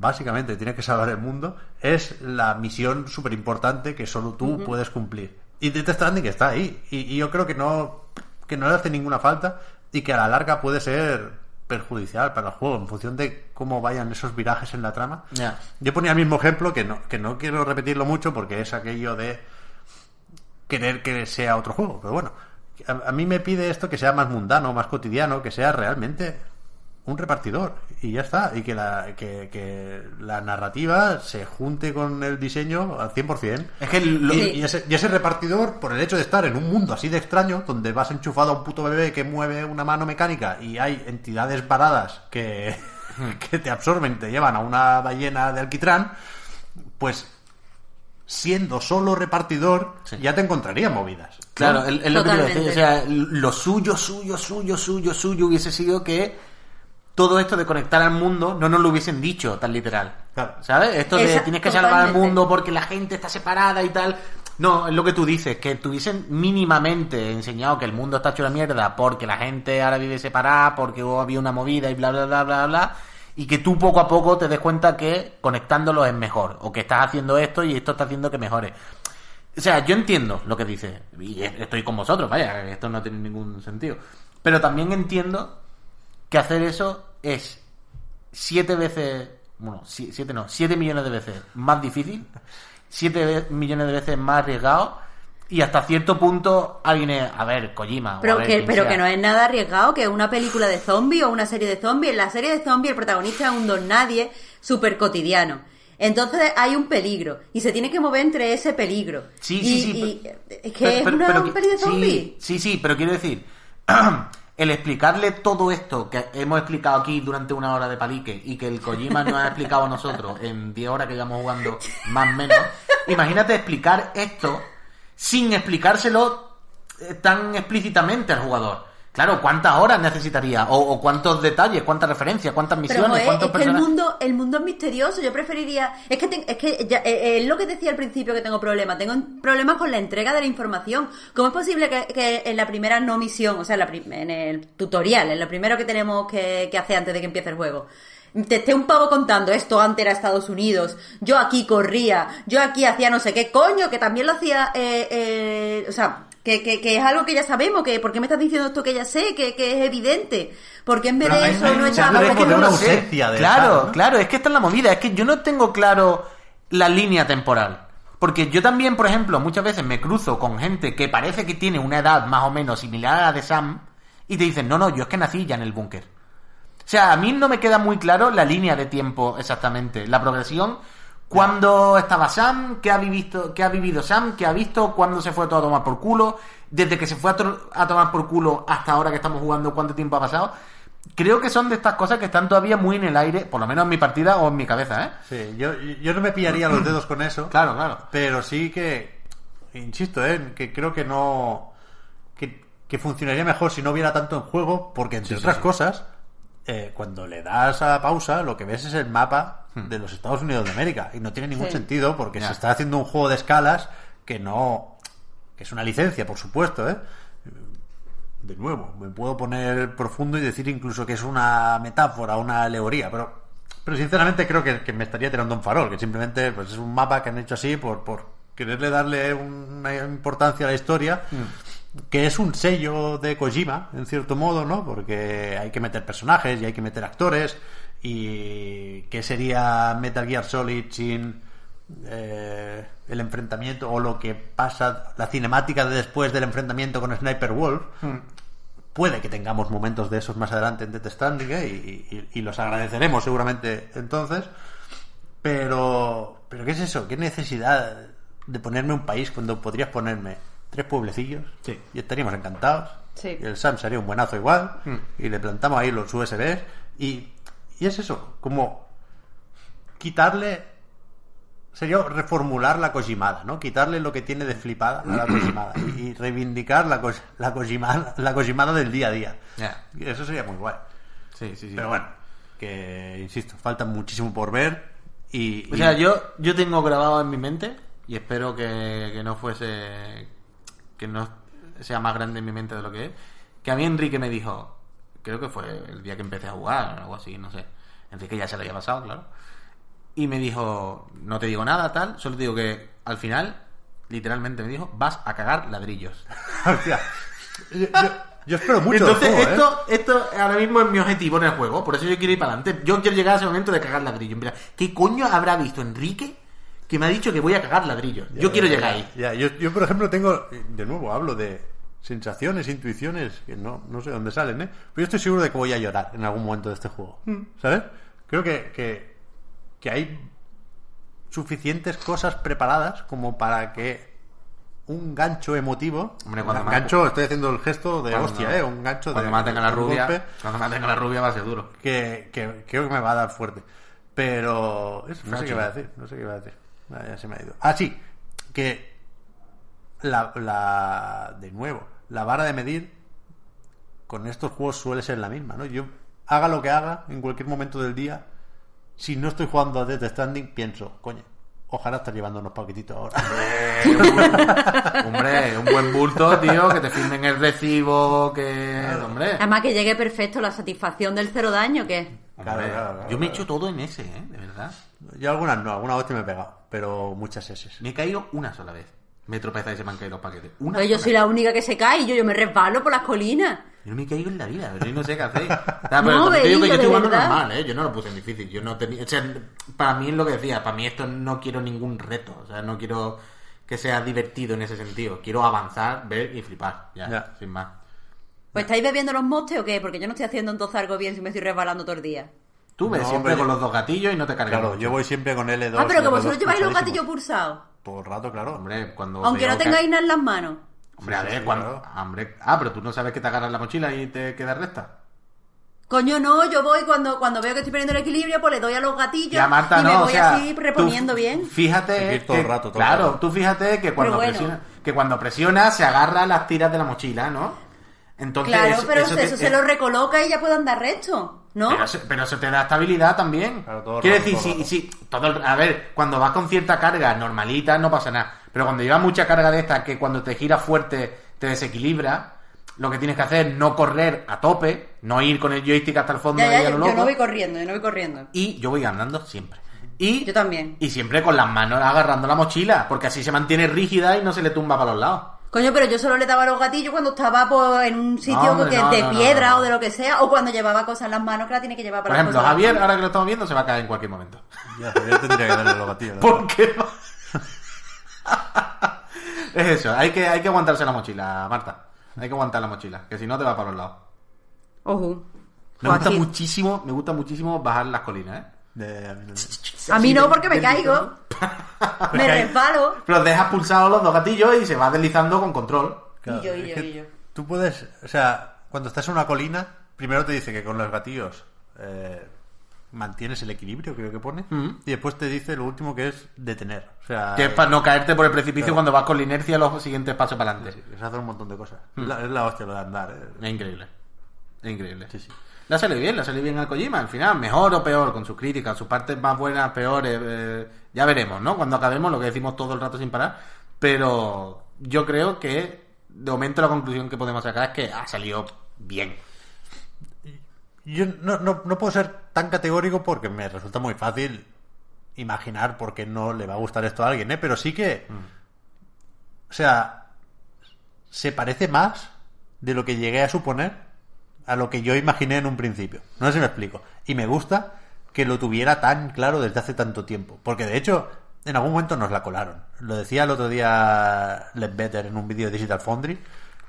básicamente tienes que salvar el mundo, es la misión súper importante que solo tú puedes cumplir. Y Death Stranding está ahí. Y, y yo creo que no, que no le hace ninguna falta y que a la larga puede ser perjudicial para el juego en función de cómo vayan esos virajes en la trama. Yo ponía el mismo ejemplo que no, que no quiero repetirlo mucho porque es aquello de querer que sea otro juego. Pero bueno, a, a mí me pide esto que sea más mundano, más cotidiano, que sea realmente un repartidor y ya está. Y que la, que, que la narrativa se junte con el diseño al 100%.
Es que lo-
Y,
Sí.
y ese, y ese repartidor, por el hecho de estar en un mundo así de extraño, donde vas enchufado a un puto bebé que mueve una mano mecánica y hay entidades varadas que, [laughs] que te absorben te llevan a una ballena de alquitrán, pues siendo solo repartidor
Sí.
ya te encontraría movidas. ¿no?
Claro, es es lo que decir.
Totalmente.
O sea, lo suyo, suyo, suyo, suyo, suyo hubiese sido que todo esto de conectar al mundo no nos lo hubiesen dicho tan literal.
Claro.
¿Sabes? Esto de
Esa-
tienes que salvar al mundo porque la gente está separada y tal. No, es lo que tú dices, que tuviesen mínimamente enseñado que el mundo está hecho la mierda porque la gente ahora vive separada, porque hubo- había una movida y bla, bla, bla, bla, bla. Y que tú poco a poco te des cuenta que conectándolo es mejor. O que estás haciendo esto y esto está haciendo que mejore. O sea, yo entiendo lo que dice. Y estoy con vosotros, vaya, esto no tiene ningún sentido. Pero también entiendo que hacer eso es siete veces, bueno, si- siete no, siete millones de veces más difícil, siete millones de veces más arriesgado y hasta cierto punto alguien es, a ver, Kojima. o a
Pero,
ver
que, pero
sea.
que no es nada arriesgado que una película de zombies o una serie de zombies. En la serie de zombies el protagonista es un don nadie súper cotidiano. Entonces hay un peligro y se tiene que mover entre ese peligro.
Sí,
Y-
sí, sí.
y- es que
pero-
es
pero-
una
pero
peli de
sí,
zombies.
Sí, sí, pero quiero decir, [clears throat] el explicarle todo esto que hemos explicado aquí durante una hora de palique y que el Kojima nos ha explicado a nosotros en 10 horas que llevamos jugando más o menos, [laughs] imagínate explicar esto sin explicárselo eh, tan explícitamente al jugador. Claro, ¿cuántas horas necesitaría? O, o cuántos detalles, cuántas referencias, cuántas
Pero
misiones,
joder,
cuántos
es que el mundo, el mundo es misterioso. Yo preferiría. Es que, te- es que ya, eh, eh, es lo que decía al principio que tengo problemas. Tengo problemas con la entrega de la información. ¿Cómo es posible que, que en la primera no misión, o sea, en, la en el tutorial, en lo primero que tenemos que, que hacer antes de que empiece el juego, te esté un pavo contando esto antes era Estados Unidos, yo aquí corría, yo aquí hacía no sé qué, coño, que también lo hacía, eh, eh, o sea, que, que, que es algo que ya sabemos, que ¿por qué me estás diciendo esto que ya sé, que, que es evidente? ¿Por qué en vez
Pero
de eso no echamos
es que
de
no
una ausencia de
Claro, claro, es que esta es la movida, es que yo no tengo claro la línea temporal. Porque yo también, por ejemplo, muchas veces me cruzo con gente que parece que tiene una edad más o menos similar a la de Sam y te dicen, no, no, yo es que nací ya en el búnker. O sea, a mí no me queda muy claro la línea de tiempo exactamente, la progresión, cuándo estaba Sam, qué ha vivido, qué ha vivido Sam, qué ha visto, cuándo se fue todo a tomar por culo, desde que se fue a, to- a tomar por culo hasta ahora que estamos jugando, cuánto tiempo ha pasado. Creo que son de estas cosas que están todavía muy en el aire, por lo menos en mi partida o en mi cabeza, ¿eh?
Sí, yo, yo no me pillaría los dedos con eso. [clears throat]
Claro, claro.
Pero sí que, insisto, ¿eh? que creo que no. Que, que funcionaría mejor si no hubiera tanto en juego, porque entre otras cosas, eh, cuando le das a pausa, lo que ves es el mapa de los Estados Unidos de América. Y no tiene ningún
Sí.
sentido porque se está haciendo un juego de escalas que no. que es una licencia, por supuesto, ¿eh? De nuevo, me puedo poner profundo y decir incluso que es una metáfora, una alegoría, pero, pero sinceramente creo que, que me estaría tirando un farol, que simplemente pues, es un mapa que han hecho así por, por quererle darle una importancia a la historia, que es un sello de Kojima, en cierto modo, ¿no? Porque hay que meter personajes y hay que meter actores, y que sería Metal Gear Solid sin eh, el enfrentamiento o lo que pasa, la cinemática de después del enfrentamiento con Sniper Wolf. Puede que tengamos momentos de esos más adelante en Death Stranding ¿eh? y, y- y los agradeceremos seguramente entonces. Pero, pero ¿qué es eso? ¿Qué necesidad de ponerme un país cuando podrías ponerme tres pueblecillos
Sí.
y estaríamos encantados?
Sí.
Y el Sam sería un buenazo igual y le plantamos ahí los USBs y, y es eso, como quitarle sería reformular la Kojimada, ¿no? Quitarle lo que tiene de flipada a la Kojimada y, y reivindicar la, Ko- la, Kojimada, la Kojimada del día a día.
Ya.
Y Eso sería muy guay.
Sí, sí, sí.
Pero bueno, que insisto, falta muchísimo por ver y...
O
y-
sea, yo, yo tengo grabado en mi mente y espero que, que no fuese. Que no sea más grande en mi mente de lo que es. Que a mí Enrique me dijo, creo que fue el día que empecé a jugar o algo así, no sé. Enrique ya se lo había pasado, claro. Y me dijo, no te digo nada, tal, solo te digo que al final, literalmente me dijo, vas a cagar ladrillos. [laughs]
Hostia, yo, yo- yo espero mucho
Entonces,
juego, ¿eh?
esto, esto ahora mismo es mi objetivo en el juego, por eso yo quiero ir para adelante. Yo quiero llegar a ese momento de cagar ladrillos. Plan, ¿Qué coño habrá visto Enrique que me ha dicho que voy a cagar ladrillos? yo quiero llegar ahí.
Ya, yo, yo, por ejemplo, tengo, de nuevo, hablo de sensaciones, intuiciones, que no, no sé dónde salen, ¿eh? Pero yo estoy seguro de que voy a llorar en algún momento de este juego,
Mm.
¿sabes? Creo que, que, que hay suficientes cosas preparadas como para que un gancho emotivo,
Hombre, cuando
un gancho, estoy haciendo el gesto de
Cuando-
hostia, ¿eh? Un gancho
Cuando
de
maten a la rubia,
golpe
cuando maten a la rubia va a ser duro.
que, que creo que me va a dar fuerte. Pero eso, no sé
Frágil.
qué iba a decir, no sé qué iba a decir. Ah, ya se me ha ido. Ah, sí, que la, la de nuevo, la vara de medir con estos juegos suele ser la misma, ¿no? Yo haga lo que haga en cualquier momento del día, si no estoy jugando a Death Stranding, pienso, coño, ojalá estar llevando unos paquetitos ahora.
Hombre, un buen bulto, tío, que te firmen el recibo, que... Hombre,
Además que llegue perfecto la satisfacción del cero daño, que
Claro,
hombre,
claro, claro,
yo me he
claro.
hecho todo en ese, ¿eh? De verdad.
Yo algunas no, algunas hostia me he pegado, pero muchas S.
Me he caído una sola vez. Me he tropezado y se me han caído los paquetes. Una
Pues yo
sola.
soy la única que se cae y yo, yo me resbalo por las colinas.
Yo no me caigo en la vida, yo no sé qué hacéis. [laughs] Ah, pero
No,
te digo que yo estoy jugando
verdad.
normal, ¿eh? Yo no lo puse en difícil. Yo no tenía... O sea, para mí es lo que decía. Para mí esto no quiero ningún reto. O sea, no quiero que sea divertido en ese sentido. Quiero avanzar, ver y flipar. Ya,
Ya.
sin más.
¿Pues estáis bebiendo los mostes o qué? Porque yo no estoy haciendo entonces algo bien si me estoy resbalando todo el día.
Tú ves
No,
siempre con
yo-
los dos gatillos y no te cargas
Claro,
mucho.
yo voy siempre con L2.
ah, pero que
L2
vosotros lleváis los gatillos pulsados.
Todo el rato, claro.
Hombre, cuando...
Aunque no tengáis nada en las manos.
Hombre, a ver,
sí,
cuando...
claro.
ah, hombre... Ah, pero tú no sabes que te agarras la mochila y te queda recta.
Coño, no, yo voy cuando, cuando veo que estoy perdiendo el equilibrio, pues le doy a los gatillos
Ya, Marta,
y
no,
me
o
voy
sea,
así
tú
reponiendo bien.
Fíjate que,
todo el rato, todo el
claro,
rato.
tú fíjate que cuando
bueno.
presiona, que cuando presiona se agarra las tiras de la mochila, ¿no? Entonces
Claro,
eso-
pero eso,
te-
se
eh,
lo recoloca y ya puede andar recto, ¿no?
Pero, eso- pero eso te da estabilidad también.
Claro,
Quiero
rato,
decir, si, todo el- a ver, cuando vas con cierta carga normalita no pasa nada. Pero cuando llevas mucha carga de esta que cuando te giras fuerte te desequilibra, lo que tienes que hacer es no correr a tope, no ir con el joystick hasta el fondo
ya, ya,
a
yo,
lo
yo
loco.
no voy corriendo, yo no voy corriendo.
Y yo voy andando siempre. Y,
Yo también.
Y siempre con las manos agarrando la mochila, porque así se mantiene rígida y no se le tumba para los lados.
Coño, pero yo solo le daba los gatillos cuando estaba pues, en un sitio
No, hombre,
que-
no,
de
no,
piedra
no, no.
o de lo que sea, o cuando llevaba cosas en las manos que la tiene que llevar
Por
para
ejemplo,
las cosas.
Javier, ahora que lo estamos viendo, se va a caer en cualquier momento.
Ya, Javier tendría que darle los gatillos.
¿Por qué? es eso, hay que, hay que aguantarse la mochila, Marta. Hay que aguantar la mochila, que si no te va para los lados.
Ojo.
Me gusta muchísimo, me gusta muchísimo bajar las colinas, ¿eh?
De- a mí no-
A mí no, porque me caigo. [laughs] me resbalo.
Pero dejas pulsados los dos gatillos y se va deslizando con control.
Claro,
y yo, y yo, y yo.
Tú puedes, o sea, cuando estás en una colina, primero te dice que con los gatillos eh, mantienes el equilibrio, creo que pone,
Mm.
y después te dice lo último que es detener. O sea,
Que es para no caerte por el precipicio
Claro.
cuando vas con la inercia los siguientes pasos para adelante.
es hacer un montón de cosas.
Mm.
Es, la, es la hostia lo de andar. eh.
Es increíble. Es increíble.
Sí, sí.
Le ha salido bien, le ha salido bien al Kojima, al final, mejor o peor, con sus críticas, sus partes más buenas, peores, eh, ya veremos, ¿no? Cuando acabemos lo que decimos todo el rato sin parar, pero yo creo que de momento la conclusión que podemos sacar es que ha salido bien.
Yo no, no, no puedo ser tan categórico porque me resulta muy fácil imaginar por qué no le va a gustar esto a alguien, ¿eh? Pero sí que. O sea. Se parece más de lo que llegué a suponer a lo que yo imaginé en un principio. No sé si me explico. Y me gusta que lo tuviera tan claro desde hace tanto tiempo. Porque de hecho, en algún momento nos la colaron. Lo decía el otro día Led Better en un vídeo de Digital Foundry.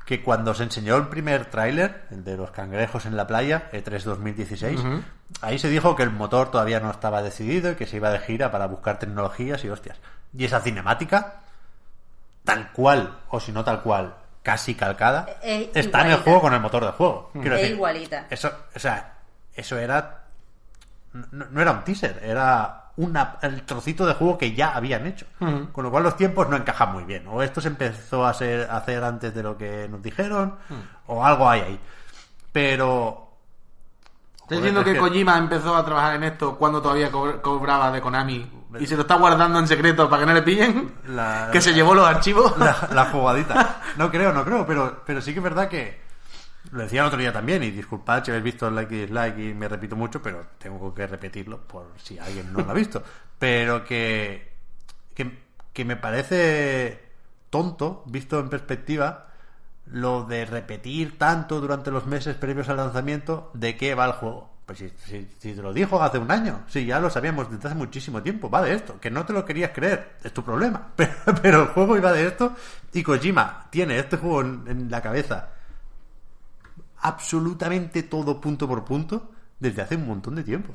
Que cuando se enseñó el primer tráiler, el de los cangrejos en la playa, E E3 2016, ahí se dijo que el motor todavía no estaba decidido y que se iba de gira para buscar tecnologías y hostias. Y esa cinemática, tal cual, o si no tal cual, casi calcada,
Es
está en el juego con el motor de juego. Quiero
Es
decir,
igualita.
Eso, o sea, eso era. No, no era un teaser, era una, el trocito de juego que ya habían hecho. Con lo cual los tiempos no encajan muy bien. O esto se empezó a, ser, a hacer antes de lo que nos dijeron, o algo hay ahí. Pero...
¿Estás diciendo
es
que, Kojima empezó a trabajar en esto cuando todavía co- cobraba de Konami y se lo está guardando en secreto para que no le pillen?
La- [laughs]
¿Que se llevó los archivos? [laughs]
la, la jugadita. [laughs] No creo, no creo, pero, pero sí que es verdad que lo decía el otro día también, y disculpad si habéis visto el like y dislike y me repito mucho, pero tengo que repetirlo por si alguien no lo ha visto. Pero que, que, que me parece tonto, visto en perspectiva, lo de repetir tanto durante los meses previos al lanzamiento de qué va el juego. Pues si, si- si te lo dijo hace un año, si ya lo sabíamos desde hace muchísimo tiempo, va de esto, que no te lo querías creer, es tu problema. [laughs] Pero, pero el juego iba de esto y Kojima tiene este juego en, en la cabeza absolutamente todo punto por punto desde hace un montón de tiempo.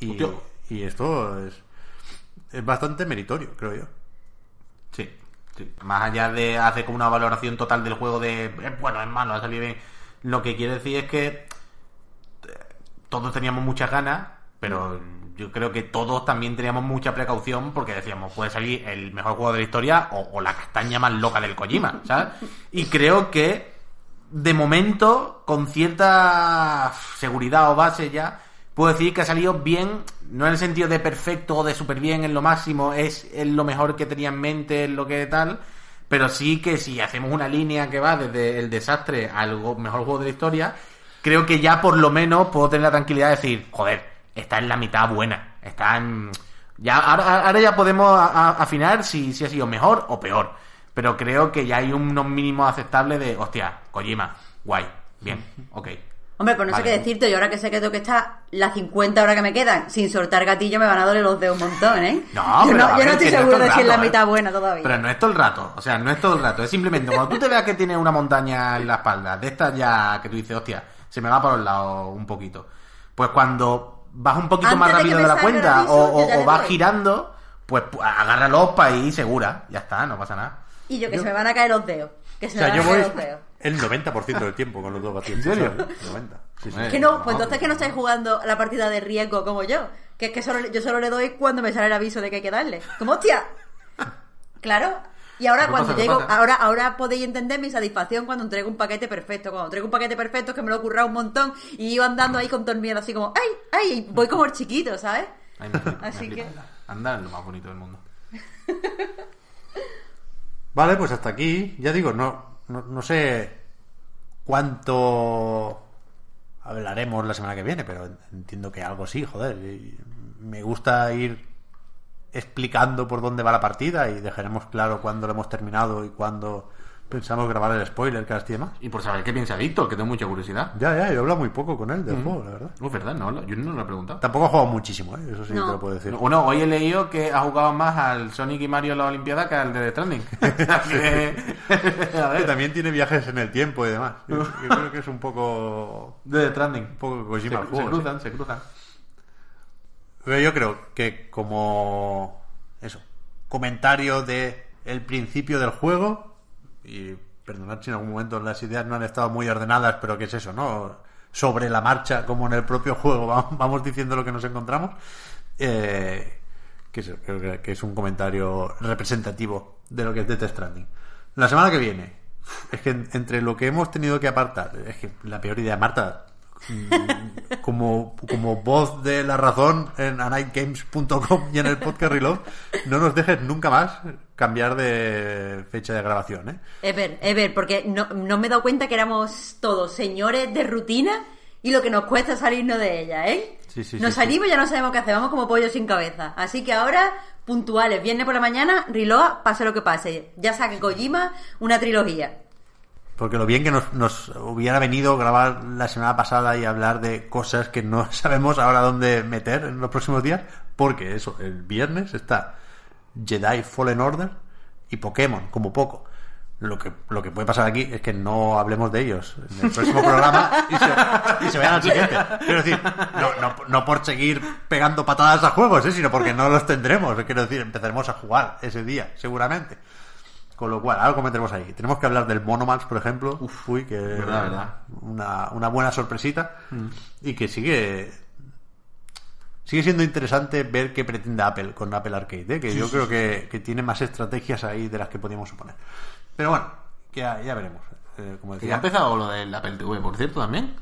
Y,
Hostia.
y esto es, es bastante meritorio, creo yo.
Sí, sí. Más allá de hacer como una valoración total del juego de es bueno, es malo, ha salido bien. Lo que quiere decir es que eh, todos teníamos muchas ganas, pero yo creo que todos también teníamos mucha precaución porque decíamos, puede salir el mejor juego de la historia o, o la castaña más loca del Kojima, [laughs] ¿sabes? Y creo que de momento, con cierta seguridad o base ya, puedo decir que ha salido bien, no en el sentido de perfecto o de súper bien en lo máximo, es, es lo mejor que tenía en mente, es lo que tal, pero sí que si hacemos una línea que va desde el desastre al mejor juego de la historia, creo que ya por lo menos puedo tener la tranquilidad de decir, joder, está en la mitad buena, está en... Ya, ahora, ahora ya podemos a- a- afinar si, si ha sido mejor o peor. Pero creo que ya hay unos mínimos aceptables de, hostia, Kojima, guay, bien, [laughs] ok.
Hombre, pues no
Vale.
sé qué decirte. Yo ahora que sé que tengo que estar las 50 horas que me quedan sin soltar gatillo, me van a doler los dedos un montón, ¿eh?
No,
yo
pero
no, yo no estoy
que no es
seguro de si es la
¿eh?
mitad buena todavía.
Pero no es todo el rato, o sea, no es todo el rato, es simplemente cuando tú te veas que tienes una montaña en la espalda, de estas ya que tú dices, hostia, se me va por los lados un poquito. Pues cuando vas un poquito
Antes
más
de
rápido
me
de la cuenta
aviso,
o,
yo
o- vas girando, pues pu- agárralos para ir segura, ya está, no pasa nada.
Y yo que se me van a caer los dedos. Que se
O sea,
me
yo
van a
voy
caer los dedos.
el 90% del tiempo con los dos gatillos. [laughs]
¿En serio?
¿sabes? 90. Sí, sí.
Que no,
no,
pues entonces que no estáis jugando la partida de riesgo como yo. Que es que solo, yo solo le doy cuando me sale el aviso de que hay que darle. Como hostia. Claro. Y ahora
¿Qué
cuando llego, ahora, ahora podéis entender mi satisfacción cuando entrego un paquete perfecto. Cuando entrego un paquete perfecto es que me lo he currado un montón y iba andando ahí con todo el miedo así como, ay, ay, voy como el chiquito, ¿sabes?
Ay, me [laughs] me
Así que-
Anda es lo más bonito del mundo. [laughs]
Vale, pues hasta aquí. Ya digo, no, no, no sé cuánto hablaremos la semana que viene, pero entiendo que algo sí, joder. Y Me gusta ir explicando por dónde va la partida y dejaremos claro cuándo lo hemos terminado y cuándo pensamos grabar el spoiler, cast y demás.
Y por saber qué piensa Víctor, que tengo mucha curiosidad.
Ya, ya, yo he hablado muy poco con él del juego, la verdad.
No, es verdad, no, lo- yo no lo he preguntado.
Tampoco ha jugado muchísimo, ¿eh? eso sí
No.
te lo puedo decir.
Bueno, hoy he leído que ha jugado más al Sonic y Mario en la Olimpiada que al de The Stranding. [laughs] Que- [laughs] a
Que
ver,
también tiene viajes en el tiempo y demás. Yo, yo creo que es un poco,
de The Stranding.
un poco
Se,
Kojima el
se
juego, sí.
cruzan, se cruzan.
Pero yo creo que como eso, comentario de el principio del juego y perdonad si en algún momento las ideas no han estado muy ordenadas, pero que es eso, ¿no? Sobre la marcha, como en el propio juego, [laughs] va- vamos diciendo lo que nos encontramos. eh, que es, creo que- es un comentario representativo de lo que es Death Stranding. La semana que viene, es que en- entre lo que hemos tenido que apartar, es que la peor idea, Marta, como, como voz de la razón en anightgames.com y en el podcast Reload, no nos dejes nunca más cambiar de fecha de grabación, ¿eh?
Ever, Ever, porque no, no me he dado cuenta que éramos todos señores de rutina y lo que nos cuesta salirnos de ella, ¿eh?
Sí, sí,
nos
sí,
salimos y ya no sabemos qué hacer, vamos como pollo sin cabeza. Así que ahora, puntuales, viernes por la mañana, Riloa, pase lo que pase. Ya saque Kojima una trilogía.
Porque lo bien que nos, nos hubiera venido grabar la semana pasada y hablar de cosas que no [laughs] sabemos ahora dónde meter en los próximos días, porque eso, el viernes está Jedi Fallen Order y Pokémon, como poco. Lo que, lo que puede pasar aquí es que no hablemos de ellos en el próximo programa y se, y se vayan al siguiente. Quiero decir, no, no, no por seguir pegando patadas a juegos, ¿eh? sino porque no los tendremos. Quiero decir, empezaremos a jugar ese día, seguramente. Con lo cual, algo meteremos ahí. Tenemos que hablar del Monomans, por ejemplo. Uf, uy, que
Verdad, verdad.
Una, una buena sorpresita. Y que sigue sigue siendo interesante ver qué pretende Apple con Apple Arcade, ¿eh? que yo creo que, que tiene más estrategias ahí de las que podíamos suponer. Pero bueno, que ya, ya veremos. Eh, como
Que
decía.
ya ha empezado lo del Apple TV, por cierto, también.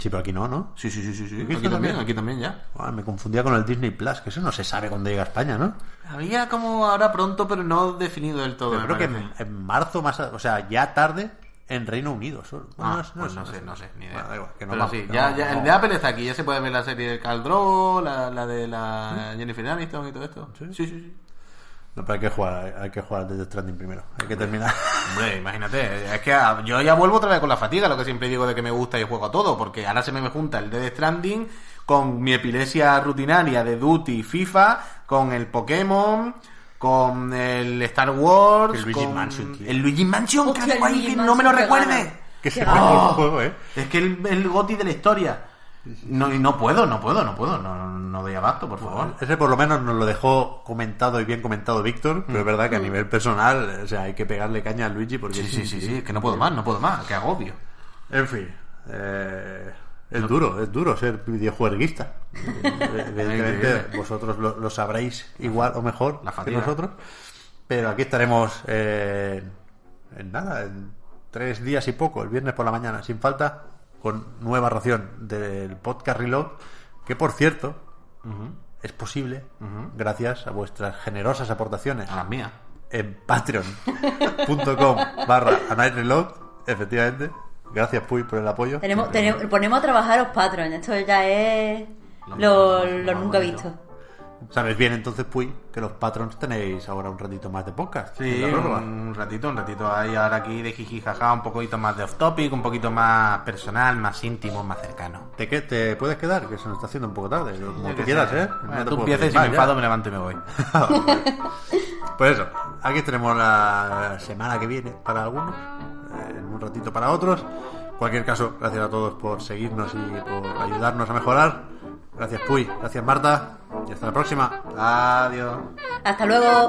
Sí, pero aquí no, ¿no?
Sí, sí, sí, sí. sí.
¿Aquí
también,
también?
aquí también ya.
Ah, me confundía con el Disney Plus, que eso no se sabe cuándo llega a España, ¿no?
Había como ahora pronto, pero no definido del todo. Me
creo que
parece.
en, en marzo más, o sea, ya tarde en Reino Unido. solo. Bueno,
Ah,
no
pues
no
no
sé,
sé, no sé, ni idea.
Bueno, igual, que no
Pero sí,
que
ya,
no-
ya, el de Apple está aquí, ya se puede ver la serie de Caldro, la, la de la Jennifer Aniston y todo esto. Sí, sí, sí.
No, pero hay que jugar, hay que jugar desde Stranding primero. Hay que terminar.
Hombre, imagínate, es que ah, yo ya vuelvo otra vez con la fatiga, lo que siempre digo de que me gusta y juego a todo, porque ahora se me junta el Dead Stranding con mi epilepsia rutinaria de Duty y FIFA, con el Pokémon, con el Star Wars,
El Luigi
con
Mansion, tío.
el Luigi Mansion,
Hostia,
que
el Luigi
que
Mansion,
no me lo recuerde.
que se el juego, ¿eh?
Es que el, el goti de la historia. No, y no puedo, no puedo, no puedo, no, no doy abasto, por favor.
Ese por lo menos nos lo dejó comentado y bien comentado Víctor, pero es verdad que a nivel personal, o sea, hay que pegarle caña a Luigi porque
Sí, sí, sí, sí, es que no puedo más, no puedo más, que agobio.
En fin, eh, es duro, es duro ser videojueguista. [laughs] Evidentemente vosotros lo, lo sabréis igual o mejor
La
que nosotros, pero aquí estaremos eh, en nada, en tres días y poco, el viernes por la mañana, sin falta, con nueva ración del podcast Reload, que por cierto es posible gracias a vuestras generosas aportaciones
A las mías.
en patreon.com barra a night reload efectivamente gracias Puy por el apoyo
Tenemos, tenemos- ponemos a trabajar a los patrons. Esto ya es lo, lo nunca visto.
Sabes bien entonces Puy que los patrons tenéis ahora un ratito más de podcast
Sí, un ratito, un ratito ahí ahora aquí de jiji jaja, un poquito más de off topic, un poquito más personal, más íntimo, más cercano.
¿Te, que- ¿Te puedes quedar? Que se nos está haciendo un poco tarde como tú
qué
quieras. ¿eh?
Bueno,
No
tú
pedir
y me enfado, me levanto y me voy. [laughs]
Pues eso, aquí tenemos la semana que viene para algunos, eh, en un ratito para otros. En cualquier caso, gracias a todos por seguirnos y por ayudarnos a mejorar. Gracias Puy, gracias Marta y hasta la próxima.
Adiós.
Hasta luego.